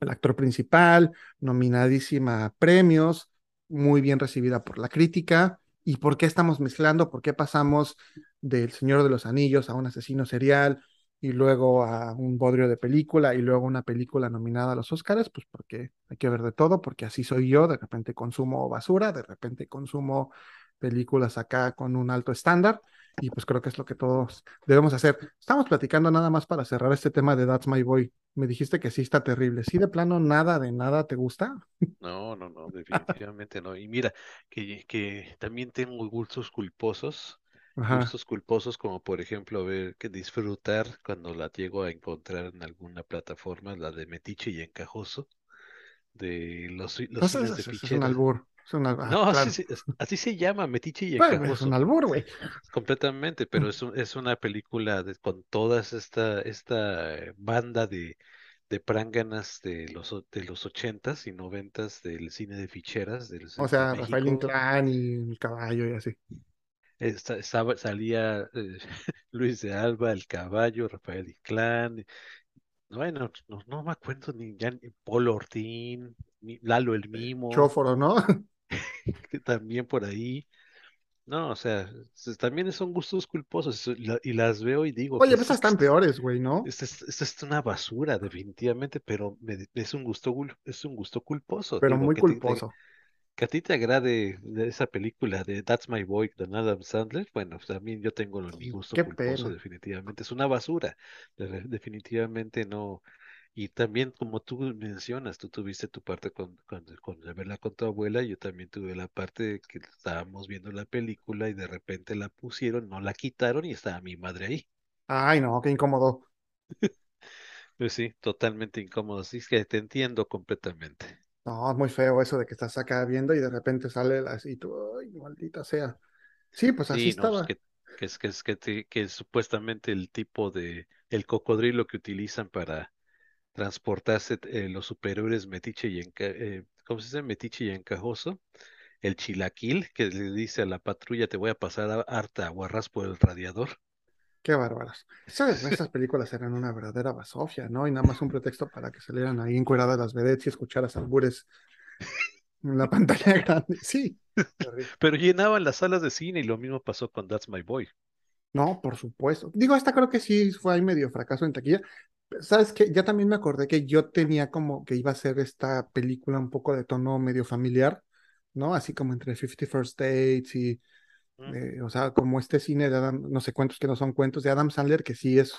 el actor principal, nominadísima a premios, muy bien recibida por la crítica. ¿Y por qué estamos mezclando? ¿Por qué pasamos del Señor de los Anillos a un asesino serial y luego a un bodrio de película y luego una película nominada a los Óscares? Pues porque hay que ver de todo, porque así soy yo, de repente consumo basura, de repente consumo películas acá con un alto estándar y pues creo que es lo que todos debemos hacer. Estamos platicando nada más para cerrar este tema de That's My Boy. Me dijiste que sí está terrible. ¿Sí de plano nada de nada te gusta? No, no, no, definitivamente no. Y mira, que, que también tengo gustos culposos, Ajá. gustos culposos como por ejemplo ver que disfrutar cuando la llego a encontrar en alguna plataforma, la de Metiche y Encajoso, de los, los cines de es, es un ficheras. albur. Es. Ah, No, claro. así, así se llama, Metiche y Bueno, es un albur, güey. Completamente, pero es, un- es una película de- con toda esta, esta banda de, de pránganas de los, de los ochentas y noventas del cine de ficheras del, O de sea, Rafael México. Inclán y el caballo y así. Esta- estaba- salía eh, Luis de Alba, El Caballo, Rafael Inclán, bueno, no, no me acuerdo ni ya, ni Polo Ortín, Lalo el Mimo, Chóforo, ¿no? que también por ahí. No, o sea, también son gustos culposos y la- y las veo y digo, Oye, ¿qué pues es esas están esto? peores, güey, ¿no? Esta es, es una basura, definitivamente, pero me- es un gusto, es un gusto culposo. Pero Digo, muy que, te, culposo. que a ti te agrade de esa película de That's My Boy de Adam Sandler, bueno, pues también yo tengo mi gusto Qué culposo, pena. definitivamente. Es una basura, de- definitivamente no. Y también, como tú mencionas, tú tuviste tu parte con, con, con verla con tu abuela, yo también tuve la parte de que estábamos viendo la película y de repente la pusieron, no la quitaron y estaba mi madre ahí. Ay, no, qué incómodo. Pues sí, totalmente incómodo. Así es que te entiendo completamente. No, es muy feo eso de que estás acá viendo y de repente sale así, tú, ay, maldita sea. Sí, pues así Sí, no, estaba. que, que es que es que, te- que es supuestamente el tipo de el cocodrilo que utilizan para transportarse eh, los superhéroes Metiche y enca, eh, ¿cómo se dice? Metiche y Encajoso, el chilaquil que le dice a la patrulla te voy a pasar a harta aguarrás por el radiador. Qué bárbaras. Esas películas eran una verdadera basofia, ¿no? Y nada más un pretexto para que salieran ahí encueradas las vedettes y escucharas albures en la pantalla grande. Sí. Pero llenaban las salas de cine y lo mismo pasó con That's My Boy. No, por supuesto. Digo, esta creo que sí fue ahí medio fracaso en taquilla. ¿Sabes qué? Ya también me acordé que yo tenía como que iba a ser esta película un poco de tono medio familiar, ¿no? Así como entre Fifty First Dates y, Mm, eh, o sea, como este cine de Adam, no sé, cuentos que no son cuentos de Adam Sandler, que sí es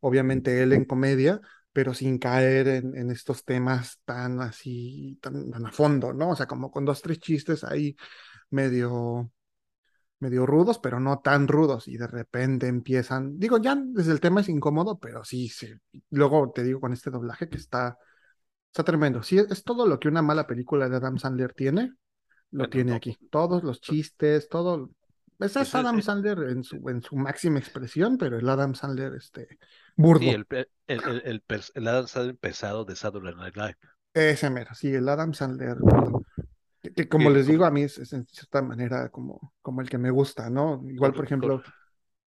obviamente él en comedia, pero sin caer en, en estos temas tan así, tan, tan a fondo, ¿no? O sea, como con dos, tres chistes ahí medio medio rudos, pero no tan rudos, y de repente empiezan, digo, ya desde el tema es incómodo, pero sí, sí. Luego te digo con este doblaje que está, está tremendo. Sí, es todo lo que una mala película de Adam Sandler tiene, lo Bueno, tiene no, aquí. Todos los chistes, todo. Ese es Adam Sandler en su, en su máxima expresión, pero el Adam Sandler, este, sí, burdo. pe- el, el, el, el Adam Sandler pesado de Saturday Night Live. Ese mero, sí, el Adam Sandler burdo. Que, como les digo, a mí es, es en cierta manera como, como el que me gusta, ¿no? Igual, por ejemplo,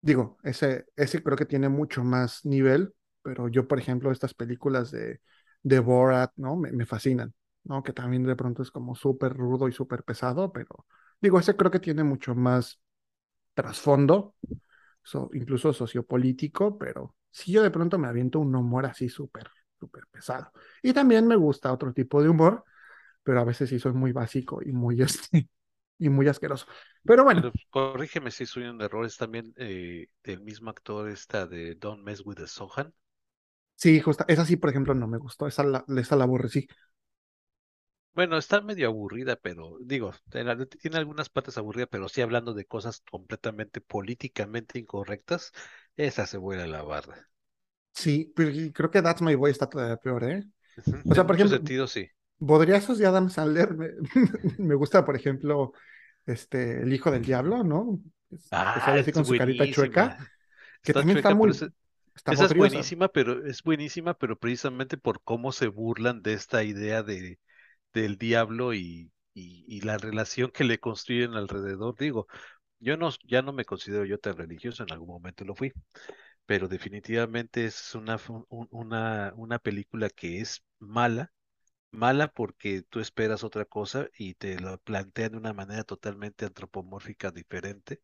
Digo, ese, ese creo que tiene mucho más nivel, pero yo, por ejemplo, estas películas de, de Borat, ¿no? Me, me fascinan, ¿no? Que también de pronto es como súper rudo y súper pesado, pero digo, ese creo que tiene mucho más trasfondo, so- incluso sociopolítico, pero sí yo de pronto me aviento un humor así súper, súper pesado. Y también me gusta otro tipo de humor, pero a veces sí soy muy básico y muy, este, y muy asqueroso. Pero bueno, Pero corrígeme si soy un error, es también eh, del mismo actor esta de Don't Mess with the Sohan. sí, justa, esa sí, por ejemplo, no me gustó, esa la, esa la aborrecí. Bueno, está medio aburrida, pero digo, tiene algunas partes aburridas, pero sí hablando de cosas completamente políticamente incorrectas, esa se vuela la barda. Sí, pero creo que That's My Boy está todavía peor, ¿eh? O sea, en por ejemplo, sentidos sí. Bodriazos de Adam Sandler, me, me gusta, por ejemplo, este, El Hijo del Diablo, ¿no? Que Ah, sale así con su carita chueca, que Está también está chueca, pero muy, está esa es buenísima, pero es buenísima, pero precisamente por cómo se burlan de esta idea de del diablo y, y, y la relación que le construyen alrededor. Digo, yo no, ya no me considero yo tan religioso, en algún momento lo fui, pero definitivamente es una, un- una, una película que es mala, mala porque tú esperas otra cosa y te lo plantean de una manera totalmente antropomórfica diferente,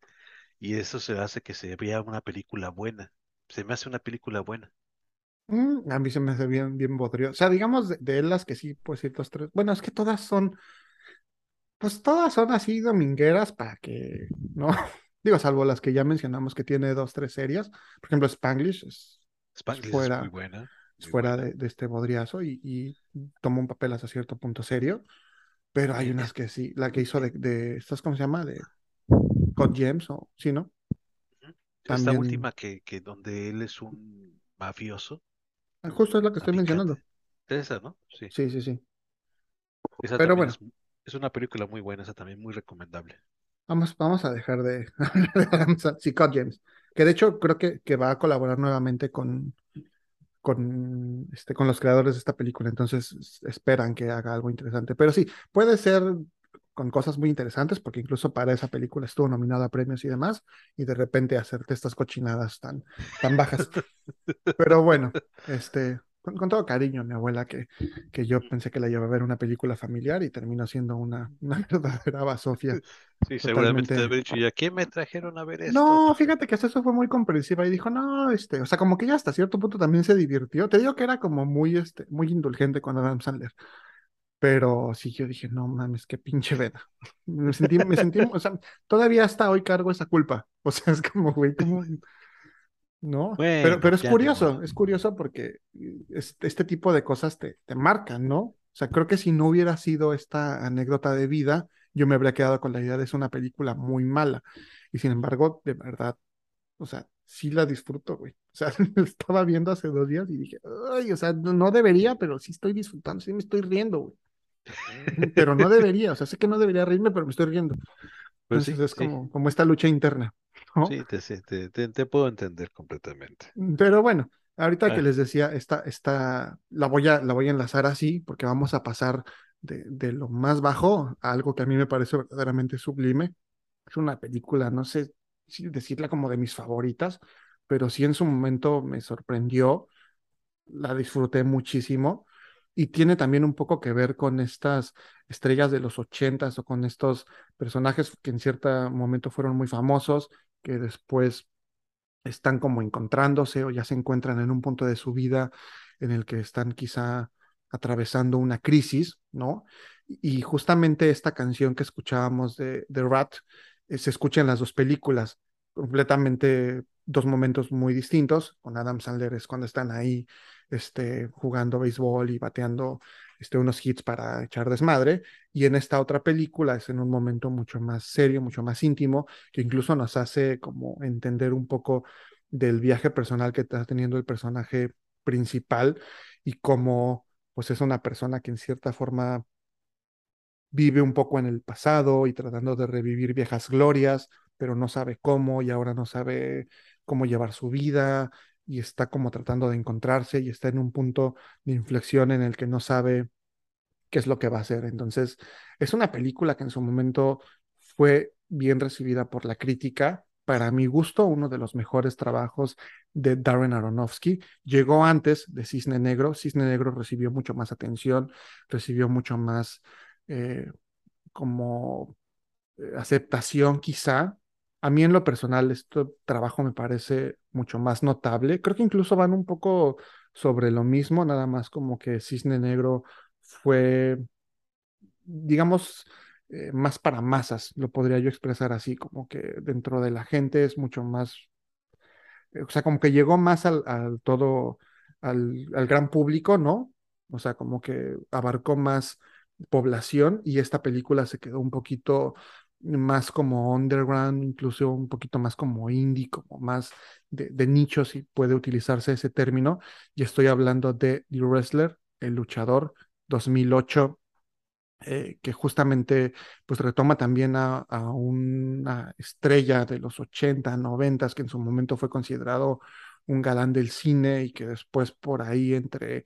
y eso se hace que se vea una película buena. Se me hace una película buena. Mm, a mí se me hace bien, bien bodrio. O sea, digamos de, de las que sí, pues ciertos tres. Bueno, es que todas son, pues todas son así domingueras para que, ¿no? Digo, salvo las que ya mencionamos que tiene dos, tres series. Por ejemplo, Spanglish es, Spanglish es muy buena, fuera de, de este bodriazo y, y toma un papel hasta cierto punto serio. Pero hay unas que sí, la que hizo de, de ¿estás cómo se llama? De Hot Gems o sí, ¿no? Esta También, última que, que donde él es un mafioso, ah, justo es la que estoy mencionando. Esa, ¿no? Sí. Sí, sí, sí. Esa Pero bueno, es, una película muy buena, esa también muy recomendable. vamos, vamos a dejar de hablar de Adam Sandler. Sí, Hot Gems. Que de hecho creo que, que va a colaborar nuevamente con, con, este, con los creadores de esta película, entonces esperan que haga algo interesante. Pero sí, puede ser con cosas muy interesantes, porque incluso para esa película estuvo nominada a premios y demás, y de repente hacerte estas cochinadas tan, tan bajas. Pero bueno, este, con, con todo cariño, mi abuela, que, que yo pensé que la llevaba a ver una película familiar y terminó siendo una, una verdadera basofia, Sí, seguramente te dicho, ¿y a qué me trajeron a ver esto? No, fíjate que hasta eso fue muy comprensiva y dijo, no, este, o sea, como que ya hasta cierto punto también se divirtió. Te digo que era como muy, este, muy indulgente con Adam Sandler, pero sí, yo dije, no mames, qué pinche vena. Me sentí, me sentí, o sea, todavía hasta hoy cargo esa culpa. O sea, es como, güey, como, no, pero, Bueno, pero es curioso, es curioso porque este, este tipo de cosas te, te marcan, ¿no? O sea, creo que si no hubiera sido esta anécdota de vida, yo me habría quedado con la idea de es una película muy mala. Y sin embargo, de verdad, o sea, sí la disfruto, güey. O sea, estaba viendo hace dos días y dije, ay, o sea, no, debería, pero sí estoy disfrutando, sí me estoy riendo, güey. Pero no debería, o sea, sé que no debería reírme, pero me estoy riendo. Pues Entonces sí, es sí, como, como esta lucha interna, ¿no? sí, te, te, te, puedo entender completamente. Pero bueno, ahorita que les decía, esta, esta, la voy a, la voy a enlazar así, porque vamos a pasar de, de lo más bajo a algo que a mí me parece verdaderamente sublime. Es una película, no sé si decirla como de mis favoritas, pero sí en su momento me sorprendió, la disfruté muchísimo y tiene también un poco que ver con estas estrellas de los ochentas o con estos personajes que en cierto momento fueron muy famosos, que después están como encontrándose o ya se encuentran en un punto de su vida en el que están quizá atravesando una crisis, ¿no? Y justamente esta canción que escuchábamos de, de Rat eh, se escucha en las dos películas, completamente dos momentos muy distintos. Con Adam Sandler es cuando están ahí este, jugando béisbol y bateando este, unos hits para echar desmadre. Y en esta otra película es en un momento mucho más serio, mucho más íntimo, que incluso nos hace como entender un poco del viaje personal que está teniendo el personaje principal y cómo pues es una persona que en cierta forma vive un poco en el pasado y tratando de revivir viejas glorias, pero no sabe cómo y ahora no sabe cómo llevar su vida y está como tratando de encontrarse y está en un punto de inflexión en el que no sabe qué es lo que va a hacer. Entonces, es una película que en su momento fue bien recibida por la crítica. Para mi gusto, uno de los mejores trabajos de Darren Aronofsky. Llegó antes de Cisne Negro. Cisne Negro recibió mucho más atención, recibió mucho más eh, como eh, aceptación quizá. A mí en lo personal este trabajo me parece mucho más notable. Creo que incluso van un poco sobre lo mismo, nada más como que Cisne Negro fue, digamos, eh, más para masas, lo podría yo expresar así, como que dentro de la gente es mucho más, eh, o sea, como que llegó más al, todo, al, al gran público, ¿no? O sea, como que abarcó más población y esta película se quedó un poquito más como underground, incluso un poquito más como indie, como más de, de nicho, si puede utilizarse ese término. Y estoy hablando de The Wrestler, El Luchador, 2008 eh, que justamente pues retoma también a, a, una estrella de los 80, 90, que en su momento fue considerado un galán del cine y que después por ahí entre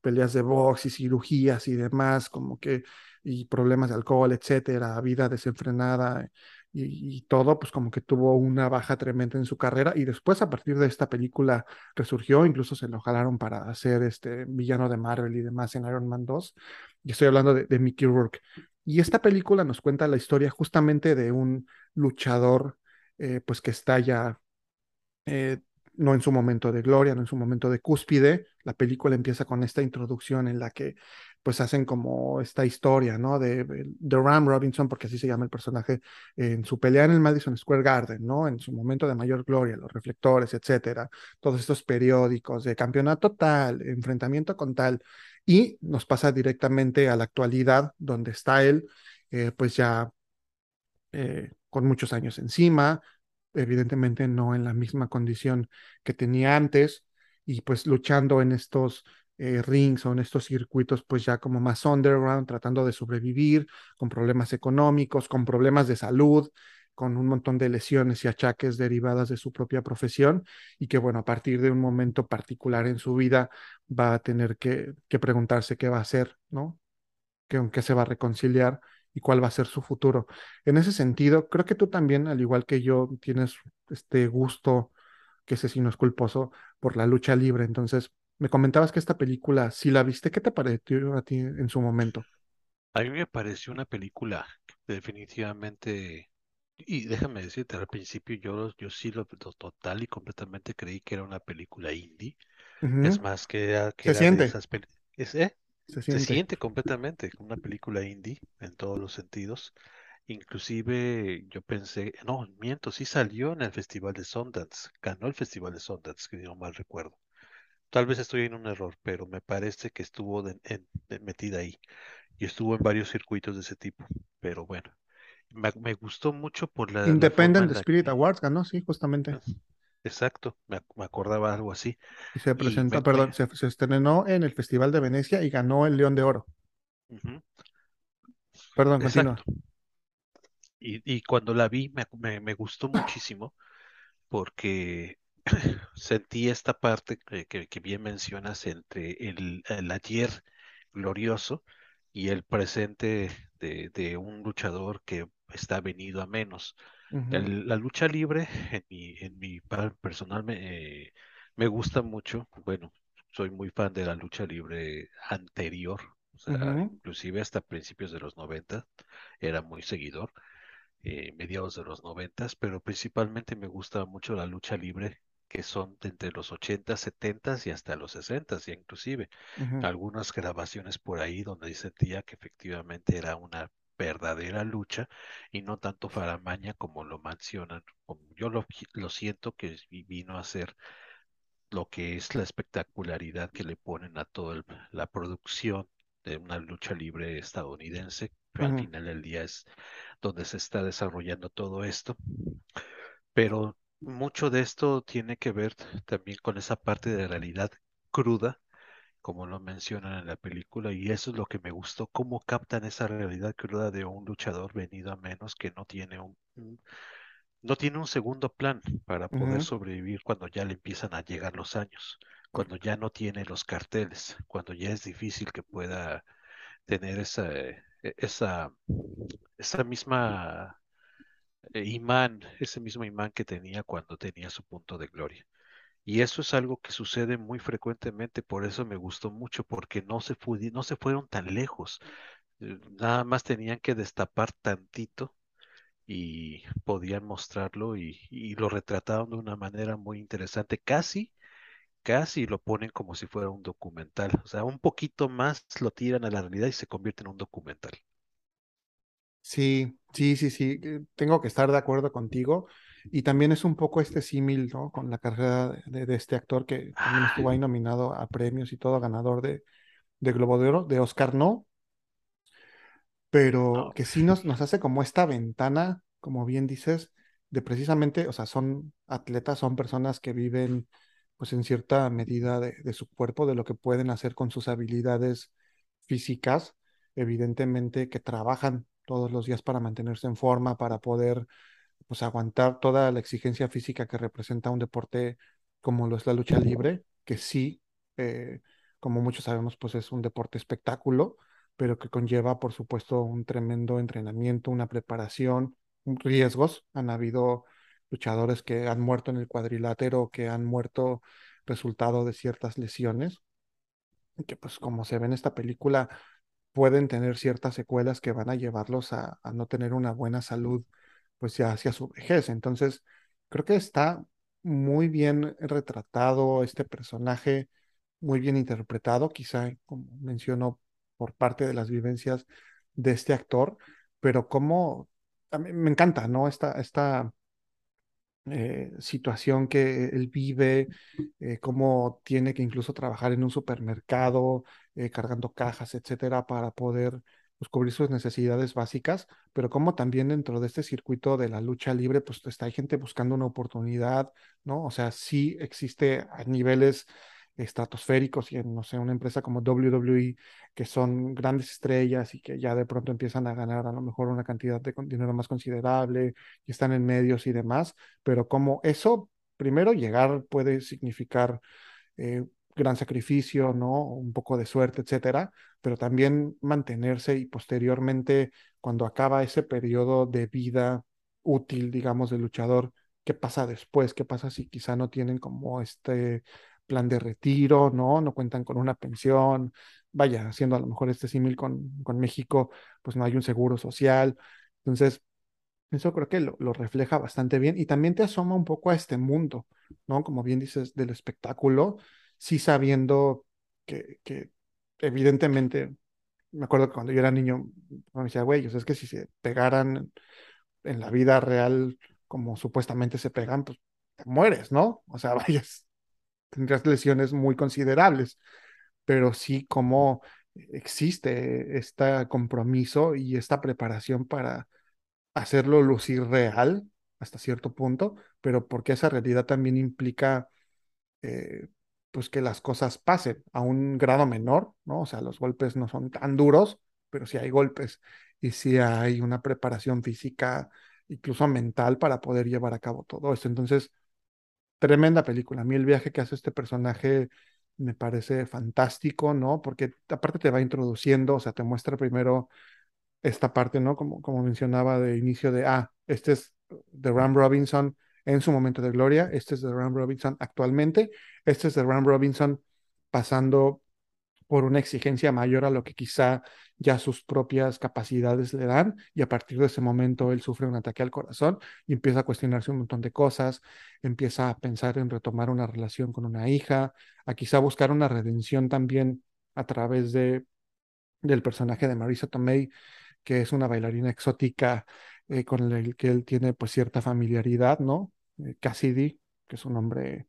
peleas de box y cirugías y demás, como que, y problemas de alcohol, etcétera, vida desenfrenada y, y, todo, pues como que tuvo una baja tremenda en su carrera y después a partir de esta película resurgió, incluso se lo jalaron para hacer este villano de Marvel y demás en Iron Man 2. Y estoy hablando de, de Mickey Rourke. Y esta película nos cuenta la historia justamente de un luchador, eh, pues que está ya eh, no en su momento de gloria, no en su momento de cúspide. La película empieza con esta introducción en la que pues hacen como esta historia, ¿no? De, de Ram Robinson, porque así se llama el personaje, en su pelea en el Madison Square Garden, ¿no? En su momento de mayor gloria, los reflectores, etcétera, todos estos periódicos de campeonato tal, enfrentamiento con tal, y nos pasa directamente a la actualidad, donde está él, eh, pues ya eh, con muchos años encima, evidentemente no en la misma condición que tenía antes y pues luchando en estos eh, rings o en estos circuitos pues ya como más underground, tratando de sobrevivir, con problemas económicos, con problemas de salud, con un montón de lesiones y achaques derivadas de su propia profesión y que bueno, a partir de un momento particular en su vida va a tener que, que preguntarse qué va a hacer, ¿no? Que aunque se va a reconciliar y cuál va a ser su futuro. En ese sentido, creo que tú también, al igual que yo, tienes este gusto, que ese sí no es culposo, por la lucha libre. Entonces, me comentabas que esta película, si la viste, ¿qué te pareció a ti en su momento? A mí me pareció una película definitivamente, y déjame decirte, al principio yo, yo sí lo, lo total y completamente creí que era una película indie. Uh -huh. Es más, que era, que Se era siente. de esas películas. ¿eh? Se siente completamente como una película indie en todos los sentidos. Inclusive yo pensé, no, miento, sí salió en el Festival de Sundance, ganó el Festival de Sundance, que no mal recuerdo. Tal vez estoy en un error, pero me parece que estuvo de- en- de- metida ahí y estuvo en varios circuitos de ese tipo. Pero bueno, me, me gustó mucho por la, Independent la Spirit que, Awards ganó, sí, justamente. exacto, me, ac- me acordaba algo así. Y se Y presentó, me, perdón, se, se estrenó en el Festival de Venecia y ganó el León de Oro. Perdón, continúa. exacto. Y, y cuando la vi me, me, me gustó muchísimo porque sentí esta parte que, que- que bien mencionas entre el, el ayer glorioso y el presente de, de un luchador que está venido a menos. El- la lucha libre, en mi, en mi personal, me, eh, me gusta mucho. Bueno, soy muy fan de la lucha libre anterior, o sea, inclusive hasta principios de los 90 era muy seguidor eh, mediados de los noventas, pero principalmente me gusta mucho la lucha libre, que son entre los 80, 70 y hasta los 60, ya inclusive. Algunas grabaciones por ahí donde sentía que efectivamente era una verdadera lucha y no tanto faramaña como lo mencionan. Como yo lo, lo siento que vino a ser lo que es la espectacularidad que le ponen a toda la producción de una lucha libre estadounidense, que al ujú, final del día es donde se está desarrollando todo esto, pero mucho de esto tiene que ver también con esa parte de realidad cruda, como lo mencionan en la película, y eso es lo que me gustó, cómo captan esa realidad cruda de un luchador venido a menos que no tiene un, no tiene un segundo plan para poder sobrevivir cuando ya le empiezan a llegar los años, cuando ya no tiene los carteles, cuando ya es difícil que pueda tener esa, eh, esa, esa misma imán, ese mismo imán que tenía cuando tenía su punto de gloria. Y eso es algo que sucede muy frecuentemente, por eso me gustó mucho, porque no se, no se fueron tan lejos, eh, nada más tenían que destapar tantito y podían mostrarlo y, y lo retrataron de una manera muy interesante, casi, casi lo ponen como si fuera un documental, o sea, un poquito más lo tiran a la realidad y se convierte en un documental. Sí, sí, sí, sí, tengo que estar de acuerdo contigo. Y también es un poco este símil, ¿no? Con la carrera de, este actor que también estuvo ahí nominado a premios y todo, ganador de, de Globo de Oro, de Oscar no, pero Ah, que sí nos, nos hace como esta ventana, como bien dices, de precisamente, o sea, son atletas, son personas que viven pues en cierta medida de, de su cuerpo, de lo que pueden hacer con sus habilidades físicas, evidentemente que trabajan todos los días para mantenerse en forma, para poder pues aguantar toda la exigencia física que representa un deporte como lo es la lucha libre, que sí, eh, como muchos sabemos, pues es un deporte espectáculo, pero que conlleva, por supuesto, un tremendo entrenamiento, una preparación, riesgos. Han habido luchadores que han muerto en el cuadrilátero, que han muerto resultado de ciertas lesiones, que pues como se ve en esta película, pueden tener ciertas secuelas que van a llevarlos a, no tener una buena salud, pues ya hacia su vejez. Entonces, creo que está muy bien retratado este personaje, muy bien interpretado, quizá, como menciono, por parte de las vivencias de este actor, pero como a mí me encanta, ¿no? Esta, esta eh, situación que él vive, eh, cómo tiene que incluso trabajar en un supermercado, eh, cargando cajas, etcétera, para poder pues, cubrir sus necesidades básicas, pero como también dentro de este circuito de la lucha libre, pues está, hay gente buscando una oportunidad, ¿no? O sea, sí existe a niveles estratosféricos y en, no sé, una empresa como WWE, que son grandes estrellas y que ya de pronto empiezan a ganar a lo mejor una cantidad de dinero más considerable y están en medios y demás, pero como eso, primero llegar puede significar eh, gran sacrificio, ¿no? Un poco de suerte, etcétera, pero también mantenerse y posteriormente, cuando acaba ese periodo de vida útil, digamos, del luchador, ¿qué pasa después? ¿Qué pasa si quizá no tienen como este plan de retiro, ¿no? No cuentan con una pensión. Vaya, haciendo a lo mejor este símil con, con México, pues no hay un seguro social. Entonces, eso creo que lo, refleja bastante bien y también te asoma un poco a este mundo, ¿no? Como bien dices, del espectáculo, sí sabiendo que, que evidentemente, me acuerdo que cuando yo era niño, me decía, güey, o sea, es que si se pegaran en la vida real como supuestamente se pegan, pues te mueres, ¿no? O sea, vayas, tendrías lesiones muy considerables, pero sí como existe este compromiso y esta preparación para hacerlo lucir real hasta cierto punto, pero porque esa realidad también implica eh, pues que las cosas pasen a un grado menor, ¿no? O sea, los golpes no son tan duros, pero sí hay golpes y sí hay una preparación física, incluso mental, para poder llevar a cabo todo esto. Entonces, tremenda película. A mí el viaje que hace este personaje me parece fantástico, ¿no? Porque aparte te va introduciendo, o sea, te muestra primero esta parte, ¿no? Como, como mencionaba de inicio de, ah, este es de Ram Robinson en su momento de gloria, este es de Ram Robinson actualmente, este es de Ram Robinson pasando por una exigencia mayor a lo que quizá ya sus propias capacidades le dan y a partir de ese momento él sufre un ataque al corazón y empieza a cuestionarse un montón de cosas, empieza a pensar en retomar una relación con una hija, a quizá buscar una redención también a través de, del personaje de Marisa Tomei que es una bailarina exótica eh, con el que él tiene pues cierta familiaridad, ¿no? Eh, Cassidy, que es un hombre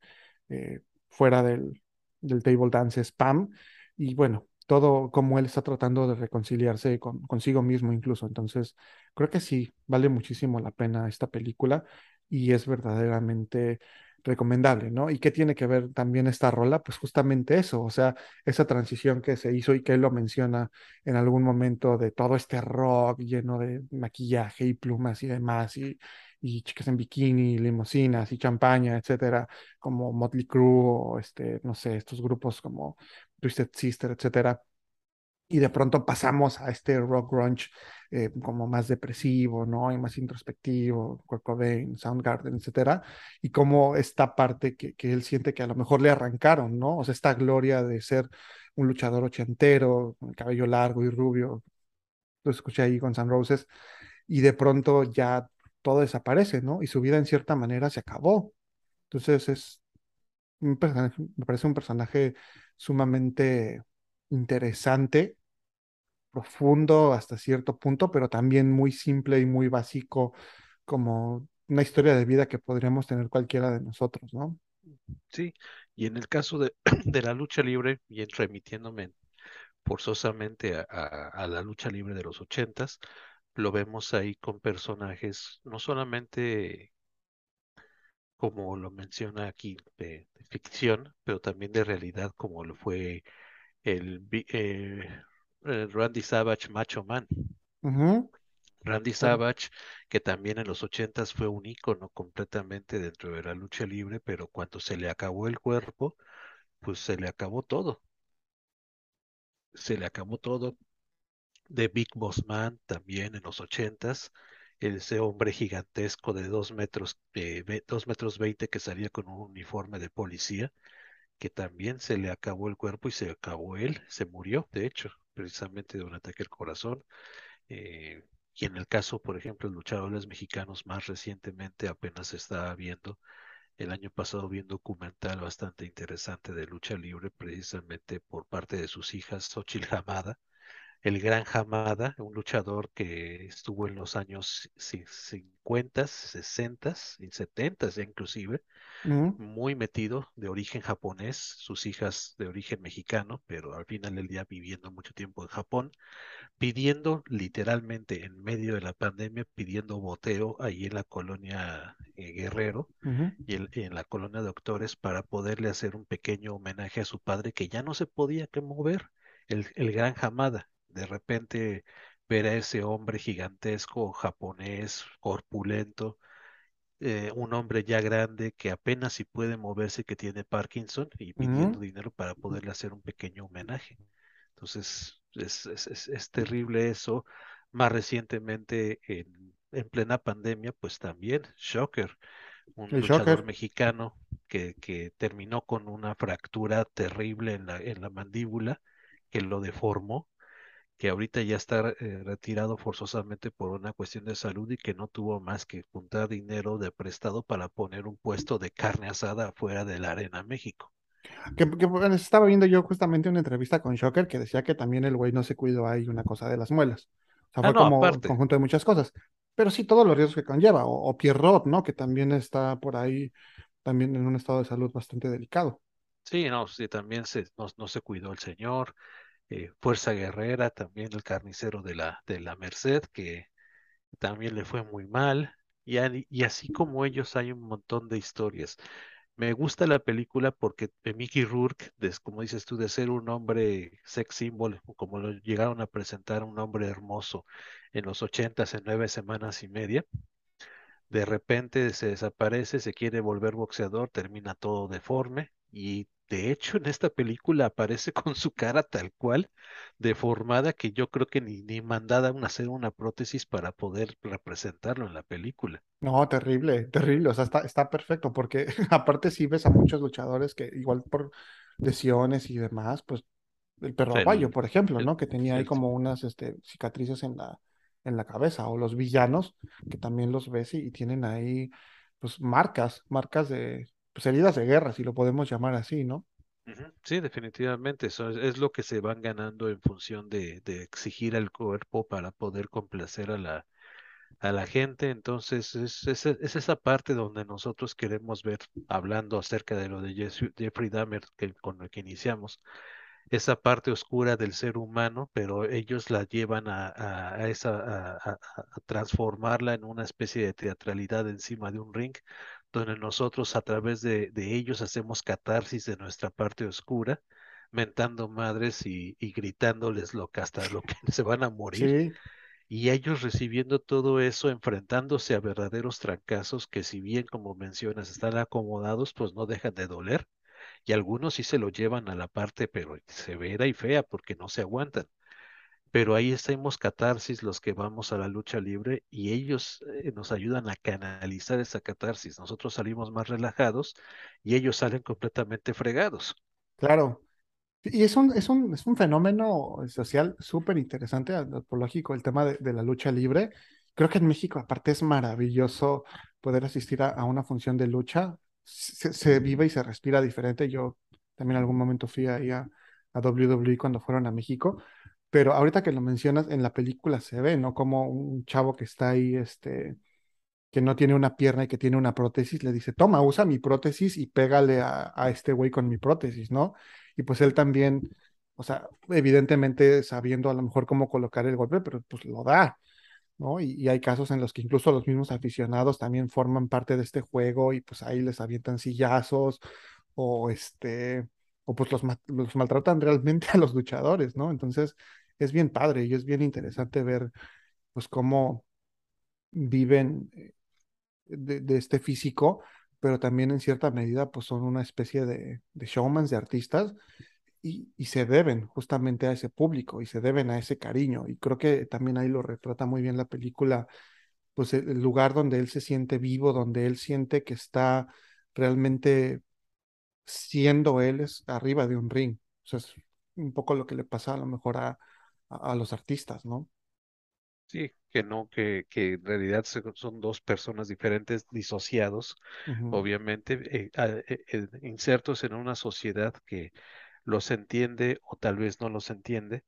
eh, fuera del, del table dance spam, y bueno, todo como él está tratando de reconciliarse con, consigo mismo incluso. Entonces, creo que sí, vale muchísimo la pena esta película y es verdaderamente recomendable, ¿no? ¿Y qué tiene que ver también esta rola? Pues justamente eso, o sea, esa transición que se hizo y que él lo menciona en algún momento de todo este rock lleno de maquillaje y plumas y demás, y, y chicas en bikini, limusinas y champaña, etcétera, como Motley Crue o este, no sé, estos grupos como Twisted Sister, etcétera. Y de pronto pasamos a este rock grunge eh, como más depresivo, ¿no? Y más introspectivo, Kurt Cobain, Soundgarden, etcétera. Y como esta parte que, que él siente que a lo mejor le arrancaron, ¿no? O sea, esta gloria de ser un luchador ochentero, con el cabello largo y rubio, lo escuché ahí con San Roses, y de pronto ya todo desaparece, ¿no? Y su vida en cierta manera se acabó. Entonces es me parece un personaje sumamente interesante, profundo hasta cierto punto, pero también muy simple y muy básico, como una historia de vida que podríamos tener cualquiera de nosotros, ¿no? sí, y en el caso de, la lucha libre, y remitiéndome forzosamente a la lucha libre de los ochentas, lo vemos ahí con personajes no solamente como lo menciona aquí de, de ficción, pero también de realidad como lo fue el, eh, el Randy Savage Macho Man. Randy. Savage, que también en los ochentas fue un ícono completamente dentro de la lucha libre, pero cuando se le acabó el cuerpo, pues se le acabó todo, se le acabó todo. De Big Boss Man también en los ochentas, ese hombre gigantesco de dos metros, eh, dos metros veinte que salía con un uniforme de policía, que también se le acabó el cuerpo y se acabó él, se murió, de hecho, precisamente de un ataque al corazón. Eh, y en el caso, por ejemplo, de luchadores mexicanos más recientemente apenas estaba viendo, el año pasado vi un documental bastante interesante de lucha libre, precisamente por parte de sus hijas, Xochitl Hamada, el gran Hamada, un luchador que estuvo en los años ci- 50, 60 y 70 ya inclusive, muy metido, de origen japonés, sus hijas de origen mexicano, pero al final del día viviendo mucho tiempo en Japón pidiendo literalmente en medio de la pandemia, pidiendo boteo ahí en la colonia eh, Guerrero y en, en la colonia Doctores para poderle hacer un pequeño homenaje a su padre que ya no se podía que mover, el, el gran Hamada. De repente ver a ese hombre gigantesco, japonés, corpulento, eh, un hombre ya grande que apenas si puede moverse, que tiene Parkinson y pidiendo dinero para poderle hacer un pequeño homenaje. Entonces, es, es, es- es terrible eso. Más recientemente, en, en plena pandemia, pues también Shocker, un El luchador Shocker. mexicano que, que terminó con una fractura terrible en la, en la mandíbula que lo deformó, que ahorita ya está eh, retirado forzosamente por una cuestión de salud y que no tuvo más que juntar dinero de prestado para poner un puesto de carne asada afuera de la Arena México. Que, que, bueno, estaba viendo yo justamente una entrevista con Shocker que decía que también el güey no se cuidó ahí una cosa de las muelas. O sea, Ah, fue no, como un conjunto de muchas cosas. Pero sí, todos los riesgos que conlleva. O, o Pierrot, ¿no? Que también está por ahí, también en un estado de salud bastante delicado. Sí, no, sí, también se, no, no se cuidó el señor. Eh, Fuerza Guerrera, también el carnicero de la, de la Merced, que también le fue muy mal. Y, así como ellos hay un montón de historias. Me gusta la película porque eh, Mickey Rourke, des- como dices tú, de ser un hombre sex symbol, como lo llegaron a presentar, un hombre hermoso en los ochentas, en nueve semanas y media, de repente se desaparece, se quiere volver boxeador, termina todo deforme y de hecho en esta película aparece con su cara tal cual, deformada, que yo creo que ni, ni mandada a hacer una prótesis para poder representarlo en la película. No, terrible, terrible. O sea, está, está perfecto porque aparte sí ves a muchos luchadores que igual por lesiones y demás, pues el perro aguayo, por ejemplo, el, ¿no? Que tenía ahí como unas este, cicatrices en la, en la cabeza, o los villanos, que también los ves y, y tienen ahí, pues, marcas, marcas de, pues, heridas de guerra, si lo podemos llamar así, ¿no? Sí, definitivamente, eso es, es lo que se van ganando en función de, de exigir al cuerpo para poder complacer a la, a la gente. Entonces, es, es, es esa parte donde nosotros queremos ver, hablando acerca de lo de Jeffrey Dahmer, que, con lo que iniciamos, esa parte oscura del ser humano, pero ellos la llevan a, a, a esa, a transformarla en una especie de teatralidad encima de un ring, donde nosotros a través de, de ellos hacemos catarsis de nuestra parte oscura, mentando madres y, y gritándoles lo que hasta lo que se van a morir, Sí, y ellos recibiendo todo eso, enfrentándose a verdaderos trancazos que si bien, como mencionas, están acomodados, pues no dejan de doler. Y algunos sí se lo llevan a la parte, pero severa y fea, porque no se aguantan. Pero ahí estamos catarsis los que vamos a la lucha libre y ellos eh, nos ayudan a canalizar esa catarsis. Nosotros salimos más relajados y ellos salen completamente fregados. claro. Y es un, es un, es un fenómeno social súper interesante, antropológico, el tema de, de la lucha libre. Creo que en México, aparte, es maravilloso poder asistir a, a una función de lucha. Se, se vive y se respira diferente. Yo también en algún momento fui ahí a, a WWE cuando fueron a México. Pero ahorita que lo mencionas, en la película se ve, ¿no? Como un chavo que está ahí, este, que no tiene una pierna y que tiene una prótesis, le dice, toma, usa mi prótesis y pégale a, a este güey con mi prótesis, ¿no? Y pues él también, O sea, evidentemente sabiendo a lo mejor cómo colocar el golpe, pero pues lo da, ¿no? Y, y hay casos en los que incluso los mismos aficionados también forman parte de este juego y pues ahí les avientan sillazos o este, o pues los, los maltratan realmente a los luchadores, ¿no? Entonces es bien padre y es bien interesante ver pues cómo viven eh, de, este físico, pero también en cierta medida pues son una especie de, de showmans, de artistas y, se deben justamente a ese público y se deben a ese cariño. Y creo que también ahí lo retrata muy bien la película, pues el, el lugar donde él se siente vivo, donde él siente que está realmente siendo él es arriba de un ring. O sea, es un poco lo que le pasa a lo mejor a, a, a los artistas, ¿no? Sí, que no, que, que en realidad son dos personas diferentes, disociados, obviamente, eh, eh, eh, insertos en una sociedad que los entiende o tal vez no los entiende,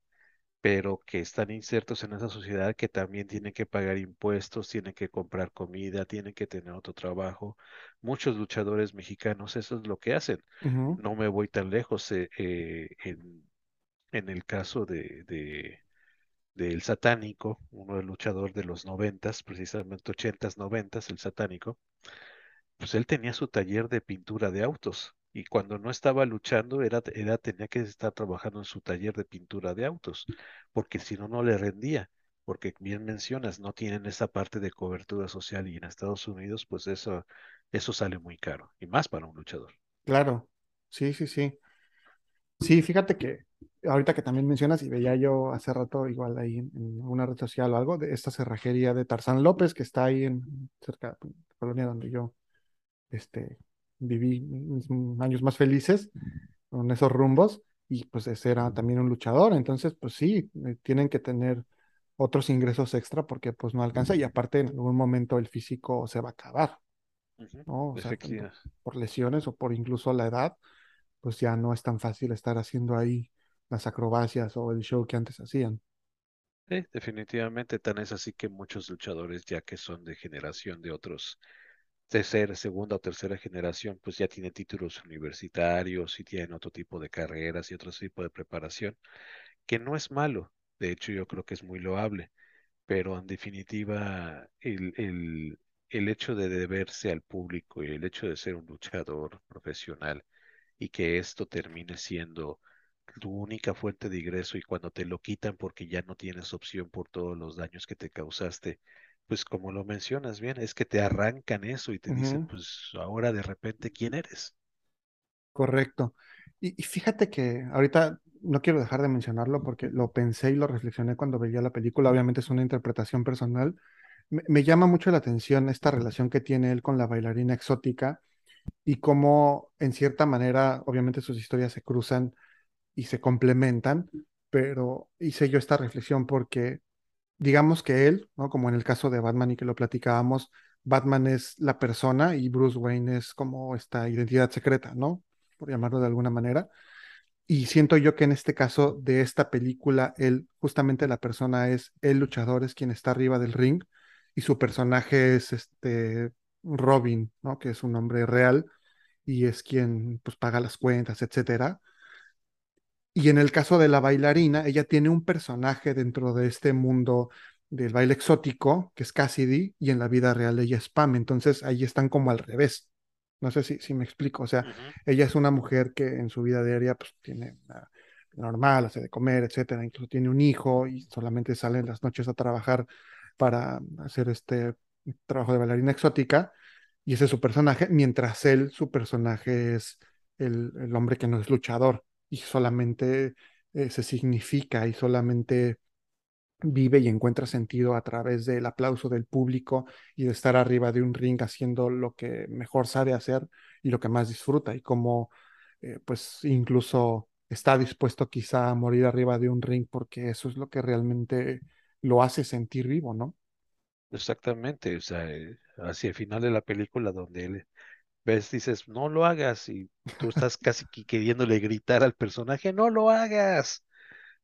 pero que están insertos en esa sociedad que también tienen que pagar impuestos, tienen que comprar comida, tienen que tener otro trabajo. Muchos luchadores mexicanos eso es lo que hacen. No me voy tan lejos, eh, eh, en, en el caso de, de del satánico, uno del luchador de los noventas, precisamente ochentas, noventas, el satánico, pues él tenía su taller de pintura de autos y cuando no estaba luchando era, tenía que estar trabajando en su taller de pintura de autos, porque si no, no le rendía. Porque bien mencionas, no tienen esa parte de cobertura social y en Estados Unidos, pues eso, eso sale muy caro, y más para un luchador. Claro, sí, sí, sí. Sí, fíjate que ahorita que también mencionas, y veía yo hace rato igual ahí en, en una red social o algo, de esta cerrajería de Tarzán López, que está ahí en cerca de la colonia donde yo este, viví mis años más felices, con esos rumbos, y pues ese era también un luchador, entonces pues sí, eh, tienen que tener otros ingresos extra porque pues no alcanza, y aparte en algún momento el físico se va a acabar, ¿no? O sea, por lesiones o por incluso la edad pues ya no es tan fácil estar haciendo ahí las acrobacias o el show que antes hacían. Sí, definitivamente, tan es así que muchos luchadores, ya que son de generación de otros tercera, segunda o tercera generación, pues ya tienen títulos universitarios y tienen otro tipo de carreras y otro tipo de preparación, que no es malo. De hecho, yo creo que es muy loable, pero en definitiva, el, el, el hecho de deberse al público y el hecho de ser un luchador profesional y que esto termine siendo tu única fuente de ingreso y cuando te lo quitan porque ya no tienes opción por todos los daños que te causaste, pues como lo mencionas bien, es que te arrancan eso y te dicen, pues ahora de repente, ¿quién eres? correcto. Y, y fíjate que ahorita no quiero dejar de mencionarlo porque lo pensé y lo reflexioné cuando veía la película. Obviamente es una interpretación personal. Me, me llama mucho la atención esta relación que tiene él con la bailarina exótica y cómo en cierta manera, obviamente sus historias se cruzan y se complementan, pero hice yo esta reflexión porque digamos que él, ¿no? Como en el caso de Batman y que lo platicábamos, Batman es la persona y Bruce Wayne es como esta identidad secreta, ¿no? Por llamarlo de alguna manera. Y siento yo que en este caso de esta película, él, justamente la persona es el luchador, es quien está arriba del ring y su personaje es este Robin, ¿no? Que es un hombre real y es quien pues paga las cuentas, etcétera. Y en el caso de la bailarina, ella tiene un personaje dentro de este mundo del baile exótico, que es Cassidy, y en la vida real ella es Pam. Entonces ahí están como al revés. No sé si, si me explico. O sea, ella es una mujer que en su vida diaria pues tiene una normal, hace de comer, etcétera. Incluso tiene un hijo y solamente sale en las noches a trabajar para hacer este trabajo de bailarina exótica. Y ese es su personaje, mientras él, su personaje es el, el hombre que no es luchador y solamente eh, se significa y solamente vive y encuentra sentido a través del aplauso del público y de estar arriba de un ring haciendo lo que mejor sabe hacer y lo que más disfruta y como eh, pues incluso está dispuesto quizá a morir arriba de un ring porque eso es lo que realmente lo hace sentir vivo, ¿no? Exactamente, o sea, eh, hacia el final de la película donde él ves, dices, no lo hagas y tú estás casi que queriéndole gritar al personaje, no lo hagas,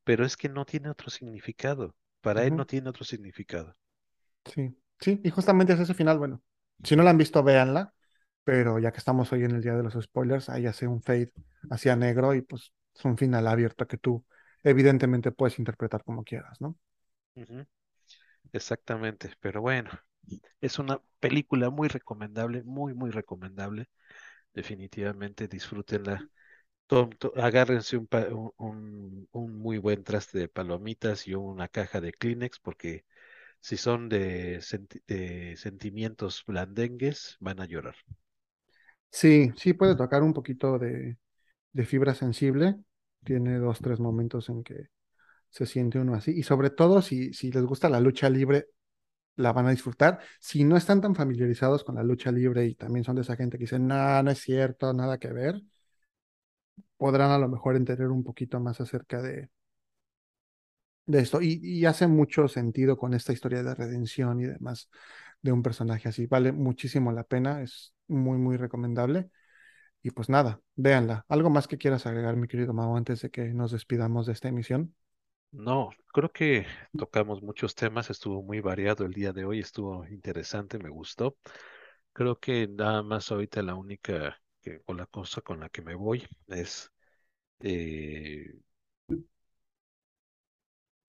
pero es que no tiene otro significado, para él no tiene otro significado. Sí, sí, y justamente es ese final, bueno, si no la han visto, véanla, pero ya que estamos hoy en el día de los spoilers, ahí hace un fade hacia negro y pues es un final abierto que tú evidentemente puedes interpretar como quieras, ¿no? Exactamente, pero bueno, es una película muy recomendable, muy, muy recomendable. Definitivamente disfrútenla. Agárrense un, un, un- muy buen traste de palomitas y una caja de Kleenex, porque si son de, de sentimientos blandengues, van a llorar. Sí, sí puede tocar un poquito de, de fibra sensible. Tiene dos, tres momentos en que se siente uno así. Y sobre todo si, si les gusta la lucha libre, la van a disfrutar. Si no están tan familiarizados con la lucha libre y también son de esa gente que dice, no, no es cierto, nada que ver, podrán a lo mejor entender un poquito más acerca de, de esto. Y, y hace mucho sentido con esta historia de redención y demás de un personaje así. Vale muchísimo la pena, es muy, muy recomendable. Y pues nada, véanla. ¿Algo más que quieras agregar, mi querido Mau, antes de que nos despidamos de esta emisión? No, creo que tocamos muchos temas, estuvo muy variado el día de hoy, estuvo interesante, me gustó. Creo que nada más ahorita la única que, o la cosa con la que me voy es eh,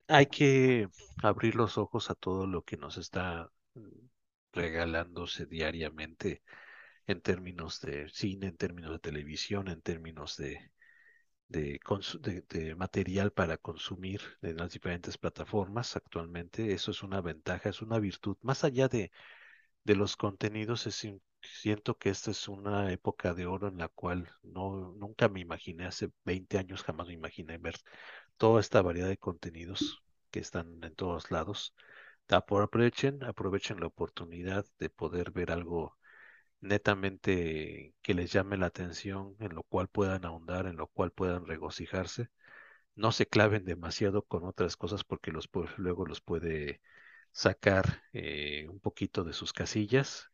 hay que abrir los ojos a todo lo que nos está regalándose diariamente en términos de cine, en términos de televisión, en términos de, de, de- material para consumir en las diferentes plataformas actualmente. Eso es una ventaja, es una virtud. Más allá de, de los contenidos, es, siento que esta es una época de oro en la cual no, nunca me imaginé, hace 20 años jamás me imaginé ver toda esta variedad de contenidos que están en todos lados. Apro- Aprovechen, aprovechen la oportunidad de poder ver algo netamente que les llame la atención, en lo cual puedan ahondar, en lo cual puedan regocijarse. No se claven demasiado con otras cosas porque los luego los puede sacar eh, un poquito de sus casillas.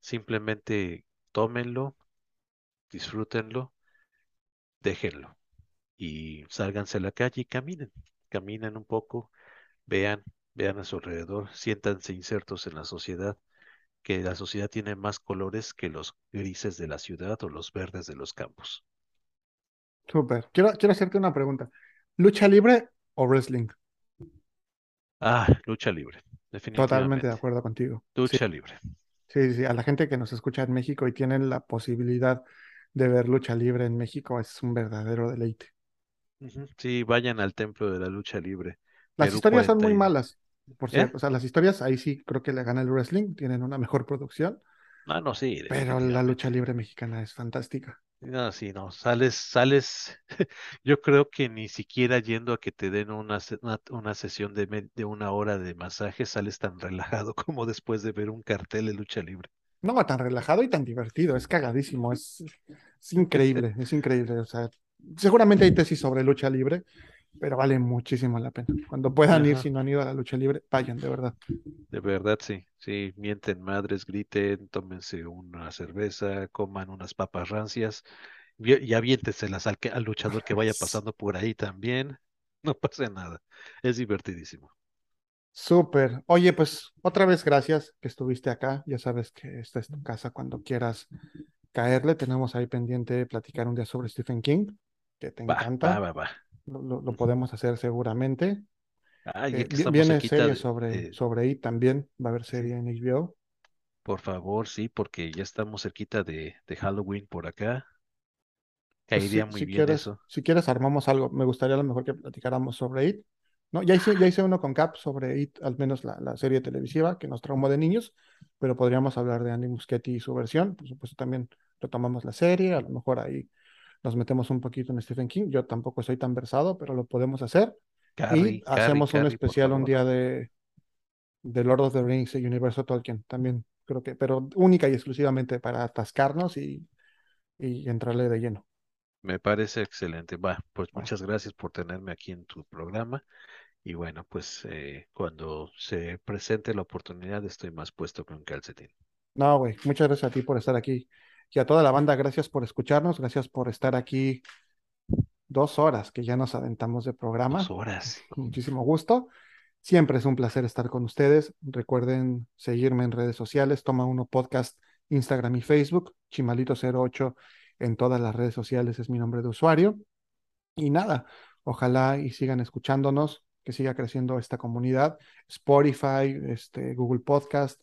Simplemente tómenlo, disfrútenlo, déjenlo y sálganse a la calle y caminen. Caminen un poco, vean, vean a su alrededor, siéntanse insertos en la sociedad que la sociedad tiene más colores que los grises de la ciudad o los verdes de los campos. Súper. Quiero, quiero hacerte una pregunta. ¿Lucha libre o wrestling? Ah, lucha libre, Totalmente de definitivamente. acuerdo contigo. Sí, Lucha libre. sí, sí. A la gente que nos escucha en México y tienen la posibilidad de ver lucha libre en México es un verdadero deleite. Sí, vayan al templo de la lucha libre. Las Perú historias son 40 muy malas, por ¿Eh? cierto. O sea, las historias ahí sí creo que le gana el wrestling, tienen una mejor producción, Ah, no, sí, pero la lucha libre mexicana es fantástica. No, sí, no, sales, sales, yo creo que ni siquiera yendo a que te den una, una, una sesión de, me- de una hora de masaje, sales tan relajado como después de ver un cartel de lucha libre. No, tan relajado y tan divertido, es cagadísimo, es, es increíble, es increíble. O sea, seguramente hay tesis sobre lucha libre, pero vale muchísimo la pena. Cuando puedan ir, si no han ido a la lucha libre, vayan, de verdad. De verdad, sí, sí, mienten madres, griten, tómense una cerveza, coman unas papas rancias y, aviénteselas al, al luchador que vaya pasando por ahí también. No pasa nada, es divertidísimo. Súper. Oye, pues otra vez gracias que estuviste acá. Ya sabes que esta es tu casa cuando quieras caerle. Tenemos ahí pendiente platicar un día sobre Stephen King, que te Va, va, encanta. va, va. Lo, lo- podemos hacer seguramente. Ah, Eh, viene serie de, sobre, sobre IT también. Va a haber serie en HBO. por favor, sí, porque ya estamos cerquita de, de Halloween por acá. Pues Caería si, muy si bien quieres, eso. si quieres armamos algo. Me gustaría a lo mejor que platicáramos sobre IT. No, ya hice, ya hice uno con Cap sobre IT, al menos la, la serie televisiva que nos traumó de niños, pero podríamos hablar de Andy Muschietti y su versión. Por supuesto, también retomamos la serie, a lo mejor ahí nos metemos un poquito en Stephen King. Yo tampoco soy tan versado, pero lo podemos hacer. Y Carrie, Carrie, hacemos un Carrie, por especial un día de, de Lord of the Rings y Universo Tolkien, también creo que, pero única y exclusivamente para atascarnos y, y entrarle de lleno. Me parece excelente. Va, pues muchas gracias por tenerme aquí en tu programa. Y bueno, pues eh, cuando se presente la oportunidad estoy más puesto que un calcetín. No, güey, muchas gracias a ti por estar aquí. Y a toda la banda, gracias por escucharnos, gracias por estar aquí dos horas que ya nos aventamos de Dos programa. horas. Con muchísimo gusto. Siempre es un placer estar con ustedes. Recuerden seguirme en redes sociales, Toma Uno Podcast, Instagram y Facebook, Chimalito08 en todas las redes sociales es mi nombre de usuario. Y nada, Ojalá y sigan escuchándonos, que siga creciendo esta comunidad. Spotify, este, Google Podcast,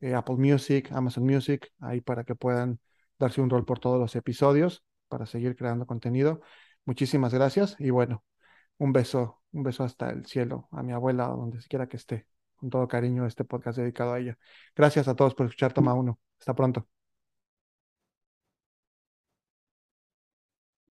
eh, Apple Music, Amazon Music, ahí para que puedan darse un rol por todos los episodios para seguir creando contenido. Muchísimas gracias y bueno, un beso, un beso hasta el cielo a mi abuela o donde quiera que esté. Con todo cariño este podcast dedicado a ella. Gracias a todos por escuchar Toma Uno. Hasta pronto.